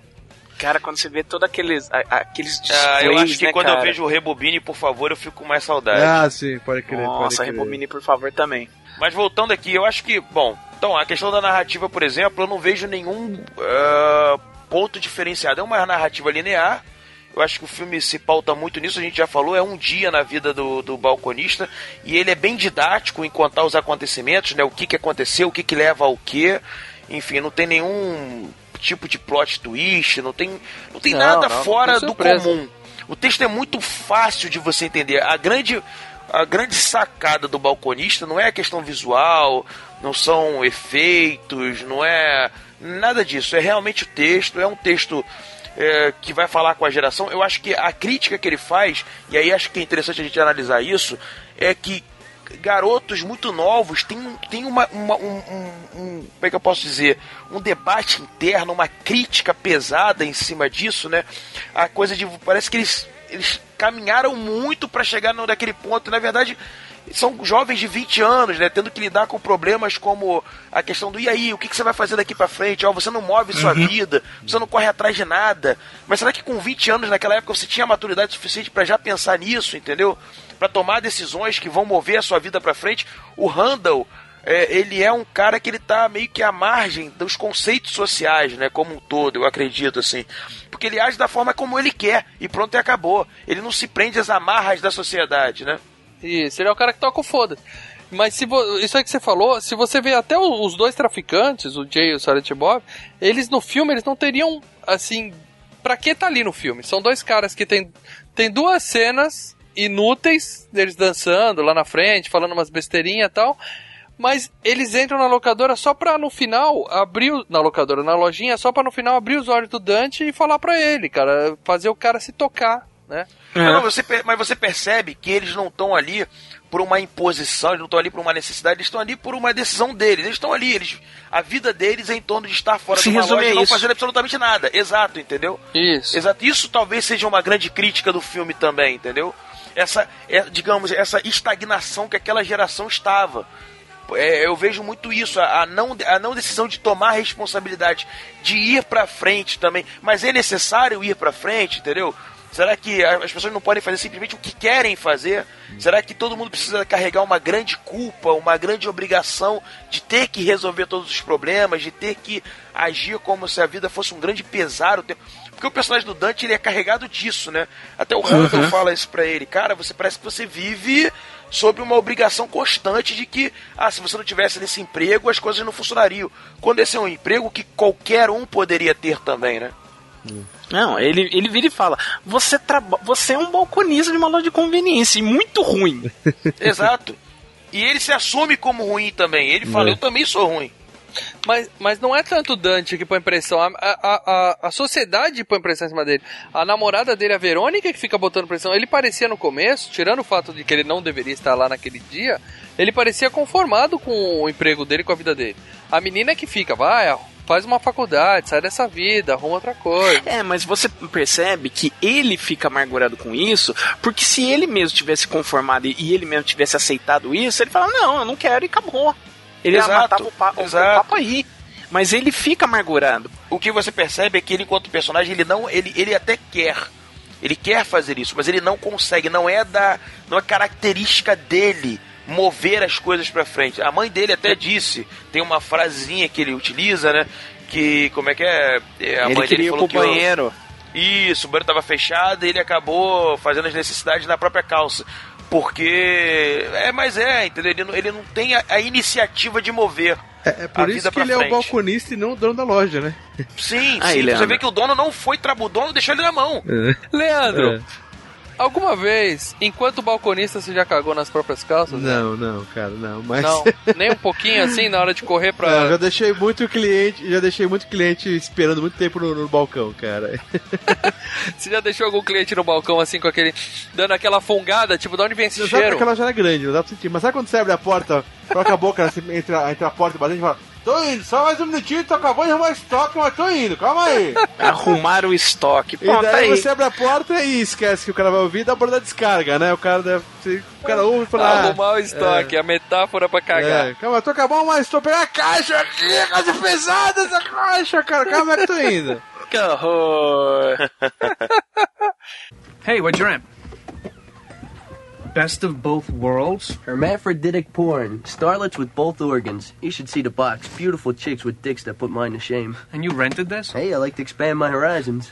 S3: Cara, quando você vê todos aqueles, aqueles displays,
S4: ah, Eu acho que
S3: né,
S4: quando
S3: cara?
S4: eu vejo o Rebobine, por favor, eu fico com mais saudade.
S2: Ah, sim, pode crer.
S3: Nossa,
S2: pode crer.
S3: Rebobine, por favor, também.
S4: Mas voltando aqui, eu acho que, bom, então, a questão da narrativa, por exemplo, eu não vejo nenhum uh, ponto diferenciado. É uma narrativa linear, eu acho que o filme se pauta muito nisso, a gente já falou, é um dia na vida do, do balconista, e ele é bem didático em contar os acontecimentos, né? O que, que aconteceu, o que, que leva ao quê. Enfim, não tem nenhum tipo de plot twist, não tem, não tem
S1: Não,
S4: nada
S1: não,
S4: fora do comum. O texto é muito fácil de você entender. A grande, a grande sacada do balconista não é a questão visual, não são efeitos, não é nada disso. É realmente o texto, é um texto é, que vai falar com a geração. Eu acho que a crítica que ele faz, e aí acho que é interessante a gente analisar isso, é que garotos muito novos têm, têm uma, uma- um, um- um- como é que eu posso dizer um debate interno uma crítica pesada em cima disso né a coisa de parece que eles eles caminharam muito para chegar no, naquele ponto na verdade são jovens de 20 anos, né, tendo que lidar com problemas como a questão do e aí, o que, que você vai fazer daqui para frente? Ó, você não move sua vida, você não corre atrás de nada. Mas será que com 20 anos naquela época você tinha maturidade suficiente para já pensar nisso, entendeu? Para tomar decisões que vão mover a sua vida para frente? O Randall, é, ele é um cara que ele tá meio que à margem dos conceitos sociais, né, como um todo, eu acredito assim. Porque ele age da forma como ele quer e pronto e acabou. Ele não se prende às amarras da sociedade, né?
S1: Isso, ele é o cara que toca o foda. Mas se isso aí que você falou, se você vê até os dois traficantes, o Jay e o Silent Bob, eles no filme, eles não teriam, assim, pra que tá ali no filme? São dois caras que tem, tem duas cenas inúteis deles dançando lá na frente, falando umas besteirinhas e tal, mas eles entram na locadora só pra no final abrir, o- na locadora, na lojinha, só pra no final abrir os olhos do Dante e falar pra ele, cara, fazer o cara se tocar, né?
S4: Não, mas, você, mas você percebe que eles não estão ali por uma imposição, eles não estão ali por uma necessidade, eles estão ali por uma decisão deles. Eles estão ali, eles, a vida deles é em torno de estar fora
S3: Se
S4: de uma loja e não fazer absolutamente nada. Exato, entendeu?
S1: Isso.
S4: Exato. Isso talvez seja uma grande crítica do filme também, entendeu? Essa, é, digamos, essa estagnação que aquela geração estava. É, eu vejo muito isso, a, a não, a não decisão de tomar responsabilidade, de ir pra frente também. Mas é necessário ir pra frente, entendeu? Será que as pessoas não podem fazer simplesmente o que querem fazer? Será que todo mundo precisa carregar uma grande culpa, uma grande obrigação de ter que resolver todos os problemas, de ter que agir como se a vida fosse um grande pesar? Porque o personagem do Dante ele é carregado disso, né? Até o Randall
S3: Uhum.
S4: fala isso pra ele. Cara, você parece que você vive sob uma obrigação constante de que, ah, se você não tivesse nesse emprego, as coisas não funcionariam. Quando esse é um emprego que qualquer um poderia ter também, né?
S3: Não, ele, ele vira e fala: você, traba você é um balconista de uma loja de conveniência, e muito ruim.
S4: Exato. E ele se assume como ruim também. Ele fala,
S2: É.
S4: eu também sou ruim.
S1: Mas, mas não é tanto Dante que põe pressão. A, a, a, a sociedade põe pressão em cima dele. A namorada dele, a Verônica, que fica botando pressão. Ele parecia no começo, tirando o fato de que ele não deveria estar lá naquele dia, ele parecia conformado com o emprego dele, com a vida dele. A menina que fica, vai, faz uma faculdade, sai dessa vida, arruma outra coisa.
S3: É, mas você percebe que ele fica amargurado com isso, porque se ele mesmo tivesse conformado e ele mesmo tivesse aceitado isso, ele fala, não, eu não quero e acabou. Ele ia matar o, pa o
S4: exato.
S3: papo aí. Mas ele fica amargurado.
S4: O que você percebe é que ele, enquanto personagem, ele não. Ele, ele até quer. Ele quer fazer isso, mas ele não consegue. Não é da. Não é característica dele mover as coisas pra frente. A mãe dele até disse, tem uma frasezinha que ele utiliza, né? Que. Como é que é? É, A
S3: ele
S4: mãe dele falou que. o-
S3: banheiro.
S4: Isso, o banheiro tava fechado e ele acabou fazendo as necessidades na própria calça. Porque. É, mas é, entendeu? Ele não, ele não tem a, a iniciativa de mover.
S2: É, é
S4: a
S2: por
S4: vida
S2: isso que ele é o
S4: frente.
S2: balconista e não o dono da loja, né?
S4: Sim,
S3: Aí,
S4: sim. Você vê que o dono não foi trabu, o dono deixou ele na mão.
S1: Leandro,
S2: É.
S1: alguma vez, enquanto balconista, você já cagou nas próprias calças? né?
S2: Não, não, cara, não. Mas.
S1: Não, nem um pouquinho assim na hora de correr pra.
S2: Não, já deixei muito cliente, já deixei muito cliente esperando muito tempo no, no balcão, cara.
S1: Você já deixou algum cliente no balcão assim com aquele. dando aquela fungada, tipo, de onde vem esse
S2: Você sabe que
S1: cheiro?
S2: aquela já era grande, não dá pra sentir. Mas sabe quando você abre a porta, coloca a boca assim, entre, a, entre a porta e batente e fala: Tô indo, só mais um minutinho, tu acabou de arrumar estoque, mas tô indo, calma aí.
S3: Arrumar o estoque.
S2: E
S3: Pronto,
S2: daí
S3: aí.
S2: você abre a porta e esquece que o cara vai ouvir e dá pra dar descarga, né? O cara deve. O cara ouve e fala. ah,
S1: Arrumar o estoque, a metáfora pra cagar.
S2: É, calma, tu acabou, mas tô pegando a caixa aqui, a caixa pesada essa caixa, cara. Calma que tô indo.
S3: Que horror.
S8: Hey, what'd you rent? Best of both worlds?
S6: Hermaphroditic porn. Starlets with both organs. You should see the box. Beautiful chicks with dicks that put mine to shame.
S8: And you rented this?
S6: Hey, I like to expand my horizons.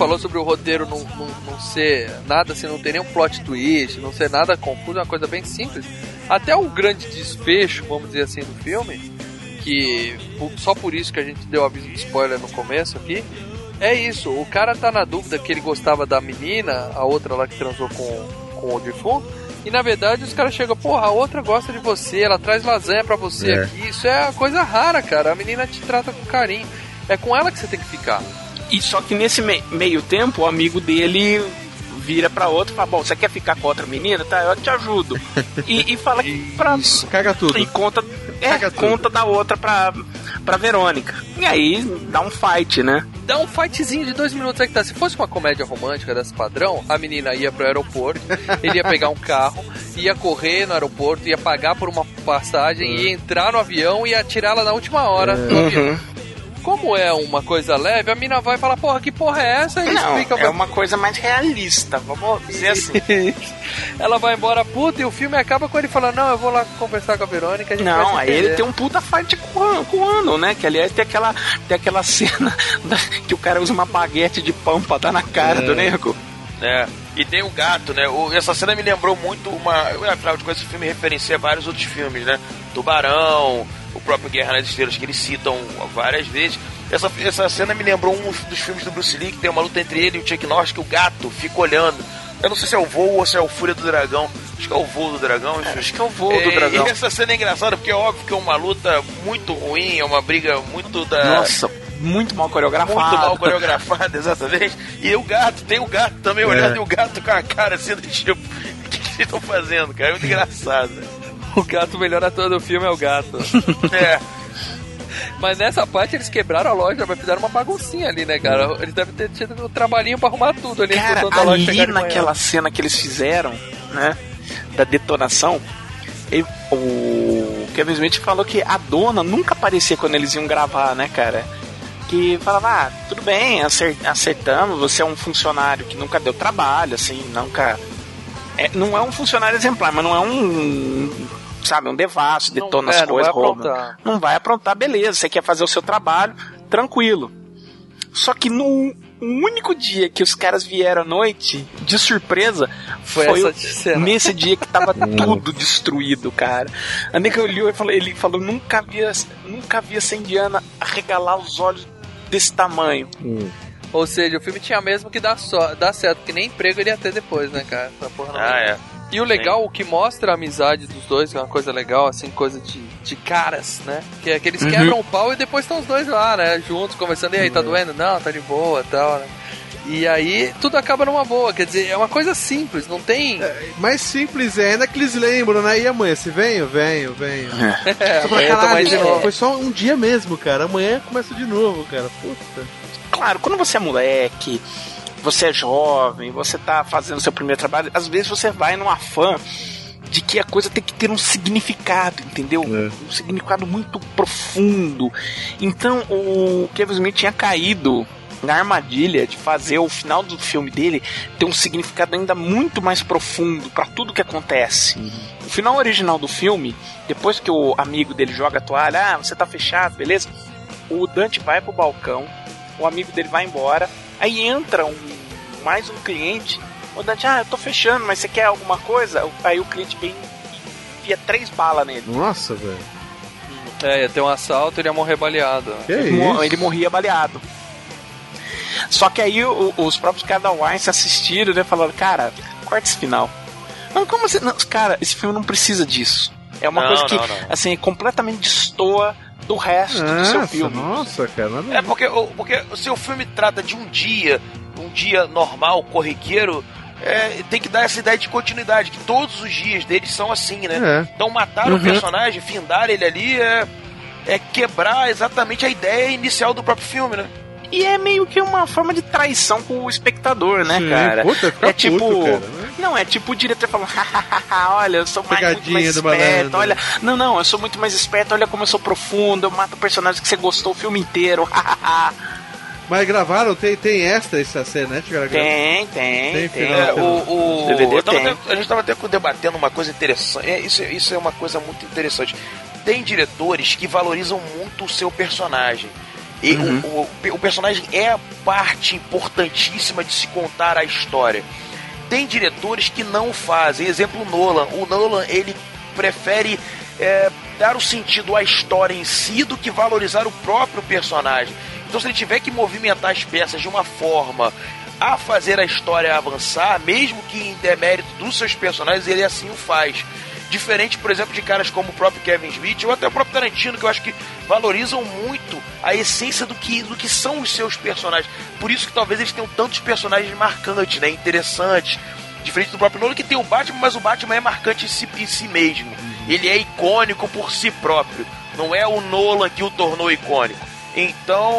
S1: Falou sobre o roteiro não, não, não ser nada, assim, não ter nenhum plot twist, não ser nada confuso, é uma coisa bem simples. Até o grande desfecho, vamos dizer assim, do filme, que só por isso que a gente deu aviso de spoiler no começo aqui, é isso, o cara tá na dúvida que ele gostava da menina, a outra lá que transou com, com o defunto, e na verdade os caras chegam, porra, a outra gosta de você, ela traz lasanha pra você
S2: É.
S1: aqui, isso é coisa rara, cara, a menina te trata com carinho, é com ela que você tem que ficar.
S3: E só que nesse me- meio tempo, o amigo dele vira pra outro e fala: Bom, você quer ficar com outra menina? Tá, eu te ajudo. E, e fala que pra.
S2: Caga tudo.
S3: E conta, é,
S2: Caga tudo.
S3: conta da outra pra, pra Verônica. E aí dá um fight, né?
S1: Dá um fightzinho de dois minutos aí que tá. Se fosse uma comédia romântica desse padrão, a menina ia pro aeroporto, ele ia pegar um carro, ia correr no aeroporto, ia pagar por uma passagem, ia entrar no avião e ia tirá-la na última hora avião. Como é uma coisa leve, a mina vai falar, porra, que porra é essa? E
S3: Não,
S1: explica
S3: é
S1: pra-
S3: uma coisa mais realista, vamos dizer assim.
S1: Ela vai embora puta e o filme acaba com ele falando, não, eu vou lá conversar com a Verônica. A
S3: Não, aí ele
S1: entender."
S3: tem um puta fight com, o- com o Ano, né? Que aliás tem aquela, tem aquela cena da- que o cara usa uma baguete de pão pra dar na cara do nego.
S4: É. E tem o gato, né? O- essa cena me lembrou muito uma. Afinal de contas, esse filme referencia vários outros filmes, né? Tubarão, o próprio Guerra nas Estrelas, que eles citam várias vezes. Essa, essa cena me lembrou um dos filmes do Bruce Lee, que tem uma luta entre ele e o Chuck Norris, que o gato fica olhando. Eu não sei se é o voo ou se é o Fúria do Dragão. Acho que é o voo do dragão. enfim.
S3: acho que é o voo do
S4: É,
S3: dragão.
S4: E essa cena é engraçada porque é óbvio que é uma luta muito ruim, é uma briga muito da.
S3: Nossa, muito mal coreografado.
S4: Muito mal coreografada, exatamente. E o gato, tem o gato também olhando, e o gato com a cara assim do tipo, o que, que vocês estão fazendo, cara? É muito engraçado.
S1: O gato melhor ator do filme é o gato.
S4: É,
S1: Mas nessa parte eles quebraram a loja, mas fizeram uma baguncinha ali, né, cara? Eles devem ter tido um trabalhinho pra arrumar tudo ali.
S3: Cara, ali naquela cena que eles fizeram, né? Da detonação, o Kevin Smith falou que a dona nunca aparecia quando eles iam gravar, né, cara? Que falava, ah, tudo bem, acer- acertamos, você é um funcionário que nunca deu trabalho, assim, nunca. É, não é um funcionário exemplar, mas não é um. Sabe, um devasso,
S1: Não-
S3: detona
S1: é,
S3: as
S1: não
S3: coisas,
S1: vai
S3: rouba. Não vai aprontar, beleza, você quer fazer o seu trabalho, tranquilo. Só que no, único dia que os caras vieram à noite, de surpresa,
S1: Foi
S3: foi,
S1: essa
S3: o- nesse dia que tava tudo destruído, cara. A nega olhou e falou, ele falou, nunca via, nunca via essa indiana arregalar os olhos desse tamanho.
S1: Ou seja, o filme tinha mesmo que dar, só, dar certo, porque nem emprego ele ia ter depois, né, cara? Essa porra não
S4: Ah, é.
S1: E o legal, o que mostra a amizade dos dois, que é uma coisa legal, assim, coisa de, de caras, né? Que é que eles
S3: Uhum.
S1: quebram o pau e depois estão os dois lá, né? Juntos, conversando, e aí,
S2: Uhum.
S1: tá doendo? Não, tá de boa tal, né? E aí tudo acaba numa boa, quer dizer, é uma coisa simples, não tem.
S2: Mais simples é ainda que eles lembram, né? E amanhã, você vem? Venho, venho.
S1: É,
S2: Só pra caralho,
S1: de novo.
S2: Foi só um dia mesmo, cara. Amanhã começa de novo, cara. Puta.
S3: Claro, quando você é moleque, você é jovem, você tá fazendo seu primeiro trabalho, às vezes você vai numa fã de que a coisa tem que ter um significado, entendeu? Um significado muito profundo. Então o Kevin Smith tinha caído na armadilha de fazer o final do filme dele ter um significado ainda muito mais profundo pra tudo que acontece. O final original do filme, depois que o amigo dele joga a toalha, ah, você tá fechado, beleza? O Dante vai pro balcão, o amigo dele vai embora, aí entra um mais um cliente, o Dante, ah, eu tô fechando, mas você quer alguma coisa? Aí o cliente vem e enfia três balas nele.
S2: Nossa, velho.
S1: É, ia ter um assalto, ele ia morrer baleado.
S2: Que
S3: Ele, mo-
S2: isso?
S3: ele morria baleado. Só que aí o- os próprios caras da Wine se assistiram, né? Falaram, cara, corta esse final. Não, como assim? Não, cara, esse filme não precisa disso. É uma
S4: Não,
S3: coisa que,
S4: não, não.
S3: assim, completamente destoa do resto do seu
S2: Nossa,
S3: filme.
S2: nossa, cara. Nada
S4: É porque, o- porque o seu filme trata de um dia, um dia normal, corriqueiro, é, tem que dar essa ideia de continuidade, que todos os dias deles são assim, né?
S2: É.
S4: Então matar o
S3: Uhum.
S4: personagem, findar ele ali é, é quebrar exatamente a ideia inicial do próprio filme, né?
S3: E é meio que uma forma de traição com o espectador, né,
S2: Sim,
S3: cara?
S2: puta, fica
S3: é tipo.
S2: puto, cara, né?
S3: Não, é tipo o diretor falando, "Hahaha, olha, eu sou mais, muito
S2: Pegadinha
S3: mais
S2: do
S3: esperto, olha. Não, não, eu sou muito mais esperto, olha como eu sou profundo, eu mato personagens que você gostou o filme inteiro.
S2: Mas gravaram, tem, tem extra essa cena, né? Gravar?
S3: tem, tem,
S2: Tem
S3: tem.
S4: É, o, o-
S3: DVD tem.
S4: até- a gente estava até debatendo uma coisa interessante. É, isso, isso é uma coisa muito interessante. Tem diretores que valorizam muito o seu personagem. E o- o, o, personagem é a parte importantíssima de se contar a história. Tem diretores que não fazem. Exemplo, o Nolan. O Nolan, ele prefere é, dar o sentido à história em si do que valorizar o próprio personagem. Então, se ele tiver que movimentar as peças de uma forma a fazer a história avançar, mesmo que em demérito dos seus personagens, ele assim o faz. Diferente, por exemplo, de caras como o próprio Kevin Smith ou até o próprio Tarantino, que eu acho que valorizam muito a essência do que, do que são os seus personagens. Por isso que talvez eles tenham tantos personagens marcantes, né? Interessantes. Diferente do próprio Nolan, que tem o Batman, mas o Batman é marcante em si, em si mesmo. Ele é icônico por si próprio. Não é o Nolan que o tornou icônico. Então,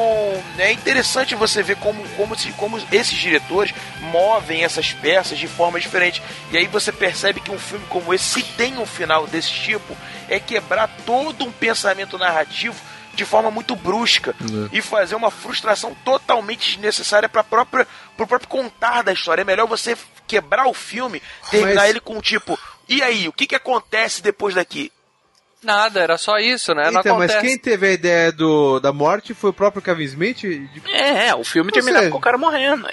S4: é interessante você ver como, como, como esses diretores movem essas peças de forma diferente. E aí você percebe que um filme como esse, se tem um final desse tipo, é quebrar todo um pensamento narrativo de forma muito brusca e fazer uma frustração totalmente desnecessária para própria pro próprio contar da história. É melhor você quebrar o filme, terminar
S2: Mas-
S4: ele com tipo, e aí, o que que acontece depois daqui?
S1: Nada, era só isso, né?
S2: Então, mas quem teve a ideia do, da morte foi o próprio Kevin Smith? De-
S3: É, é, o filme
S2: Ou
S3: termina
S2: seja-
S3: com o cara morrendo.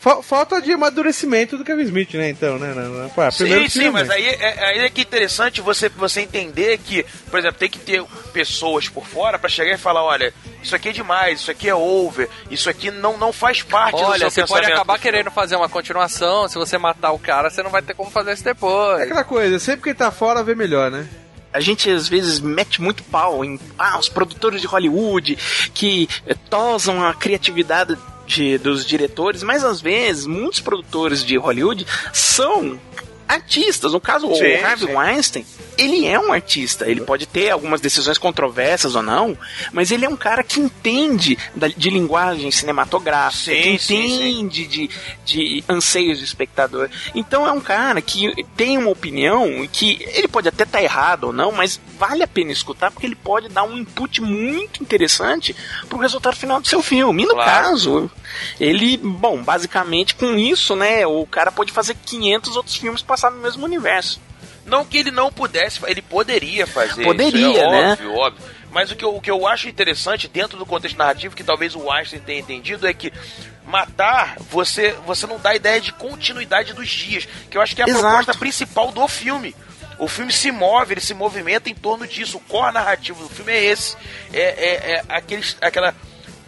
S2: Fa- falta de amadurecimento do Kevin Smith, né? Então, né? Na, na, pá,
S4: Sim,
S2: primeiro
S4: sim,
S2: filme.
S4: mas aí é, aí é que é interessante você, você entender que, por exemplo, tem que ter pessoas por fora pra chegar e falar, olha, isso aqui é demais, isso aqui é over, isso aqui não, não faz parte do
S1: Olha, você pode acabar querendo fazer uma continuação, se você matar o cara, você não vai ter como fazer isso depois.
S2: É aquela coisa, sempre que tá fora vê melhor, né?
S3: A gente às vezes mete muito pau em ah, os produtores de Hollywood que eh, tosam a criatividade de- dos diretores, mas às vezes muitos produtores de Hollywood são artistas. No caso,
S4: Sim,
S3: o Harvey
S4: sim.
S3: Weinstein, ele é um artista. Ele pode ter algumas decisões controversas ou não, mas ele é um cara que entende de linguagem cinematográfica,
S4: Sim,
S3: que entende de, de anseios do espectador. Então é um cara que tem uma opinião que ele pode até estar errado ou não, mas vale a pena escutar porque ele pode dar um input muito interessante pro resultado final do seu filme. E no
S4: Claro.
S3: caso, ele, bom, basicamente com isso, né, o cara pode fazer 500 outros filmes passar no mesmo universo.
S4: Não que ele não pudesse, ele poderia fazer.
S3: Poderia,
S4: isso é
S3: né?
S4: Óbvio, óbvio. Mas o que, eu, o que eu acho interessante dentro do contexto narrativo, que talvez o Einstein tenha entendido, é que matar, você, você não dá ideia de continuidade dos dias, que eu acho que é a
S3: Exato.
S4: proposta principal do filme. O filme se move, ele se movimenta em torno disso. O core narrativo do filme é esse. É, é, é aquele, aquela.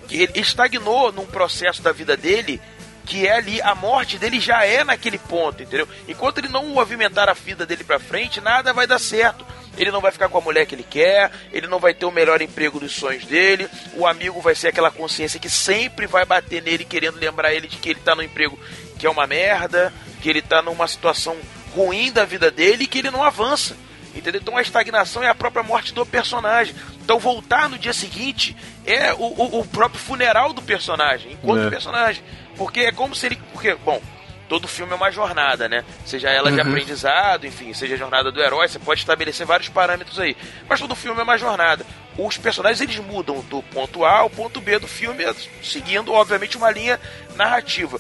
S4: Ele estagnou num processo da vida dele que é ali, a morte dele já é naquele ponto, entendeu? Enquanto ele não movimentar a vida dele pra frente, nada vai dar certo. Ele não vai ficar com a mulher que ele quer, ele não vai ter o melhor emprego dos sonhos dele, o amigo vai ser aquela consciência que sempre vai bater nele, querendo lembrar ele de que ele tá no emprego que é uma merda, que ele tá numa situação ruim da vida dele e que ele não avança. Entendeu? Então a estagnação é a própria morte do personagem. Então voltar no dia seguinte é o, o, o próprio funeral do personagem, enquanto
S2: É.
S4: personagem. Porque é como se ele. Porque, bom, todo filme é uma jornada, né? Seja ela de
S2: Uhum.
S4: aprendizado, enfim, seja a jornada do herói, você pode estabelecer vários parâmetros aí. Mas todo filme é uma jornada. Os personagens eles mudam do ponto A ao ponto B do filme, seguindo, obviamente, uma linha narrativa.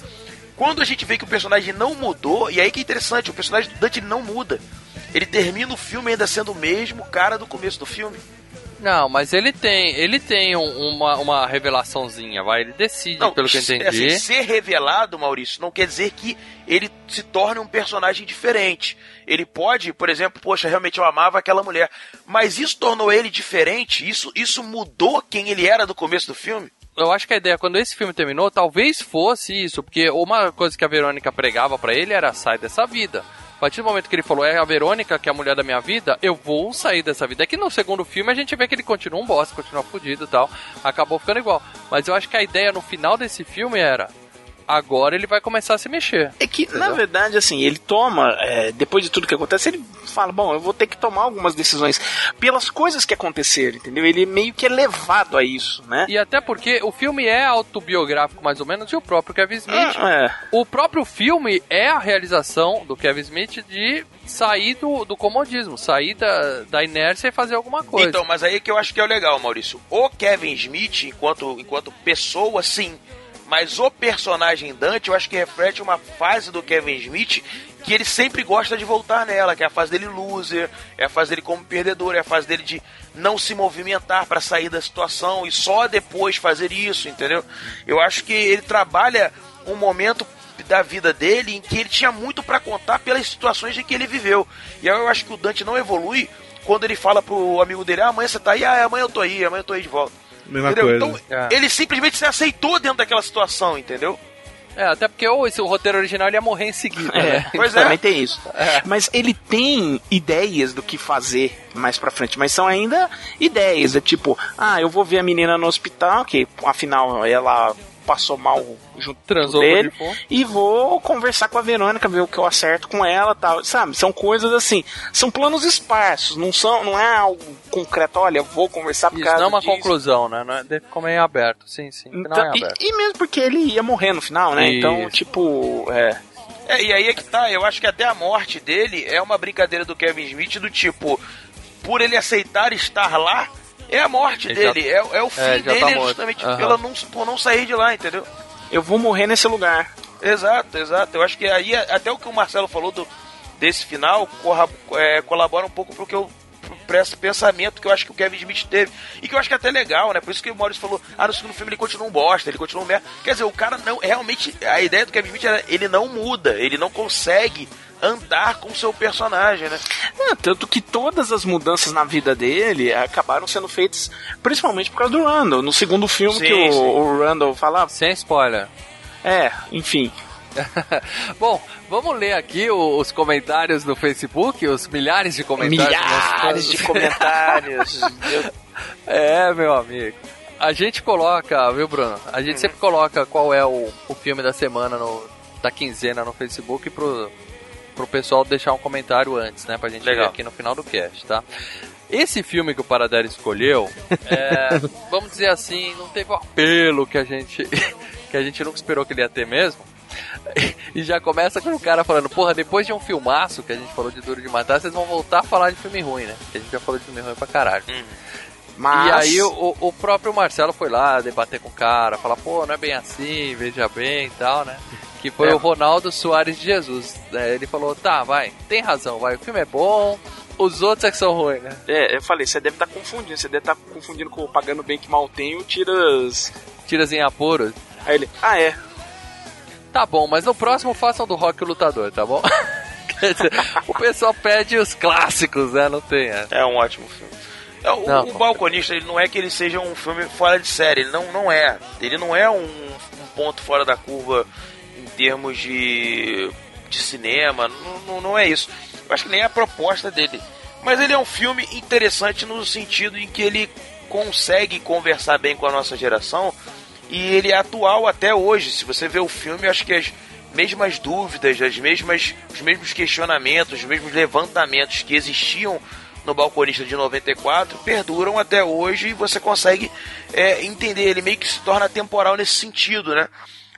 S4: Quando a gente vê que o personagem não mudou, e aí que é interessante, o personagem do Dante ele não muda. Ele termina o filme ainda sendo o mesmo cara do começo do filme.
S1: Não, mas ele tem, ele tem um- uma, uma revelaçãozinha, vai, ele decide, pelo que eu entendi.
S4: assim, ser revelado, Maurício, não quer dizer que ele se torne um personagem diferente. Ele pode, por exemplo, poxa, realmente eu amava aquela mulher. Mas isso tornou ele diferente? Isso, isso mudou quem ele era do começo do filme?
S1: eu acho que a ideia, quando esse filme terminou, talvez fosse isso, porque uma coisa que a Verônica pregava pra ele era sai dessa vida. Partir do momento que ele falou, é a Verônica que é a mulher da minha vida, eu vou sair dessa vida. É que no segundo filme a gente vê que ele continua um bosta, continua fudido e tal. Acabou ficando igual. Mas eu acho que a ideia no final desse filme era. Agora ele vai começar a se mexer.
S3: É que, na verdade, assim, ele toma, é, depois de tudo que acontece, ele fala, bom, eu vou ter que tomar algumas decisões pelas coisas que aconteceram, entendeu? Ele meio que é levado a isso, né?
S1: E até porque o filme é autobiográfico, mais ou menos, e o próprio Kevin Smith.
S3: É.
S1: O próprio filme é a realização do Kevin Smith de sair do, do comodismo, sair da, da inércia e fazer alguma coisa.
S4: Então, mas aí é que eu acho que é o legal, Maurício. O Kevin Smith, enquanto, enquanto pessoa, sim. Mas o personagem Dante, eu acho que reflete uma fase do Kevin Smith que ele sempre gosta de voltar nela, que é a fase dele loser, é a fase dele como perdedor, é a fase dele de não se movimentar para sair da situação e só depois fazer isso, entendeu? Eu acho que ele trabalha um momento da vida dele em que ele tinha muito para contar pelas situações em que ele viveu. E eu acho que o Dante não evolui quando ele fala pro amigo dele: ah, amanhã você tá aí, ah, amanhã eu tô aí, amanhã eu tô aí de volta.
S2: Mesma
S4: entendeu?
S2: coisa.
S4: Então,
S1: É.
S4: ele simplesmente se aceitou dentro daquela situação, entendeu?
S1: É, até porque ou esse, o roteiro original ele ia morrer em seguida,
S3: É,
S1: né?
S4: Pois é.
S3: também tem isso. Mas ele tem ideias do que fazer mais pra frente, mas são ainda ideias. É tipo, ah, eu vou ver a menina no hospital, que afinal ela passou mal junto
S1: Transou
S3: dele, e vou conversar com a Verônica, ver o que eu acerto com ela tal. Sabe? São coisas assim, são planos esparsos, não são, não é algo concreto, olha, vou conversar por
S1: Isso
S3: causa
S1: não é uma
S3: disso.
S1: conclusão, né? Não é, ficou meio aberto, sim, sim. Não
S3: Então,
S1: é
S3: e,
S1: aberto.
S3: e mesmo porque ele ia morrer no final, né? Então,
S1: Isso.
S3: tipo, é.
S4: É, e aí é que tá, eu acho que até a morte dele é uma brincadeira do Kevin Smith do tipo, por ele aceitar estar lá, é a morte
S1: Ele já-
S4: dele, é, é o fim
S1: É, já
S4: dele
S1: tá
S4: justamente
S1: Aham.
S4: pela não, por não sair de lá, entendeu?
S3: Eu vou morrer nesse lugar.
S4: Exato, exato. Eu acho que aí até o que o Marcelo falou do, desse final corra- é, colabora um pouco pro que eu esse pensamento que eu acho que o Kevin Smith teve. E que eu acho que é até legal, né? Por isso que o Maurício falou, ah, no segundo filme ele continua um bosta, ele continua um merda. Quer dizer, o cara não, realmente, a ideia do Kevin Smith era, ele não muda, ele não consegue andar com o seu personagem, né?
S3: É, tanto que todas as mudanças na vida dele acabaram sendo feitas principalmente por causa do Randall. No segundo filme
S4: Sim,
S3: que o,
S4: sim.
S3: o Randall falava.
S1: Sem spoiler.
S3: É, enfim.
S1: Bom, vamos ler aqui os comentários no Facebook, os milhares de comentários.
S3: Milhares de comentários.
S1: É, meu amigo. A gente coloca, viu, Bruno? A
S4: Uhum.
S1: gente sempre coloca qual é o, o filme da semana, no, da quinzena no Facebook pro, pro pessoal deixar um comentário antes, né? Pra gente
S4: Legal.
S1: ver aqui no final do cast, tá? Esse filme que o Paradela escolheu, é, vamos dizer assim, não teve o apelo que a gente que a gente nunca esperou que ele ia ter mesmo. E já começa com o cara falando, porra, depois de um filmaço que a gente falou de Duro de Matar, vocês vão voltar a falar de filme ruim, né? Que a gente já falou de filme ruim pra caralho.
S3: Mas.
S1: E aí o, o próprio Marcelo foi lá debater com o cara, falar, pô, não é bem assim, veja bem e tal, né? Que foi
S4: É.
S1: o Ronaldo Soares de Jesus. né? Ele falou, tá, vai, tem razão, vai, o filme é bom, os outros é que são ruins, né?
S3: É, eu falei, você deve estar confundindo. Você deve estar confundindo com o Pagando Bem que Mal Tem e o Tiras.
S1: Tiras em apuros.
S3: Aí ele, ah, é.
S1: Tá bom, mas no próximo façam do Rock o Lutador, tá bom? O pessoal pede os clássicos, né? Não tem essa.
S4: É um ótimo filme. É, o,
S1: Não,
S4: o Balconista, ele não é que ele seja um filme fora de série, ele não, não é. Ele não é um, um ponto fora da curva em termos de, de cinema, não, não, não é isso. Eu acho que nem é a proposta dele. Mas ele é um filme interessante no sentido em que ele consegue conversar bem com a nossa geração e ele é atual até hoje. Se você vê o filme, acho que as mesmas dúvidas, as mesmas, os mesmos questionamentos, os mesmos levantamentos que existiam no Balconista de 94 perduram até hoje e você consegue é, entender. Ele meio que se torna temporal nesse sentido, né?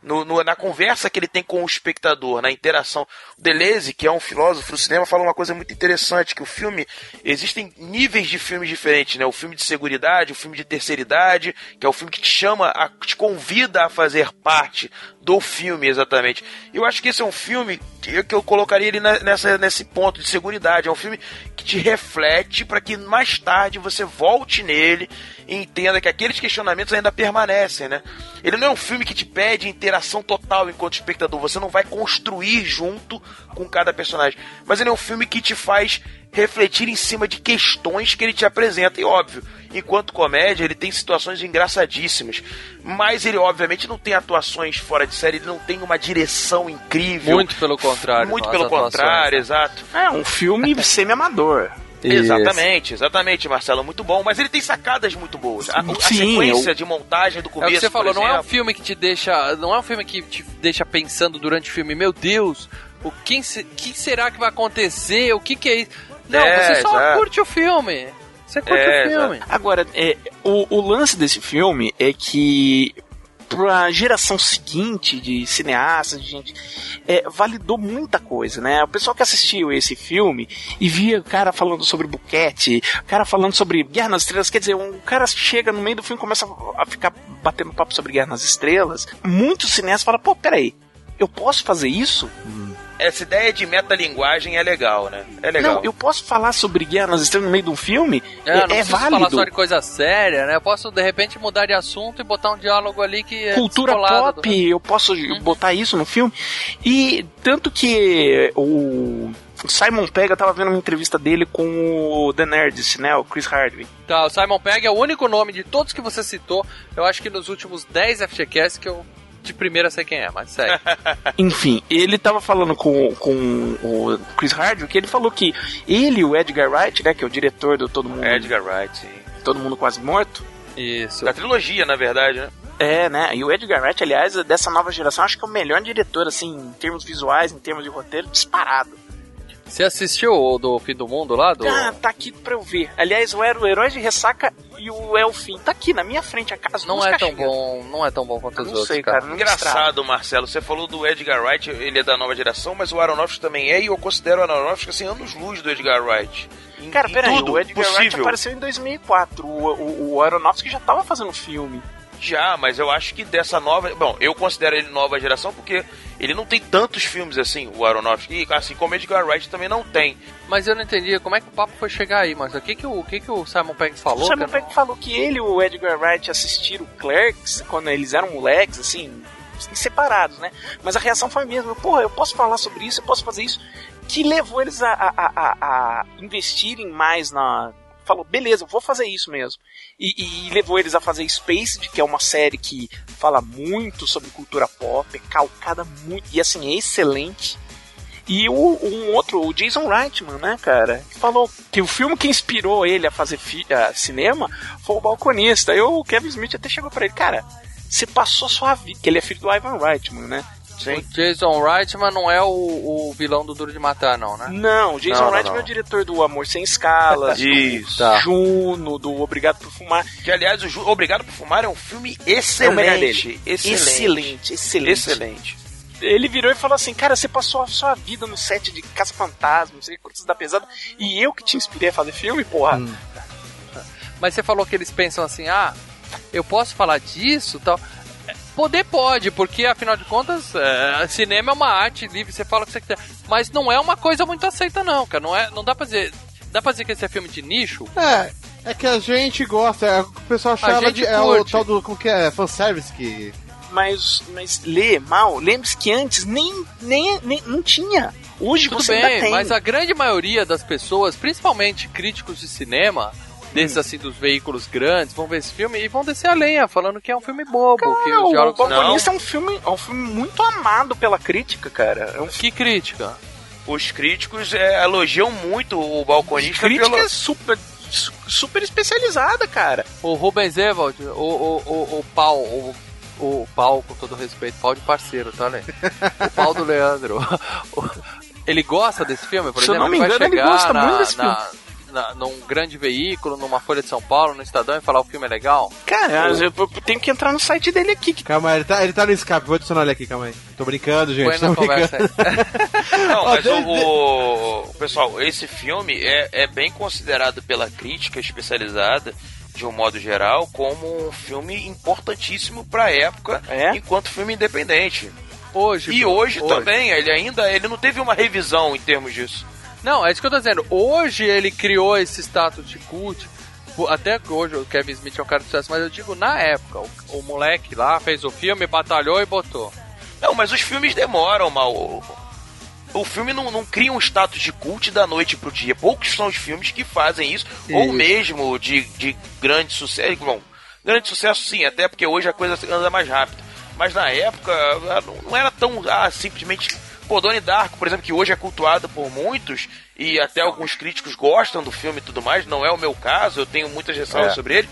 S4: No, no- na conversa que ele tem com o espectador, na interação. Deleuze, que é um filósofo do cinema, fala uma coisa muito interessante, que o filme, existem níveis de filmes diferentes, né? O filme de seguridade, o filme de terceira idade, que é o filme que te chama, a, te convida a fazer parte do filme, exatamente. Eu acho que esse é um filme que eu colocaria ele nessa, nesse ponto de seguridade. É um filme que te reflete para que mais tarde você volte nele e entenda que aqueles questionamentos ainda permanecem, né? Ele não é um filme que te pede interação total enquanto espectador. Você não vai construir junto com cada personagem. Mas ele é um filme que te faz refletir em cima de questões que ele te apresenta. E óbvio, enquanto comédia, ele tem situações engraçadíssimas. Mas ele, obviamente, não tem atuações fora de série, ele não tem uma direção incrível.
S1: Muito pelo contrário.
S4: Muito pelo
S1: atuações,
S4: contrário,
S1: né?
S4: exato.
S3: É um filme semi-amador.
S4: Exatamente, exatamente, Marcelo, muito bom. Mas ele tem sacadas muito boas. A, a
S3: Sim,
S4: sequência
S3: eu-
S4: de montagem do
S1: É
S4: começo,
S1: o que você falou, não é um filme que te deixa. Não é um filme que te deixa pensando durante o filme, meu Deus, o que, que será que vai acontecer? O que, que é isso? Não,
S4: É,
S1: você só
S4: exato.
S1: curte o filme. Você curte
S4: É,
S1: o filme.
S3: Agora, é, o, o lance desse filme é que pra geração seguinte de cineastas, de gente, é, validou muita coisa, né? O pessoal que assistiu esse filme e via o cara falando sobre buquete, o cara falando sobre Guerra nas Estrelas, quer dizer, um cara chega no meio do filme e começa a ficar batendo papo sobre Guerra nas Estrelas, muitos cineastas falam, pô, peraí, eu posso fazer isso?
S4: Essa ideia de metalinguagem é legal, né? É legal.
S3: Não, eu posso falar sobre Guerra nas Estrelas no meio de um filme?
S1: É,
S3: É,
S1: não
S3: é
S1: falar
S3: válido.
S1: só de coisa séria, né? Eu posso, de repente, mudar de assunto e botar um diálogo ali que é
S3: cultura pop,
S1: do-
S3: eu posso botar isso no filme. E tanto que o Simon Pegg, eu tava vendo uma entrevista dele com o The Nerdist, né, o Chris Hardwick.
S1: Tá, o Simon Pegg é o único nome de todos que você citou, eu acho que nos últimos 10 FGCast que eu de primeira sei quem é, mas segue.
S3: Enfim, ele tava falando com, com o Chris Hardwick, ele falou que ele e o Edgar Wright, né, que é o diretor do Todo Mundo,
S4: Edgar Wright, sim.
S3: Todo Mundo Quase Morto,
S1: Isso.
S4: Da trilogia, na verdade, né?
S3: É, né? E o Edgar Wright, aliás, dessa nova geração, acho que é o melhor diretor, assim, em termos visuais, em termos de roteiro, disparado.
S1: Você assistiu o do Fim do Mundo lá? Do...
S3: Ah, tá aqui pra eu ver. Aliás, eu era o Herói de Ressaca e o Elfim. Tá aqui na minha frente a casa.
S1: Não é tão bom, não é tão bom quanto os
S3: Não
S1: outros,
S3: sei,
S1: cara.
S4: Engraçado, Marcelo, você falou do Edgar Wright, ele é da nova geração, mas o Aronofsky também é, e eu considero o Aronofsky assim, anos-luz do Edgar Wright. Em,
S3: Cara, peraí, o Edgar Wright
S4: possível.
S3: apareceu em 2004. O, o, o Aronofsky já tava fazendo filme.
S4: Já, mas eu acho que dessa nova. Bom, eu considero ele nova geração porque ele não tem tantos filmes assim, o Aronofsky, e assim como o Edgar Wright também não tem.
S1: Mas eu não entendi como é que o papo foi chegar aí, mas o que que o, o que que o Simon Pegg falou?
S3: o Simon Pegg falou que ele e o Edgar Wright assistiram Clerks quando eles eram moleques, assim, separados, né? Mas a reação foi a mesma. Porra, eu posso falar sobre isso, eu posso fazer isso. Que levou eles a, a, a, a investirem mais na. Falou, beleza, vou fazer isso mesmo. E, e levou eles a fazer Spaced, que é uma série que fala muito sobre cultura pop, é calcada muito, e assim, é excelente. E o, um outro, o Jason Reitman, né, cara? que Falou que o filme que inspirou ele a fazer a cinema foi o Balconista. Aí o Kevin Smith até chegou pra ele, cara, você passou sua vida. Que ele é filho do Ivan Reitman, né?
S1: O Jason Reitman não é o, o vilão do Duro de Matar, não, né?
S3: Não, o Jason
S1: Não,
S3: Reitman
S1: não.
S3: é o diretor do Amor Sem Escalas, do
S1: Tá.
S3: Juno, do Obrigado por Fumar.
S4: Que aliás, o Ju- Obrigado por Fumar é um filme
S3: É
S4: excelente.
S3: dele.
S4: excelente.
S3: Excelente, excelente.
S4: Excelente.
S3: Ele virou e falou assim, cara, você passou a sua vida no set de Caça Fantasma, não sei quantos da pesada, e eu que te inspirei a fazer filme, porra.
S1: Mas você falou que eles pensam assim, ah, eu posso falar disso tal. Poder pode, porque afinal de contas, é, cinema é uma arte livre, você fala o que você quiser. Mas não é uma coisa muito aceita, não, cara. Não, é, não dá pra dizer. Dá pra dizer que esse é filme de nicho?
S2: É, é que a gente gosta, é, o pessoal chama
S1: gente
S2: de. É o tal do. Como que é? Fanservice que.
S3: mas, mas lê mal, lembre-se que antes nem, nem, nem não tinha. Hoje
S1: Tudo
S3: você
S1: bem,
S3: ainda tem.
S1: mas a grande maioria das pessoas, principalmente críticos de cinema, desses assim dos veículos grandes, vão ver esse filme e vão descer a lenha, falando que é um filme bobo, que
S3: Não,
S1: os
S3: o Balconista é um filme, é um filme muito amado pela crítica, cara. É um
S1: Que crítica?
S4: Os críticos é, elogiam muito o balconista
S3: crítica
S4: pelo...
S3: é super, su- super especializada, cara.
S1: O Rubens Evald, o, o, o, o pau, o, o pau, com todo respeito, pau de parceiro, tá, Lê? O pau do Leandro. Ele gosta desse filme, por
S3: Se eu
S1: exemplo?
S3: não me engano, ele
S1: chegar
S3: gosta
S1: na,
S3: muito desse
S1: na, na- num grande veículo, numa Folha de São Paulo, no Estadão e falar o filme é legal?
S3: Cara, eu, eu tenho que entrar no site dele aqui. que-
S2: Calma aí, ele tá, ele tá no escape, vou adicionar ele aqui, calma aí. Tô brincando, gente.
S1: Põe na conversa aí.
S4: Não, mas o, o- Pessoal, esse filme é, é bem considerado pela crítica especializada, de um modo geral, como um filme importantíssimo pra época,
S3: É?
S4: enquanto filme independente.
S1: Hoje.
S4: E
S1: Bruno,
S4: hoje, também, ele ainda ele não teve uma revisão em termos disso.
S1: Não, é isso que eu tô dizendo. Hoje ele criou esse status de cult. Até hoje o Kevin Smith é um cara de sucesso, mas eu digo na época. O, o moleque lá fez o filme, batalhou e botou.
S4: Não, mas os filmes demoram, mal. O filme não, não cria um status de cult da noite pro dia. Poucos são os filmes que fazem isso, ou
S1: Isso.
S4: mesmo de, de grande sucesso. Bom, grande sucesso sim, até porque hoje a coisa anda mais rápido. Mas na época ah, não- não era tão ah, simplesmente. Pô, Donnie Darko, por exemplo, que hoje é cultuado por muitos e até alguns críticos gostam do filme e tudo mais, não é o meu caso, eu tenho muitas ressalvas
S3: É.
S4: sobre ele,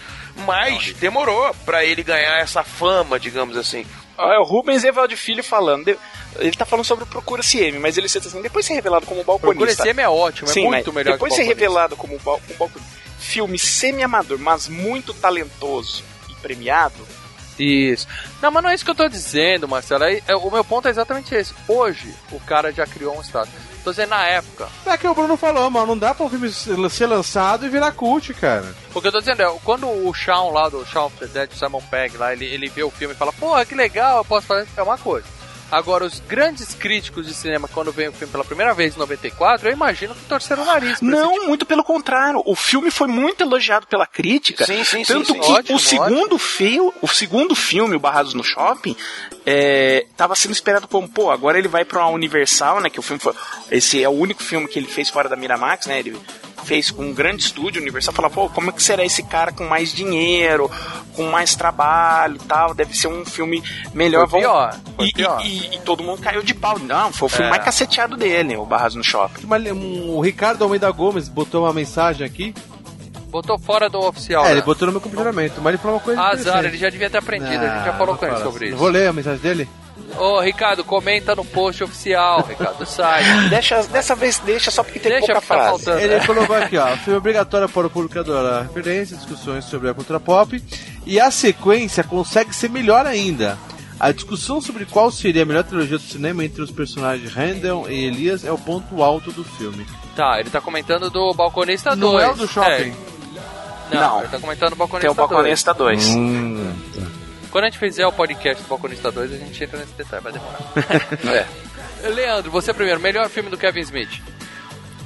S4: mas demorou pra ele ganhar essa fama, digamos assim.
S3: Ah, É o Rubens Evaldo Filho falando. Ele tá falando sobre o Procura CM, mas ele cita assim, depois de ser revelado como
S1: Procura
S3: balconista.
S1: esse M é ótimo, é
S3: Sim,
S1: muito melhor
S3: depois de ser revelado como bal um balconista, filme semi-amador, mas muito talentoso e premiado,
S1: Isso. Não, mas não é isso que eu tô dizendo, Marcelo. Aí, é, o meu ponto é exatamente esse. Hoje, o cara já criou um status. Tô dizendo na época.
S2: É que o Bruno falou, mano, não dá pra um filme ser lançado e virar cult, cara.
S1: O que eu tô dizendo é, quando o Shawn lá do Shawn of the Dead, o Simon Pegg lá, ele, ele vê o filme e fala, porra, que legal, eu posso fazer, é uma coisa. Agora, os grandes críticos de cinema, quando veem o filme pela primeira vez em 94, eu imagino que torceram o nariz.
S3: Não, muito pelo contrário. O filme foi muito elogiado pela crítica.
S4: Sim, sim, sim,
S3: tanto
S4: sim.
S3: que
S1: Ótimo,
S3: o segundo filme, o segundo filme, o Barrados no Shopping, é, tava sendo esperado como, pô, agora ele vai pra uma Universal, né? Que o filme foi. Esse é o único filme que ele fez fora da Miramax, né? Ele fez com um grande estúdio, Universal, fala, pô, como é que será esse cara com mais dinheiro, com mais trabalho e tal? Deve ser um filme melhor.
S1: Foi
S3: Vamos-
S1: pior, foi
S3: e,
S1: pior.
S3: E, e- e todo mundo caiu de pau. Não, foi o filme
S1: É.
S3: mais caceteado dele, o Barrados no Shopping.
S2: Mas, um, o Ricardo Almeida Gomes botou uma mensagem aqui.
S1: Botou fora do oficial.
S2: é,
S1: né?
S2: ele botou no meu comportamento, mas ele falou uma coisa
S1: Azar, ele já devia ter aprendido, a gente já
S2: Ah,
S1: falou
S2: não
S1: com ele sobre isso.
S2: Vou ler a mensagem dele?
S1: Ô, Ricardo, comenta no post oficial, Ricardo, do site.
S3: Deixa, dessa vez deixa só porque tem
S1: Deixa
S3: pouca
S1: que tá
S3: frase.
S1: faltando.
S2: Ele colocou aqui, ó. Filme obrigatório para o público adorar referências, discussões sobre a cultura pop. E a sequência consegue ser melhor ainda. A discussão sobre qual seria a melhor trilogia do cinema entre os personagens Randall e Elias é o ponto alto do filme.
S1: Tá, ele tá comentando do Balconista 2.
S2: Não é o do shopping?
S1: Não,
S3: Não.
S1: ele tá comentando do Balconista
S3: Tem o
S1: 2.
S3: Balconista 2.
S2: Hum.
S1: Quando a gente fizer o podcast do Balconista 2, a gente entra nesse detalhe, vai demorar.
S3: É.
S1: Leandro, você primeiro, melhor filme do Kevin Smith.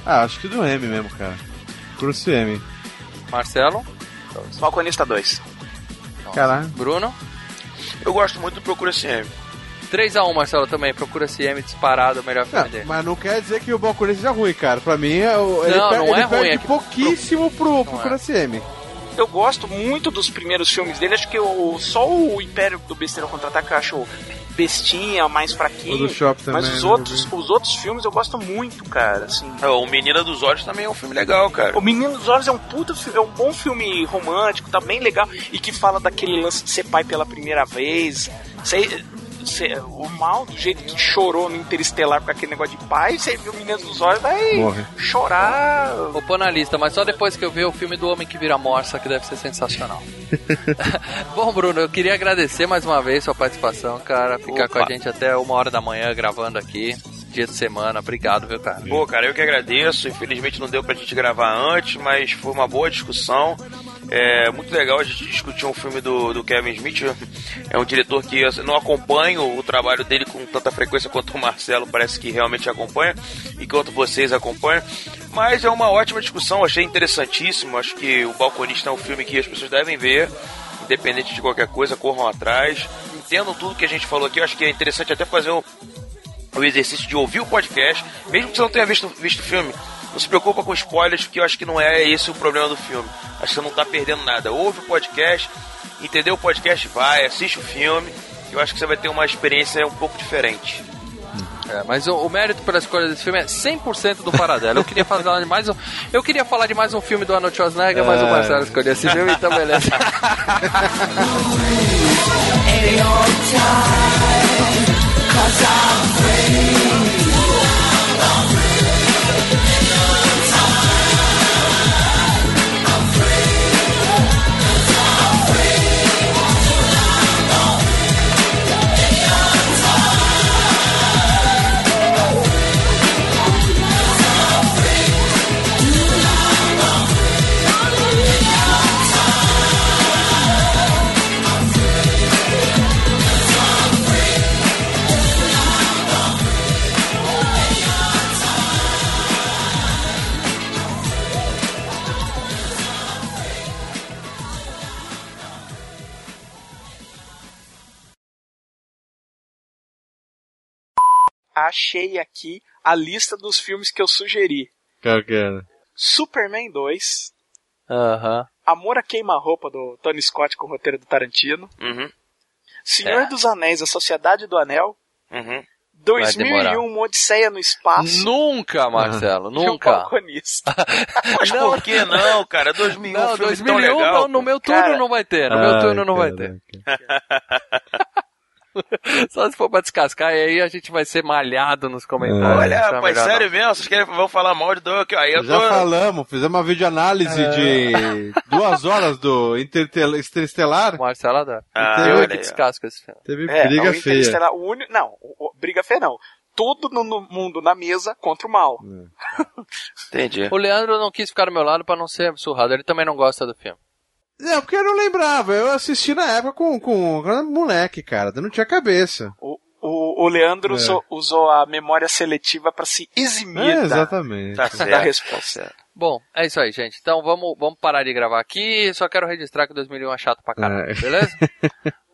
S2: Ah, acho que do M mesmo, cara. Crucio M.
S1: Marcelo,
S3: Balconista 2.
S2: Caralho.
S1: Bruno.
S4: Eu gosto muito do Procura CM.
S1: 3x1, Marcelo, também. Procura CM disparado, o melhor filme
S2: Não,
S1: dele.
S2: mas não quer dizer que o Balconista seja ruim, cara. Pra mim, é o- ele,
S1: Não,
S2: per-
S1: não
S2: ele
S1: é ruim,
S2: perde
S1: é que-
S2: pouquíssimo pro, pro
S1: Não é.
S2: Crucio
S3: Eu gosto muito dos primeiros filmes dele. Acho que o, só o Império do Besteira Contra-Ataque eu acho bestinha, mais fraquinho.
S2: O do Shopping
S3: mas
S2: também,
S3: os
S2: né?
S3: outros, os outros filmes eu gosto muito, cara. Assim.
S4: É, O Menina dos Olhos também é um filme legal, cara.
S3: O Menino dos Olhos é um puta, é um bom filme romântico, tá bem legal e que fala daquele lance de ser pai pela primeira vez. Sei- o mal do jeito que chorou no Interestelar com aquele negócio de pai, você viu o Menino dos Olhos vai
S2: Morre.
S3: chorar.
S1: Vou pôr na lista, mas só depois que eu ver o filme do Homem que Vira Morsa, que deve ser sensacional. Bom, Bruno, eu queria agradecer mais uma vez sua participação, cara. Ficar
S4: Opa.
S1: com a gente até uma hora da manhã gravando aqui, dia de semana. Obrigado, viu, cara?
S4: Pô, cara, eu que agradeço. Infelizmente não deu pra gente gravar antes, mas foi uma boa discussão. É muito legal a gente discutir um filme do, do Kevin Smith. É um diretor que eu não acompanho o trabalho dele com tanta frequência quanto o Marcelo parece que realmente acompanha e quanto vocês acompanham. Mas é uma ótima discussão, achei interessantíssimo. Acho que o Balconista é um filme que as pessoas devem ver, independente de qualquer coisa, corram atrás. entendam tudo que a gente falou aqui. Acho que é interessante até fazer o, o exercício de ouvir o podcast, mesmo que você não tenha visto, visto o filme. Não se preocupa com spoilers, porque eu acho que não é esse o problema do filme. Acho que você não tá perdendo nada. Ouve o podcast, entendeu o podcast, vai, assiste o filme. Eu acho que você vai ter uma experiência um pouco diferente.
S1: É, mas o, o mérito pela escolha desse filme é 100% do Paradelo. Eu queria falar de mais um, eu queria falar de mais um filme do Arnold Schwarzenegger, mas o Marcelo escolheu esse filme, então beleza.
S3: Achei aqui a lista dos filmes que eu sugeri.
S2: Qual que era?
S3: Superman 2,
S1: Aham.
S3: Amor a Queima-Roupa do Tony Scott com o roteiro do Tarantino,
S4: Uhum,
S3: Senhor
S1: É.
S3: dos Anéis, A Sociedade do Anel,
S4: uhum.
S3: 2001, Uma Odisseia no Espaço
S1: Nunca, Marcelo,
S3: e
S1: nunca.
S3: Balconista.
S4: Mas por que não, cara? 2001
S1: Não,
S4: filme
S1: 2001
S4: tão legal.
S1: não, no meu turno
S3: Cara.
S1: não vai ter, no meu
S2: Ai,
S1: turno não vai ter. Só se for pra descascar, e aí a gente vai ser malhado nos comentários.
S4: Olha,
S1: é
S4: rapaz,
S1: melhor
S4: sério mesmo? Vocês querem vão falar mal de Doug? Aí eu
S2: Já
S4: tô...
S2: falamos, fizemos uma videoanálise
S1: É.
S2: de duas horas do
S1: não.
S2: Interestelar.
S1: Marcelo adora.
S4: Ah,
S1: eu
S4: olha
S1: é que descasco esse filme.
S2: Teve
S3: É,
S2: briga
S3: o
S2: feia.
S3: Interestelar, o único, não, o- o- briga feia não. Tudo no, no mundo na mesa contra o mal.
S4: Entendi.
S1: O Leandro não quis ficar do meu lado pra não ser surrado, ele também não gosta do filme.
S2: É, porque eu não lembrava. Eu assisti na época com, com, era moleque, cara. Eu não tinha cabeça.
S3: O, o, o Leandro
S2: É.
S3: usou, usou a memória seletiva pra se eximir
S2: É,
S3: da,
S2: exatamente.
S4: Tá
S3: da
S4: certo.
S3: resposta.
S1: Bom, é isso aí, gente. Então vamos, vamos parar de gravar aqui. Só quero registrar que 2001 é chato pra caralho,
S2: É.
S1: beleza?